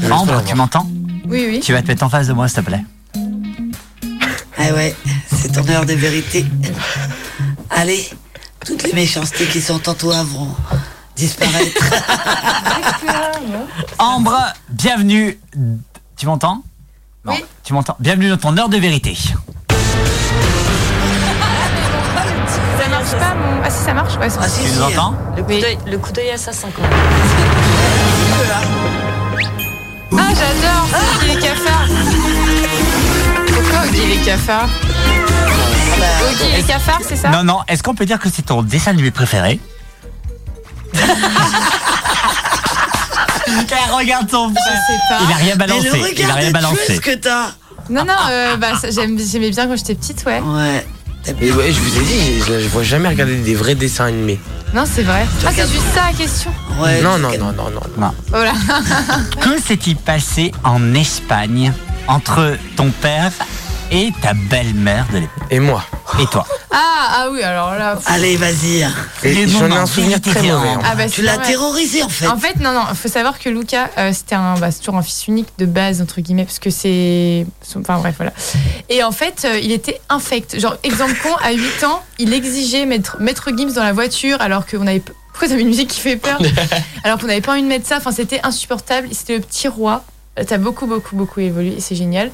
je, je Ambre, tu m'entends? Oui, oui. Tu vas te mettre en face de moi, s'il te plaît. Ah ouais, c'est ton heure de vérité. Allez, toutes les méchancetés qui sont en toi vont disparaître. Ambre, bienvenue. Tu m'entends? Non, Oui. tu m'entends. Bienvenue dans ton heure de vérité. Ça marche pas, mon. Ah, si, ça marche Ouais, ça Ah marche. si, Tu si. nous entends? Le coup d'œil- le coup d'œil assassin. Ah, j'adore Oggy les cafards. Pourquoi Oggy les cafards Oggy les cafards, c'est ça Non, non, est-ce qu'on peut dire que c'est ton dessin animé préféré <laughs> Regarde ton Je frère. sais pas. Il a rien balancé. le Il a rien balancé. que t'as. Non, non, euh, bah, ça, j'aime- j'aimais bien quand j'étais petite, ouais. Ouais. Mais ouais, je vous ai dit, je, je vois jamais regarder des vrais dessins animés. Non, c'est vrai. Ah, c'est juste ça la question. Ouais, non, non, non, non, non. Voilà. Que s'est-il passé en Espagne entre ton père et ta belle-mère de l'époque Et moi Et toi Ah, ah oui, alors là. pff. Allez, vas-y. J'en ai moments un souvenir très mauvais. hein. hein. Ah, bah, Tu c'est l'as terrorisé en fait. En fait, non, non, il faut savoir que Luca, euh, c'était un, bah, c'est toujours un fils unique de base, entre guillemets, parce que c'est. Enfin, bref, voilà. Et en fait, euh, il était infect. Genre, exemple con, à 8 ans, il exigeait mettre Maître Gims dans la voiture, alors qu'on avait. Pourquoi t'avais une musique qui fait peur? <laughs> Alors qu'on n'avait pas envie de mettre ça. Enfin, c'était insupportable. C'était le petit roi. Euh, T'as beaucoup, beaucoup, beaucoup évolué, et c'est génial.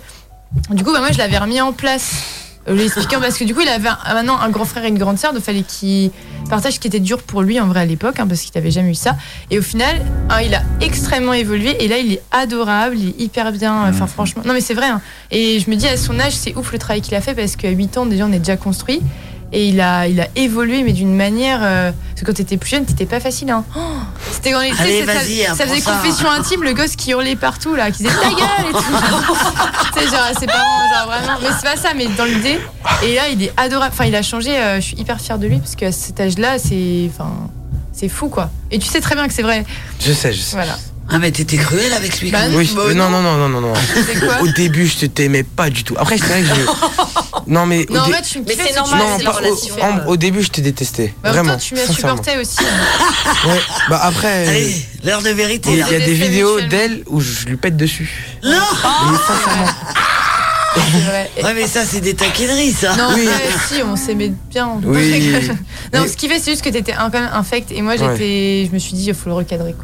Du coup, bah, moi, je l'avais remis en place. euh, lui expliquant parce que du coup il avait un- maintenant un grand frère et une grande sœur donc fallait qu'il partage ce qui était dur pour lui en vrai à l'époque hein, parce qu'il n'avait jamais eu ça et au final hein, il a extrêmement évolué et là il est adorable il est hyper bien enfin franchement non mais c'est vrai hein. et je me dis à son âge c'est ouf le travail qu'il a fait parce qu'à 8 ans déjà on est déjà construit et il a, il a évolué mais d'une manière euh, parce que quand t'étais plus jeune t'étais pas facile hein. Oh, c'était quand sais, Allez, ça- vas-y, ça, hein, faisait ça. confession intime le gosse qui hurlait partout là qui disait ta gueule et tout. <laughs> Tu sais genre à ses parents genre vraiment. Mais c'est pas ça mais dans l'idée et là il est adorable. Enfin il a changé euh, je suis hyper fière de lui parce qu'à cet âge là c'est enfin c'est fou quoi. Et tu sais très bien que c'est vrai. Je sais, je sais. voilà Ah, mais t'étais cruel avec lui. Bah, quand même. Oui, Bah, euh, non, non, non, non, non, non. <laughs> quoi Au début, je te t'aimais pas du tout. Après, c'est vrai que je. <laughs> Non, mais. au non en dé- fait tu me Mais c'est normal, Non, pas- au, début, je te détestais. Bah, Vraiment. toi tu m'as supporté aussi hein. <laughs> Ouais. Bah après, Allez, l'heure de vérité. il y a des vidéos d'elle où je lui pète dessus. Non Mais sincèrement. c'est vrai Et- Ouais, mais ça, c'est des taquineries, ça. non, Oui. ouais, si, on s'aimait bien. Oui. non, Mais- ce qui fait, c'est juste que t'étais un- quand même infect. Et moi, j'étais, je me suis dit, il faut le recadrer.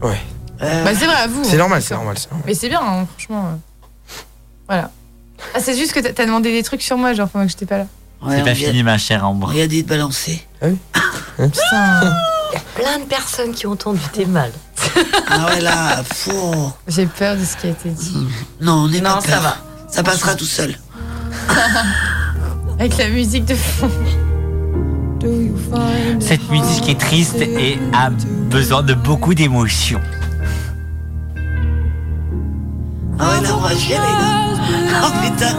Quoi. Ouais. Euh, Bah, c'est vrai, à vous. C'est hein, normal, c'est normal, c'est normal. Mais c'est bien, hein, franchement. euh. Voilà. Ah, c'est juste que t'as- t'as demandé des trucs sur moi, genre pendant que j'étais pas là. ouais, C'est on pas vient- fini, ma chère Ambre. On lui a dit de balancer. Putain. Plein de personnes qui ont entendu tes mal. <laughs> Ah ouais, là, fou. J'ai peur de ce qui a été dit. Non, on n'est Non, pas ça peur. va. Ça passera tout seul. <laughs> Avec la musique de fond. Cette musique est triste et a besoin de beaucoup d'émotions. Ah ouais, là, on va chialer, là. Oh putain.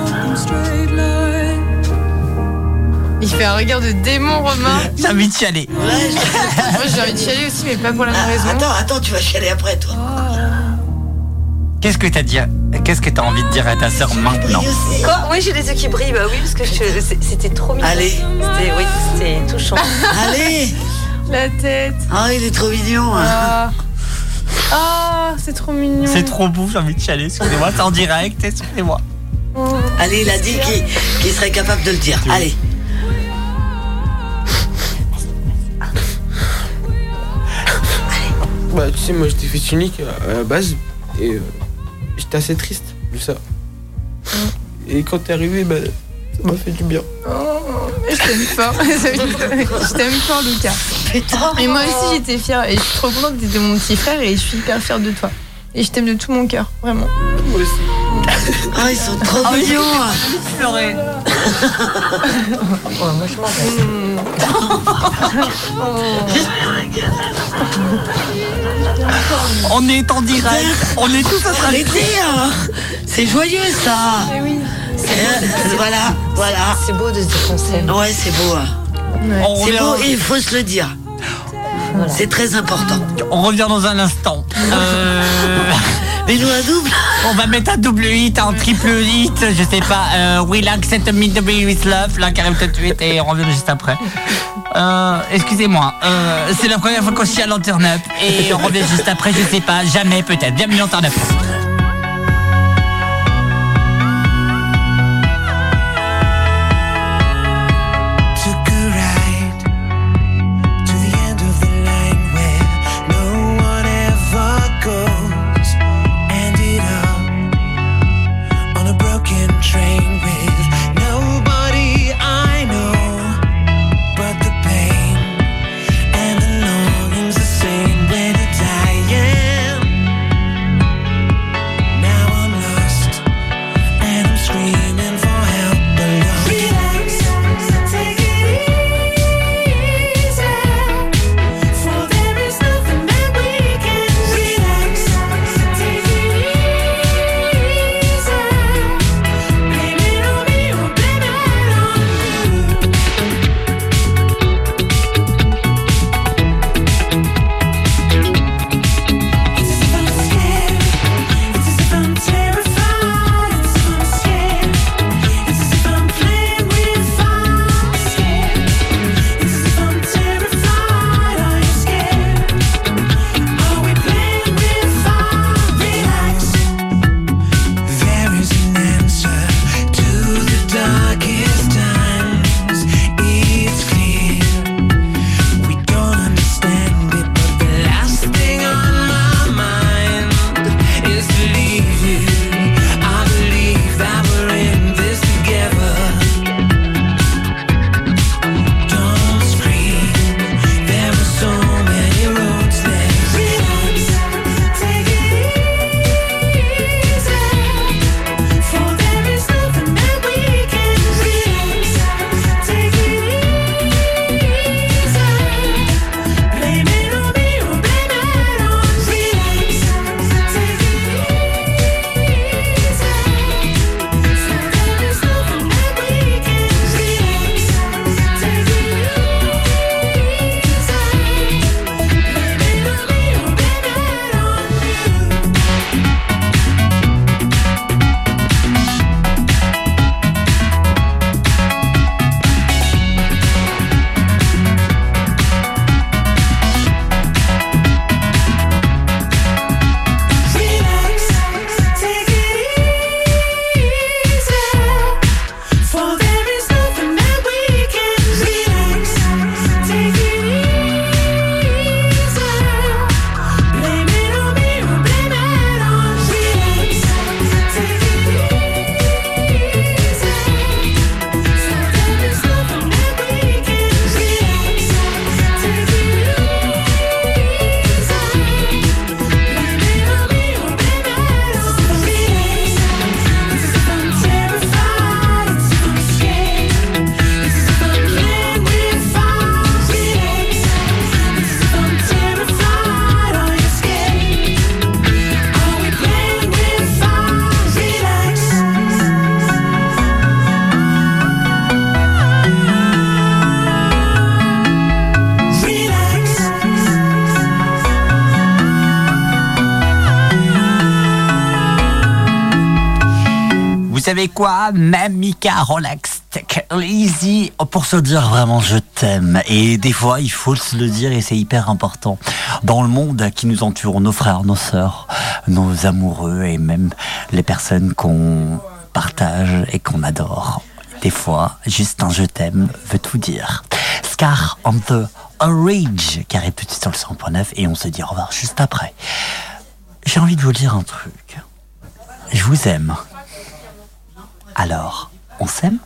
Il fait un regard de démon, Romain. J'ai envie de chialer. Ouais, <laughs> Moi, j'ai envie de chialer aussi, mais pas pour la même Ah, raison. attends, attends, tu vas chialer après, toi. Qu'est-ce que t'as dit Qu'est-ce que t'as envie de dire à ta sœur maintenant. Quoi Oui, j'ai les yeux qui brillent. Bah oui, parce que je- c'est- c'était trop mignon. Allez. C'était, oui, c'était touchant. Allez <laughs> La tête. Ah, il est trop mignon. hein. Ah, Ah, c'est trop mignon. C'est trop beau, j'ai envie de chialer. Excusez-moi, c'est en direct, excusez-moi. Oh. Allez, il a dit qu'il serait capable de le dire. Allez. Bah, tu sais, moi, j'étais fils unique à la base. Et euh, j'étais assez triste de ça. Et quand t'es arrivé, bah, ça m'a fait du bien. Je t'aime fort. <laughs> je t'aime fort, Lucas. Putain. Et moi aussi, j'étais fière. Et je suis trop contente que t'étais mon petit frère et je suis hyper fière de toi. Et je t'aime de tout mon cœur, vraiment. Moi aussi. Ah, ils sont trop Oh, mignons. Pleurer. moi, je m'en On est en direct. On est tous en train de hein. C'est joyeux, ça. Euh, Voilà, voilà. C'est beau de se dire qu'on s'aime. Ouais, c'est beau. hein. C'est beau et il faut se le dire. C'est très important. On revient dans un instant. Euh, <laughs> Mais nous, un double On va mettre un double hit, un triple hit, je sais pas. Euh, Will Accept Me to Be With Love, là, qui arrive tout de suite, et on revient juste après. Euh, excusez-moi, euh, c'est la première fois qu'on se à l'antenne up, et on revient juste après, je sais pas, jamais peut-être. Bienvenue en Turn Up. Savez quoi Même Mika, relax, easy, pour se dire vraiment je t'aime. Et des fois, il faut se le dire et c'est hyper important. Dans le monde qui nous entoure, nos frères, nos sœurs, nos amoureux et même les personnes qu'on partage et qu'on adore. Des fois, juste un je t'aime veut tout dire. Scar on the tout de suite sur le 100.9 et on se dit au revoir juste après. J'ai envie de vous dire un truc. Je vous aime. Alors, on s'aime?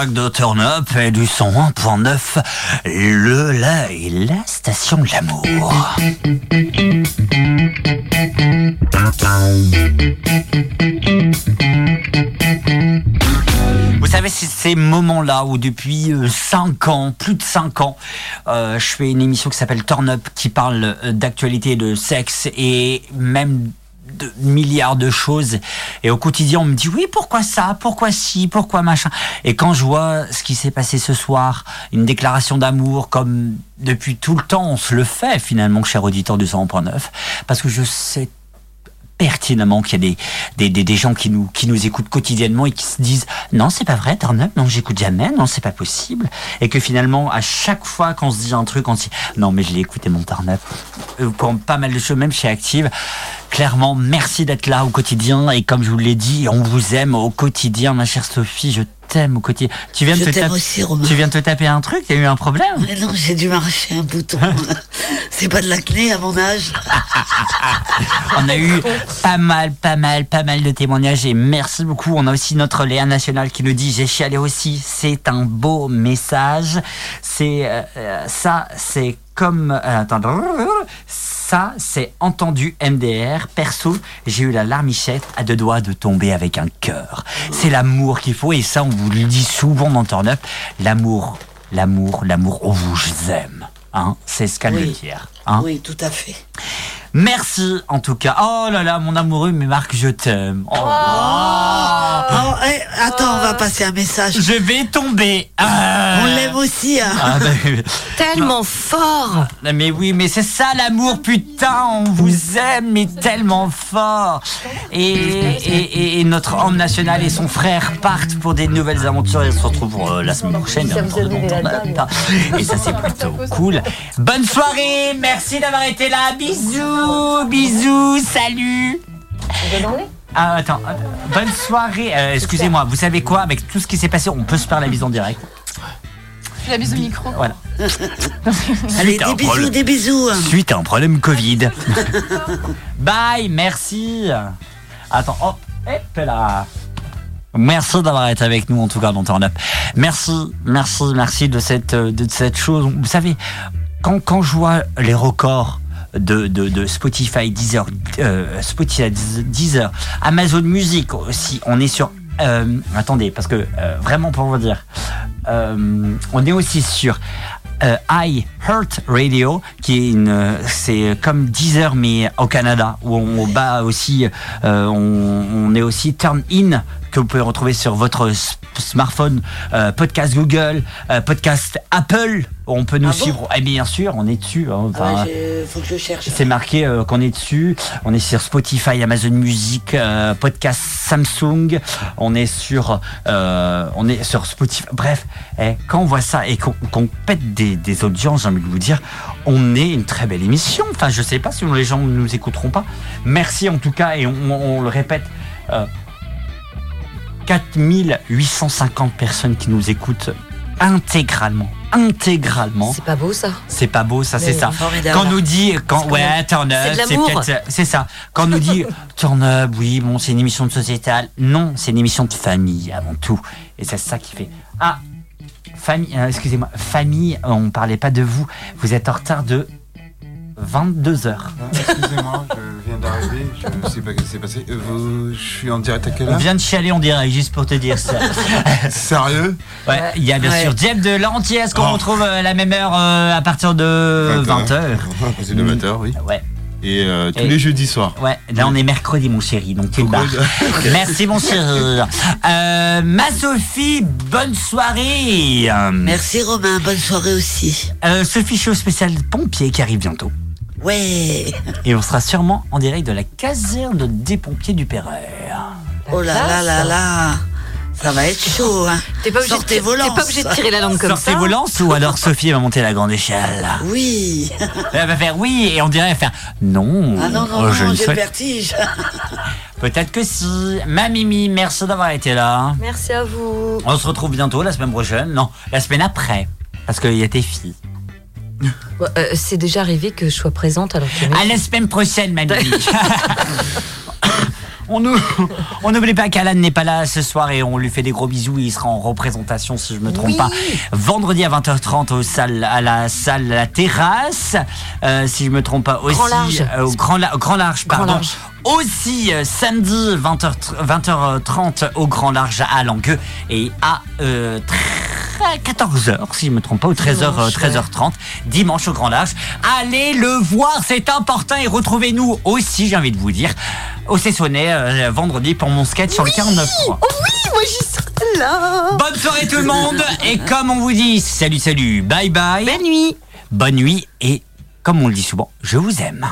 Direct de Turn Up et du 101.9, le la et la station de l'amour. Vous savez, c'est ces moments-là où depuis 5 ans, plus de 5 ans, euh, je fais une émission qui s'appelle Turn Up qui parle euh, d'actualité, de sexe et même milliards de choses. Et au quotidien, on me dit oui, pourquoi ça Pourquoi si Pourquoi machin? Et quand je vois ce qui s'est passé ce soir, une déclaration d'amour comme depuis tout le temps, on se le fait finalement, cher auditeur du 100.9, parce que je sais pertinemment qu'il y a des, des, des, gens qui nous, qui nous écoutent quotidiennement et qui se disent non, c'est pas vrai, Turn Up, non, j'écoute jamais, non, c'est pas possible. Et que finalement, à chaque fois qu'on se dit un truc, on se dit non, mais je l'ai écouté mon Turn Up. Euh, Pour pas mal de choses, même chez Active. Clairement, merci d'être là au quotidien. Et comme je vous l'ai dit, on vous aime au quotidien, ma chère Sophie, je t'aime au quotidien. Tu viens, de te aussi, tu viens de te taper un truc a eu un problème Mais non, j'ai dû m'arracher un bouton. <laughs> C'est pas de l'acné à mon âge. <laughs> On a eu pas mal, pas mal, pas mal de témoignages et merci beaucoup. On a aussi notre Léa National qui nous dit j'ai chialé aussi. C'est un beau message. C'est euh, euh, ça, c'est comme euh, attends, ça, c'est entendu MDR. Perso, j'ai eu la larmichette à deux doigts de tomber avec un cœur. C'est l'amour qu'il faut et ça, on vous le dit souvent dans Turn Up. L'amour, l'amour, l'amour. On vous aime. Hein, c'est ce qu'elle veut dire. Hein. Oui, tout à fait. Merci en tout cas. Oh là là, mon amoureux, mais Marc, je t'aime. Oh. Oh, eh, attends, on va passer un message. Je vais tomber. Ah. On l'aime aussi. Hein. Ah, bah, Tellement fort non, mais oui, mais c'est ça l'amour, putain, on vous aime, mais tellement fort. Et, et, et- et notre homme national et son frère partent pour des nouvelles aventures et se retrouvent euh, la semaine prochaine. Up. Et ça, c'est plutôt cool. Bonne soirée, merci d'avoir été là. Bisous, bisous, salut. Ah, attends, bonne soirée. Euh, Excusez-moi, vous savez quoi? Avec tout ce qui s'est passé, on peut se faire la bise en direct. La bise au micro. Voilà. <laughs> Allez, des bisous, des bisous. hein. Suite à un problème Covid. <laughs> Bye, merci. Attends, hop, hop là. Merci d'avoir été avec nous en tout cas dans Turn Up. Merci, merci, merci de cette, euh, de cette chose. Vous savez, quand, quand je vois les records de, Spotify, Deezer, euh, Spotify, Deezer, Amazon Music aussi, on est sur... euh, attendez, parce que euh, vraiment pour vous dire, on est aussi sur I Heart Radio, qui est une, c'est comme Deezer mais au Canada, où on bat aussi, on, on est aussi Turn In que vous pouvez retrouver sur votre smartphone, euh, podcast Google, euh, podcast Apple. On peut nous Ah bon suivre. Et bien sûr, on est dessus. hein, Ah ouais, faut que je cherche. c'est marqué euh, qu'on est dessus. On est sur Spotify, Amazon Music, podcast Samsung. On est sur, euh, on est sur Spotify. Bref, eh, quand on voit ça et qu'on pète des, des audiences, j'ai envie de vous dire, on est une très belle émission. Enfin, je sais pas si les gens ne nous écouteront pas. Merci en tout cas et on, on- on le répète. Euh, 4850 personnes qui nous écoutent intégralement. Intégralement. C'est pas beau ça C'est pas beau, ça, c'est ça. formidable. Quand on nous dit, quand, ouais, turn up, c'est peut-être, c'est ça. Quand on nous dit, <laughs> turn up, oui, bon, c'est une émission de sociétal. Non, c'est une émission de famille avant tout. Et c'est ça qui fait. Ah, famille, euh, excusez-moi, famille, on parlait pas de vous. Vous êtes en retard de 22 heures. Excusez-moi, je viens d'arriver, je sais pas ce qui s'est passé. Euh, vous- je suis en direct à quelle On heure vient de chialer, on dirait, juste pour te dire ça. <laughs> Sérieux Ouais, il y a bien Ouais. sûr Jeff de l'Antiès qu'on Oh. retrouve à la même heure euh, à partir de 20 heures. C'est de 20h, oui. Ouais. Et euh, tous Et- les jeudis soirs. Ouais, là on est mercredi mon chéri, donc tu le barres. Merci mon chéri. Euh, ma Sophie, bonne soirée. Euh, Merci Romain, bonne soirée aussi. euh, Sophie Show spécial pompier qui arrive bientôt. Ouais. Et on sera sûrement en direct de la caserne des pompiers du Perret. Oh là là là là. Ça va être chaud. Hein. T'es pas obligé, de, Sortez pas obligé de tirer la langue comme Sortez ça. vos lances ou alors <laughs> Sophie va monter la grande échelle. Oui. <laughs> Elle va faire oui et on dirait faire non. Ah non, non, Oh, je non, j'ai le vertige. <laughs> Peut-être que si. Ma Mimi, merci d'avoir été là. Merci à vous. On se retrouve bientôt la semaine prochaine. Non, la semaine après. Parce qu'il y a tes filles. Euh, c'est déjà arrivé que je sois présente alors que. À la semaine prochaine, ma Mimi. <laughs> <laughs> On nous- on n'oublie pas qu'Alan n'est pas là ce soir et on lui fait des gros bisous. Il sera en représentation, si je me trompe Oui. pas, vendredi à 20h30 au salle, à la salle La Terrasse. Euh, si je me trompe pas aussi. Grand Large. euh, au grand, La- grand Large, Grand pardon. Large. Aussi euh, samedi 20h, 20h30 au Grand Large à Langueux et à euh, 14h si je me trompe pas ou 13h Dimanche, 13h30 dimanche au Grand Large. Allez le voir, c'est important et retrouvez-nous aussi, j'ai envie de vous dire, au Cessonnet euh, vendredi pour mon sketch sur le 49 Oh oui, moi j'y serai là. Bonne soirée tout le monde et comme on vous dit, salut salut, bye bye. Bonne nuit. Bonne nuit et comme on le dit souvent, je vous aime.